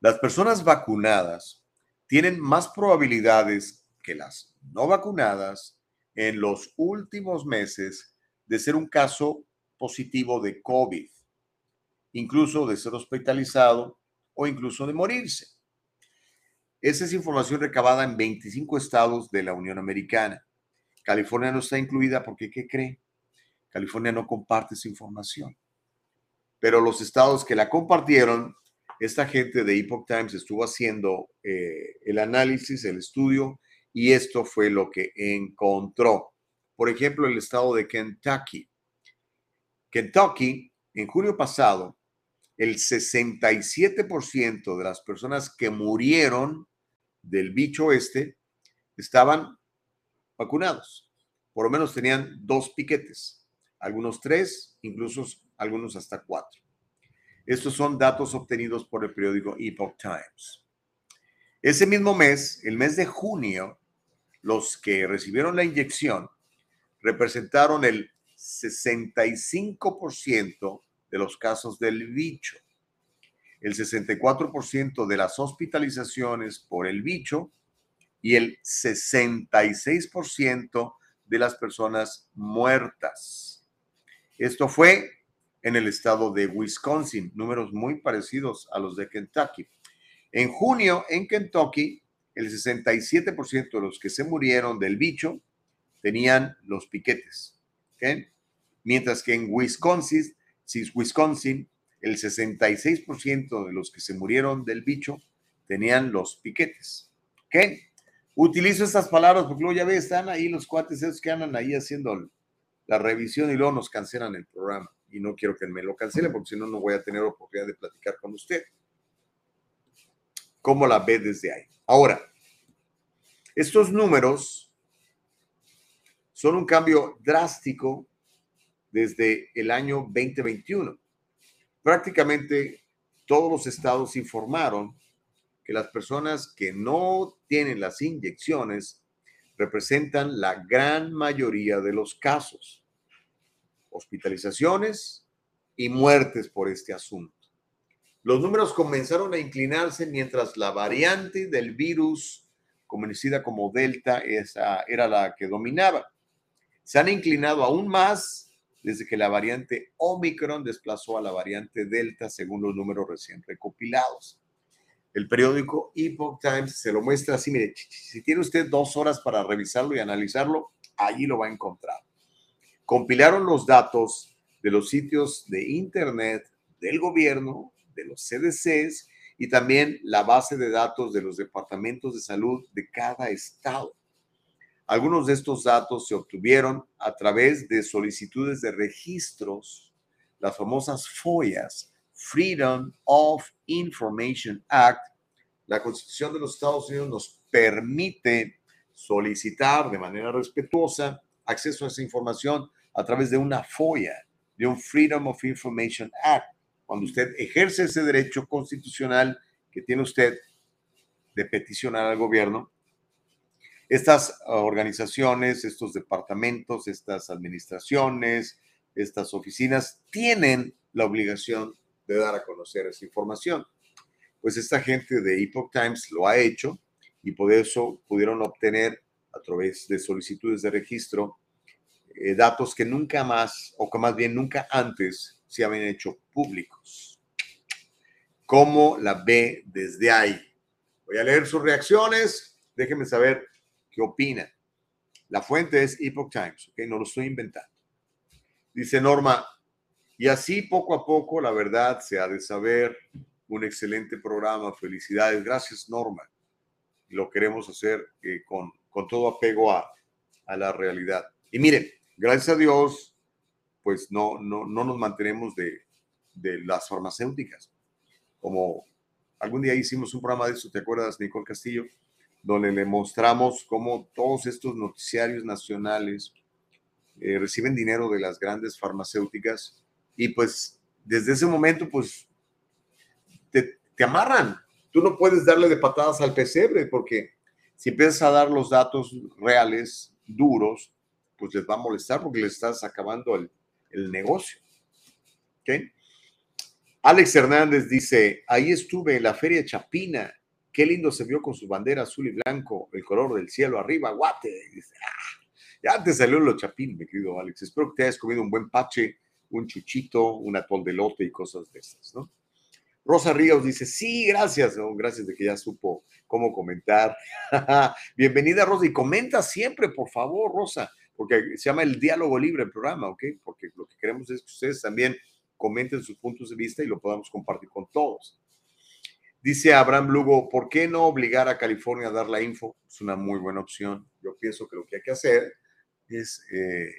Speaker 3: Las personas vacunadas tienen más probabilidades que las no vacunadas en los últimos meses de ser un caso positivo de COVID, incluso de ser hospitalizado o incluso de morirse. Esa es información recabada en 25 estados de la Unión Americana. California no está incluida porque, ¿qué cree? California no comparte esa información. Pero los estados que la compartieron, esta gente de Epoch Times estuvo haciendo eh, el análisis, el estudio, y esto fue lo que encontró. Por ejemplo, el estado de Kentucky. Kentucky, en junio pasado, el 67% de las personas que murieron del bicho este estaban vacunados. Por lo menos tenían dos piquetes algunos tres, incluso algunos hasta cuatro. Estos son datos obtenidos por el periódico Epoch Times. Ese mismo mes, el mes de junio, los que recibieron la inyección representaron el 65% de los casos del bicho, el 64% de las hospitalizaciones por el bicho y el 66% de las personas muertas. Esto fue en el estado de Wisconsin, números muy parecidos a los de Kentucky. En junio, en Kentucky, el 67% de los que se murieron del bicho tenían los piquetes. Mientras que en Wisconsin, Wisconsin, el 66% de los que se murieron del bicho tenían los piquetes. Utilizo estas palabras porque luego ya ve, están ahí los cuates esos que andan ahí haciendo la revisión y luego nos cancelan el programa. Y no quiero que me lo cancelen porque si no, no voy a tener oportunidad de platicar con usted. ¿Cómo la ve desde ahí? Ahora, estos números son un cambio drástico desde el año 2021. Prácticamente todos los estados informaron que las personas que no tienen las inyecciones representan la gran mayoría de los casos, hospitalizaciones y muertes por este asunto. Los números comenzaron a inclinarse mientras la variante del virus, conocida como Delta, esa era la que dominaba. Se han inclinado aún más desde que la variante Omicron desplazó a la variante Delta, según los números recién recopilados. El periódico Epoch Times se lo muestra así, mire, si tiene usted dos horas para revisarlo y analizarlo, allí lo va a encontrar. Compilaron los datos de los sitios de Internet del gobierno, de los CDCs y también la base de datos de los departamentos de salud de cada estado. Algunos de estos datos se obtuvieron a través de solicitudes de registros, las famosas FOIAs, Freedom of Information Act. La Constitución de los Estados Unidos nos permite solicitar de manera respetuosa acceso a esa información a través de una FOIA, de un Freedom of Information Act. Cuando usted ejerce ese derecho constitucional que tiene usted de peticionar al gobierno, estas organizaciones, estos departamentos, estas administraciones, estas oficinas tienen la obligación de dar a conocer esa información. Pues esta gente de Epoch Times lo ha hecho y por eso pudieron obtener a través de solicitudes de registro eh, datos que nunca más, o que más bien nunca antes, se habían hecho públicos. ¿Cómo la ve desde ahí? Voy a leer sus reacciones. Déjenme saber ¿Qué opina? La fuente es Epoch Times, ¿ok? No lo estoy inventando. Dice Norma, y así poco a poco la verdad se ha de saber. Un excelente programa, felicidades. Gracias Norma. Lo queremos hacer eh, con, con, todo apego a, a, la realidad. Y miren, gracias a Dios, pues no, no, no nos mantenemos de, de las farmacéuticas. Como algún día hicimos un programa de eso, ¿te acuerdas, Nicole Castillo? donde le mostramos cómo todos estos noticiarios nacionales eh, reciben dinero de las grandes farmacéuticas y pues desde ese momento pues te, te amarran. Tú no puedes darle de patadas al pesebre porque si empiezas a dar los datos reales, duros, pues les va a molestar porque le estás acabando el, el negocio. ¿Okay? Alex Hernández dice, ahí estuve en la feria Chapina Qué lindo se vio con su bandera azul y blanco, el color del cielo arriba, guate. Ah, ya te salió lo chapín, mi querido Alex. Espero que te hayas comido un buen pache, un chuchito, un atol de lote y cosas de esas, ¿no? Rosa Ríos dice, sí, gracias, gracias de que ya supo cómo comentar. Bienvenida, Rosa, y comenta siempre, por favor, Rosa, porque se llama el diálogo libre el programa, ¿ok? Porque lo que queremos es que ustedes también comenten sus puntos de vista y lo podamos compartir con todos. Dice Abraham Lugo, ¿por qué no obligar a California a dar la info? Es una muy buena opción. Yo pienso que lo que hay que hacer es, eh,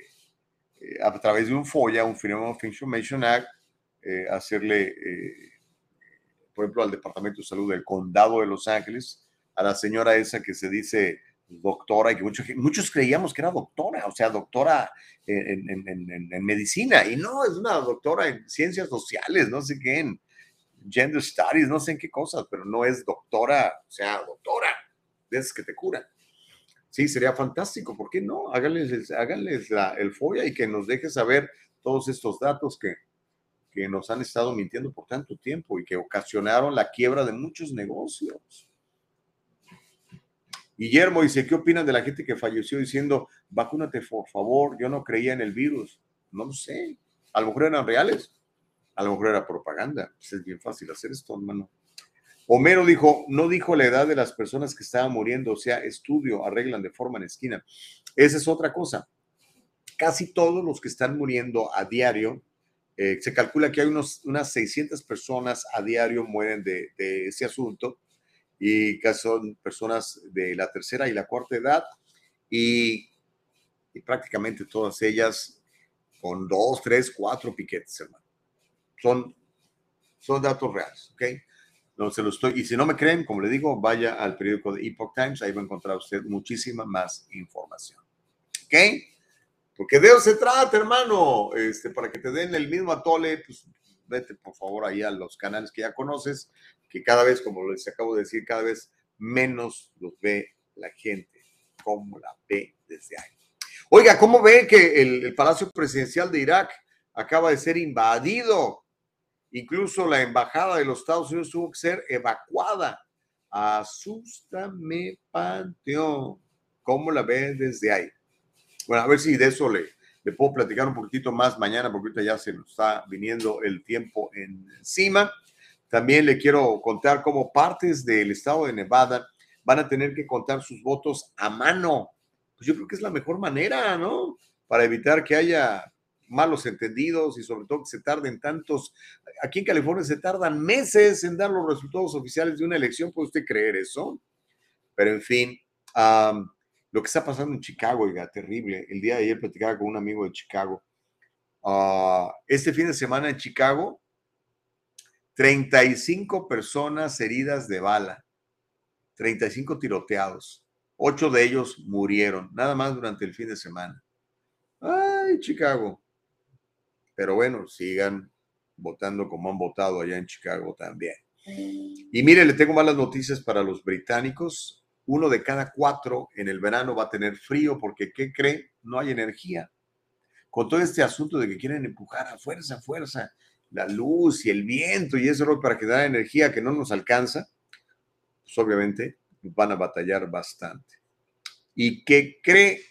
Speaker 3: eh, a través de un FOIA, un Freedom of Information Act, eh, hacerle, por ejemplo, al Departamento de Salud del Condado de Los Ángeles, a la señora esa que se dice doctora y que muchos, muchos creíamos que era doctora, o sea, doctora en, en, medicina, y no, es una doctora en ciencias sociales, no sé qué, en, gender studies, no sé en qué cosas, pero no es doctora, o sea, doctora, de esas que te curan. Sí, sería fantástico, ¿por qué no? Háganles, háganles el FOIA y que nos deje saber todos estos datos que, que nos han estado mintiendo por tanto tiempo y que ocasionaron la quiebra de muchos negocios. Guillermo dice, ¿qué opinan de la gente que falleció diciendo, vacúnate por favor, yo no creía en el virus? No sé, a lo mejor eran reales. A lo mejor era propaganda. Pues, es bien fácil hacer esto, hermano. Homero dijo, no dijo la edad de las personas que estaban muriendo, o sea, estudio, arreglan de forma en esquina. Esa es otra cosa. Casi todos los que están muriendo a diario, eh, se calcula que hay unos, unas 600 personas a diario mueren de, ese asunto y que son personas de la tercera y la cuarta edad y, y prácticamente todas ellas con dos, tres, cuatro piquetes, hermano. Son, son datos reales, ¿ok? No se lo estoy, y si no me creen, como le digo, vaya al periódico de Epoch Times, ahí va a encontrar usted muchísima más información. ¿Ok? Porque de eso se trata, hermano. Este, para que te den el mismo atole, pues vete por favor ahí a los canales que ya conoces, que cada vez, como les acabo de decir, cada vez menos los ve la gente, como la ve desde ahí. Oiga, ¿cómo ve que el Palacio Presidencial de Irak acaba de ser invadido Incluso la embajada de los Estados Unidos tuvo que ser evacuada. Asústame, Panteón. ¿Cómo la ven desde ahí? Bueno, a ver si de eso le, Le puedo platicar un poquitito más mañana porque ahorita ya se nos está viniendo el tiempo encima. También le quiero contar cómo partes del estado de Nevada van a tener que contar sus votos a mano. Pues yo creo que es la mejor manera, ¿no? Para evitar que haya malos entendidos y sobre todo que se tarden tantos. Aquí en California se tardan meses en dar los resultados oficiales de una elección, ¿puede usted creer eso? Pero en fin, lo que está pasando en Chicago, oiga, terrible. El día de ayer platicaba con un amigo de Chicago. Ah, este fin de semana en Chicago, 35 personas heridas de bala, 35 tiroteados, ocho de ellos murieron, nada más durante el fin de semana. Ay, Chicago. Pero bueno, sigan votando como han votado allá en Chicago también. Y mire, le tengo malas noticias para los británicos. Uno de cada cuatro en el verano va a tener frío porque, ¿qué cree? No hay energía. Con todo este asunto de que quieren empujar a fuerza, a fuerza, la luz y el viento y eso para que da energía que no nos alcanza, pues obviamente van a batallar bastante. ¿Y qué cree?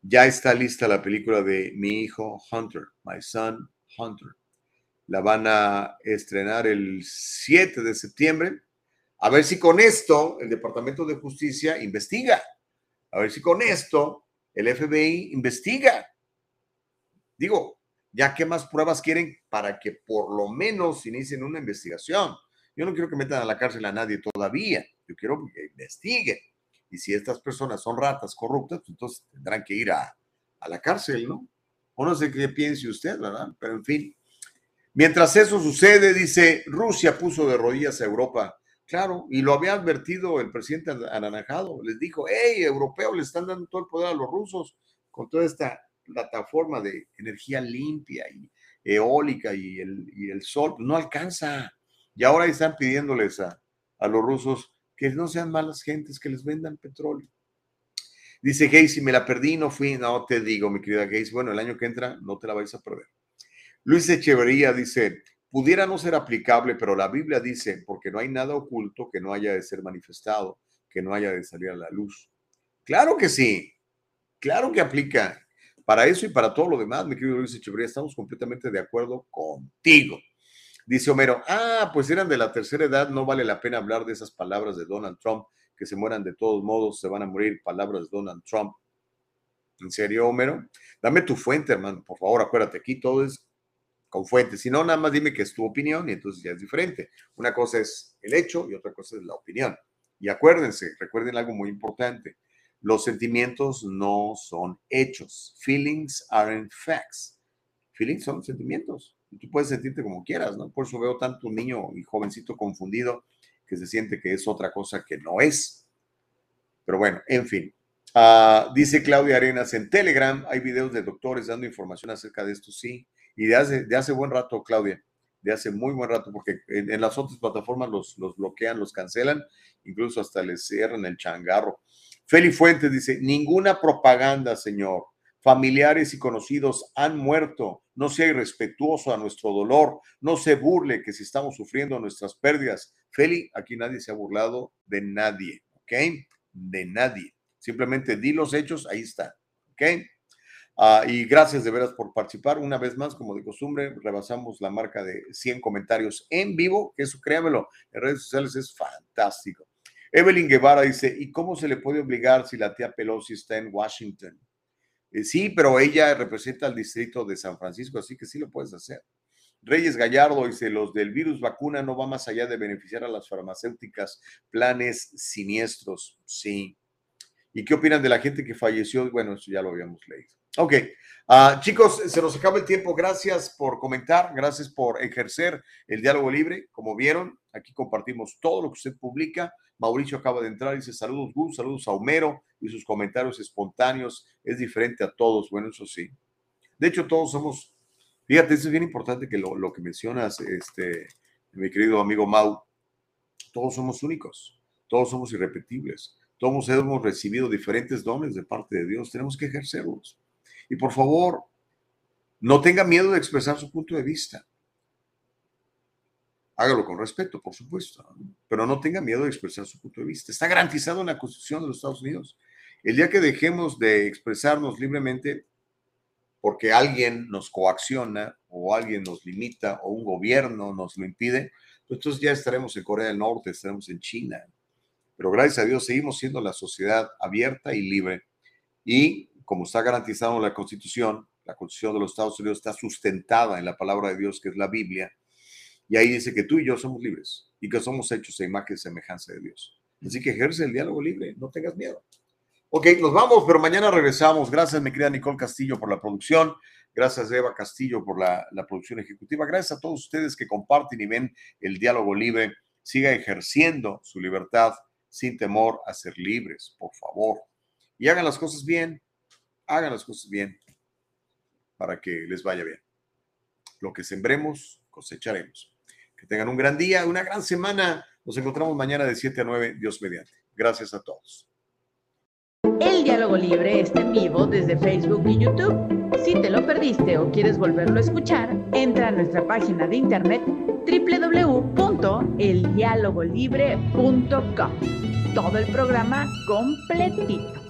Speaker 3: Ya está lista la película de mi hijo Hunter, My Son Hunter. La van a estrenar el 7 de septiembre. A ver si con esto el Departamento de Justicia investiga. A ver si con esto el FBI investiga. Digo, ya qué más pruebas quieren para que por lo menos inicien una investigación. Yo no quiero que metan a la cárcel a nadie todavía. Yo quiero que investiguen. Y si estas personas son ratas corruptas, pues entonces tendrán que ir a, la cárcel, ¿no? O no sé qué piense usted, ¿verdad? Pero en fin. Mientras eso sucede, dice, Rusia puso de rodillas a Europa. Claro, y lo había advertido el presidente anaranjado. Les dijo, hey, europeos, le están dando todo el poder a los rusos con toda esta plataforma de energía limpia y eólica y el, y el sol. No alcanza. Y ahora están pidiéndoles a, a los rusos que no sean malas gentes, que les vendan petróleo. Dice Gacy, me la perdí, no fui, no te digo, mi querida Gacy, bueno, el año que entra no te la vais a perder. Luis Echeverría dice, pudiera no ser aplicable, pero la Biblia dice, porque no hay nada oculto que no haya de ser manifestado, que no haya de salir a la luz. Claro que sí, claro que aplica. Para eso y para todo lo demás, mi querido Luis Echeverría, estamos completamente de acuerdo contigo. Dice Homero, ah, pues eran de la tercera edad, no vale la pena hablar de esas palabras de Donald Trump, que se mueran de todos modos, se van a morir palabras de Donald Trump. ¿En serio, Homero? Dame tu fuente, hermano, por favor, acuérdate, aquí todo es con fuente. Si no, nada más dime que es tu opinión y entonces ya es diferente. Una cosa es el hecho y otra cosa es la opinión. Y acuérdense, recuerden algo muy importante. Los sentimientos no son hechos. Feelings aren't facts. Feelings son sentimientos tú puedes sentirte como quieras, ¿no? Por eso veo tanto niño y jovencito confundido que se siente que es otra cosa que no es. Pero bueno, en fin. Ah, dice Claudia Arenas, en Telegram hay videos de doctores dando información acerca de esto, sí. Y de hace, de hace buen rato, Claudia, de hace muy buen rato, porque en, las otras plataformas los, los, bloquean, los cancelan, incluso hasta les cierran el changarro. Feli Fuentes dice, ninguna propaganda, señor familiares y conocidos han muerto. No sea irrespetuoso a nuestro dolor, no se burle que si estamos sufriendo nuestras pérdidas. Feli, aquí nadie se ha burlado de nadie, ¿ok? De nadie. Simplemente di los hechos, ahí está, ¿ok? Ah, y gracias de veras por participar. Una vez más, como de costumbre, rebasamos la marca de 100 comentarios en vivo, eso créamelo, en redes sociales es fantástico. Evelyn Guevara dice, ¿y cómo se le puede obligar si la tía Pelosi está en Washington? Eh, sí, pero ella representa al distrito de San Francisco, así que sí lo puedes hacer. Reyes Gallardo dice, los del virus vacuna no va más allá de beneficiar a las farmacéuticas, planes siniestros. Sí. ¿Y qué opinan de la gente que falleció? Bueno, eso ya lo habíamos leído. Ok, ah, chicos, se nos acaba el tiempo. Gracias por comentar, gracias por ejercer el diálogo libre. Como vieron, aquí compartimos todo lo que usted publica. Mauricio acaba de entrar y dice saludos Gus, saludos a Homero y sus comentarios espontáneos es diferente a todos. Bueno, eso sí. De hecho, todos somos, fíjate, eso es bien importante que lo, que mencionas, este, mi querido amigo Mau, todos somos únicos, todos somos irrepetibles, todos hemos recibido diferentes dones de parte de Dios, tenemos que ejercerlos. Y por favor, no tenga miedo de expresar su punto de vista hágalo con respeto, por supuesto, pero no tenga miedo de expresar su punto de vista. Está garantizado en la Constitución de los Estados Unidos. El día que dejemos de expresarnos libremente, porque alguien nos coacciona o alguien nos limita o un gobierno nos lo impide, pues entonces ya estaremos en Corea del Norte, estaremos en China. Pero gracias a Dios seguimos siendo la sociedad abierta y libre. Y como está garantizado en la Constitución, la Constitución de los Estados Unidos está sustentada en la palabra de Dios, que es la Biblia, y ahí dice que tú y yo somos libres y que somos hechos a imagen y semejanza de Dios. Así que ejerce el diálogo libre, no tengas miedo. Ok, nos vamos, pero mañana regresamos. Gracias, mi querida Nicole Castillo, por la producción. Gracias, Eva Castillo, por la, la, producción ejecutiva. Gracias a todos ustedes que comparten y ven el diálogo libre. Siga ejerciendo su libertad sin temor a ser libres, por favor. Y hagan las cosas bien. Hagan las cosas bien para que les vaya bien. Lo que sembremos, cosecharemos. Que tengan un gran día, una gran semana. Nos encontramos mañana de 7 a 9, Dios mediante. Gracias a todos.
Speaker 2: El diálogo libre está en vivo desde Facebook y YouTube. Si te lo perdiste o quieres volverlo a escuchar, entra a nuestra página de internet www.eldialogolibre.com. Todo el programa completito.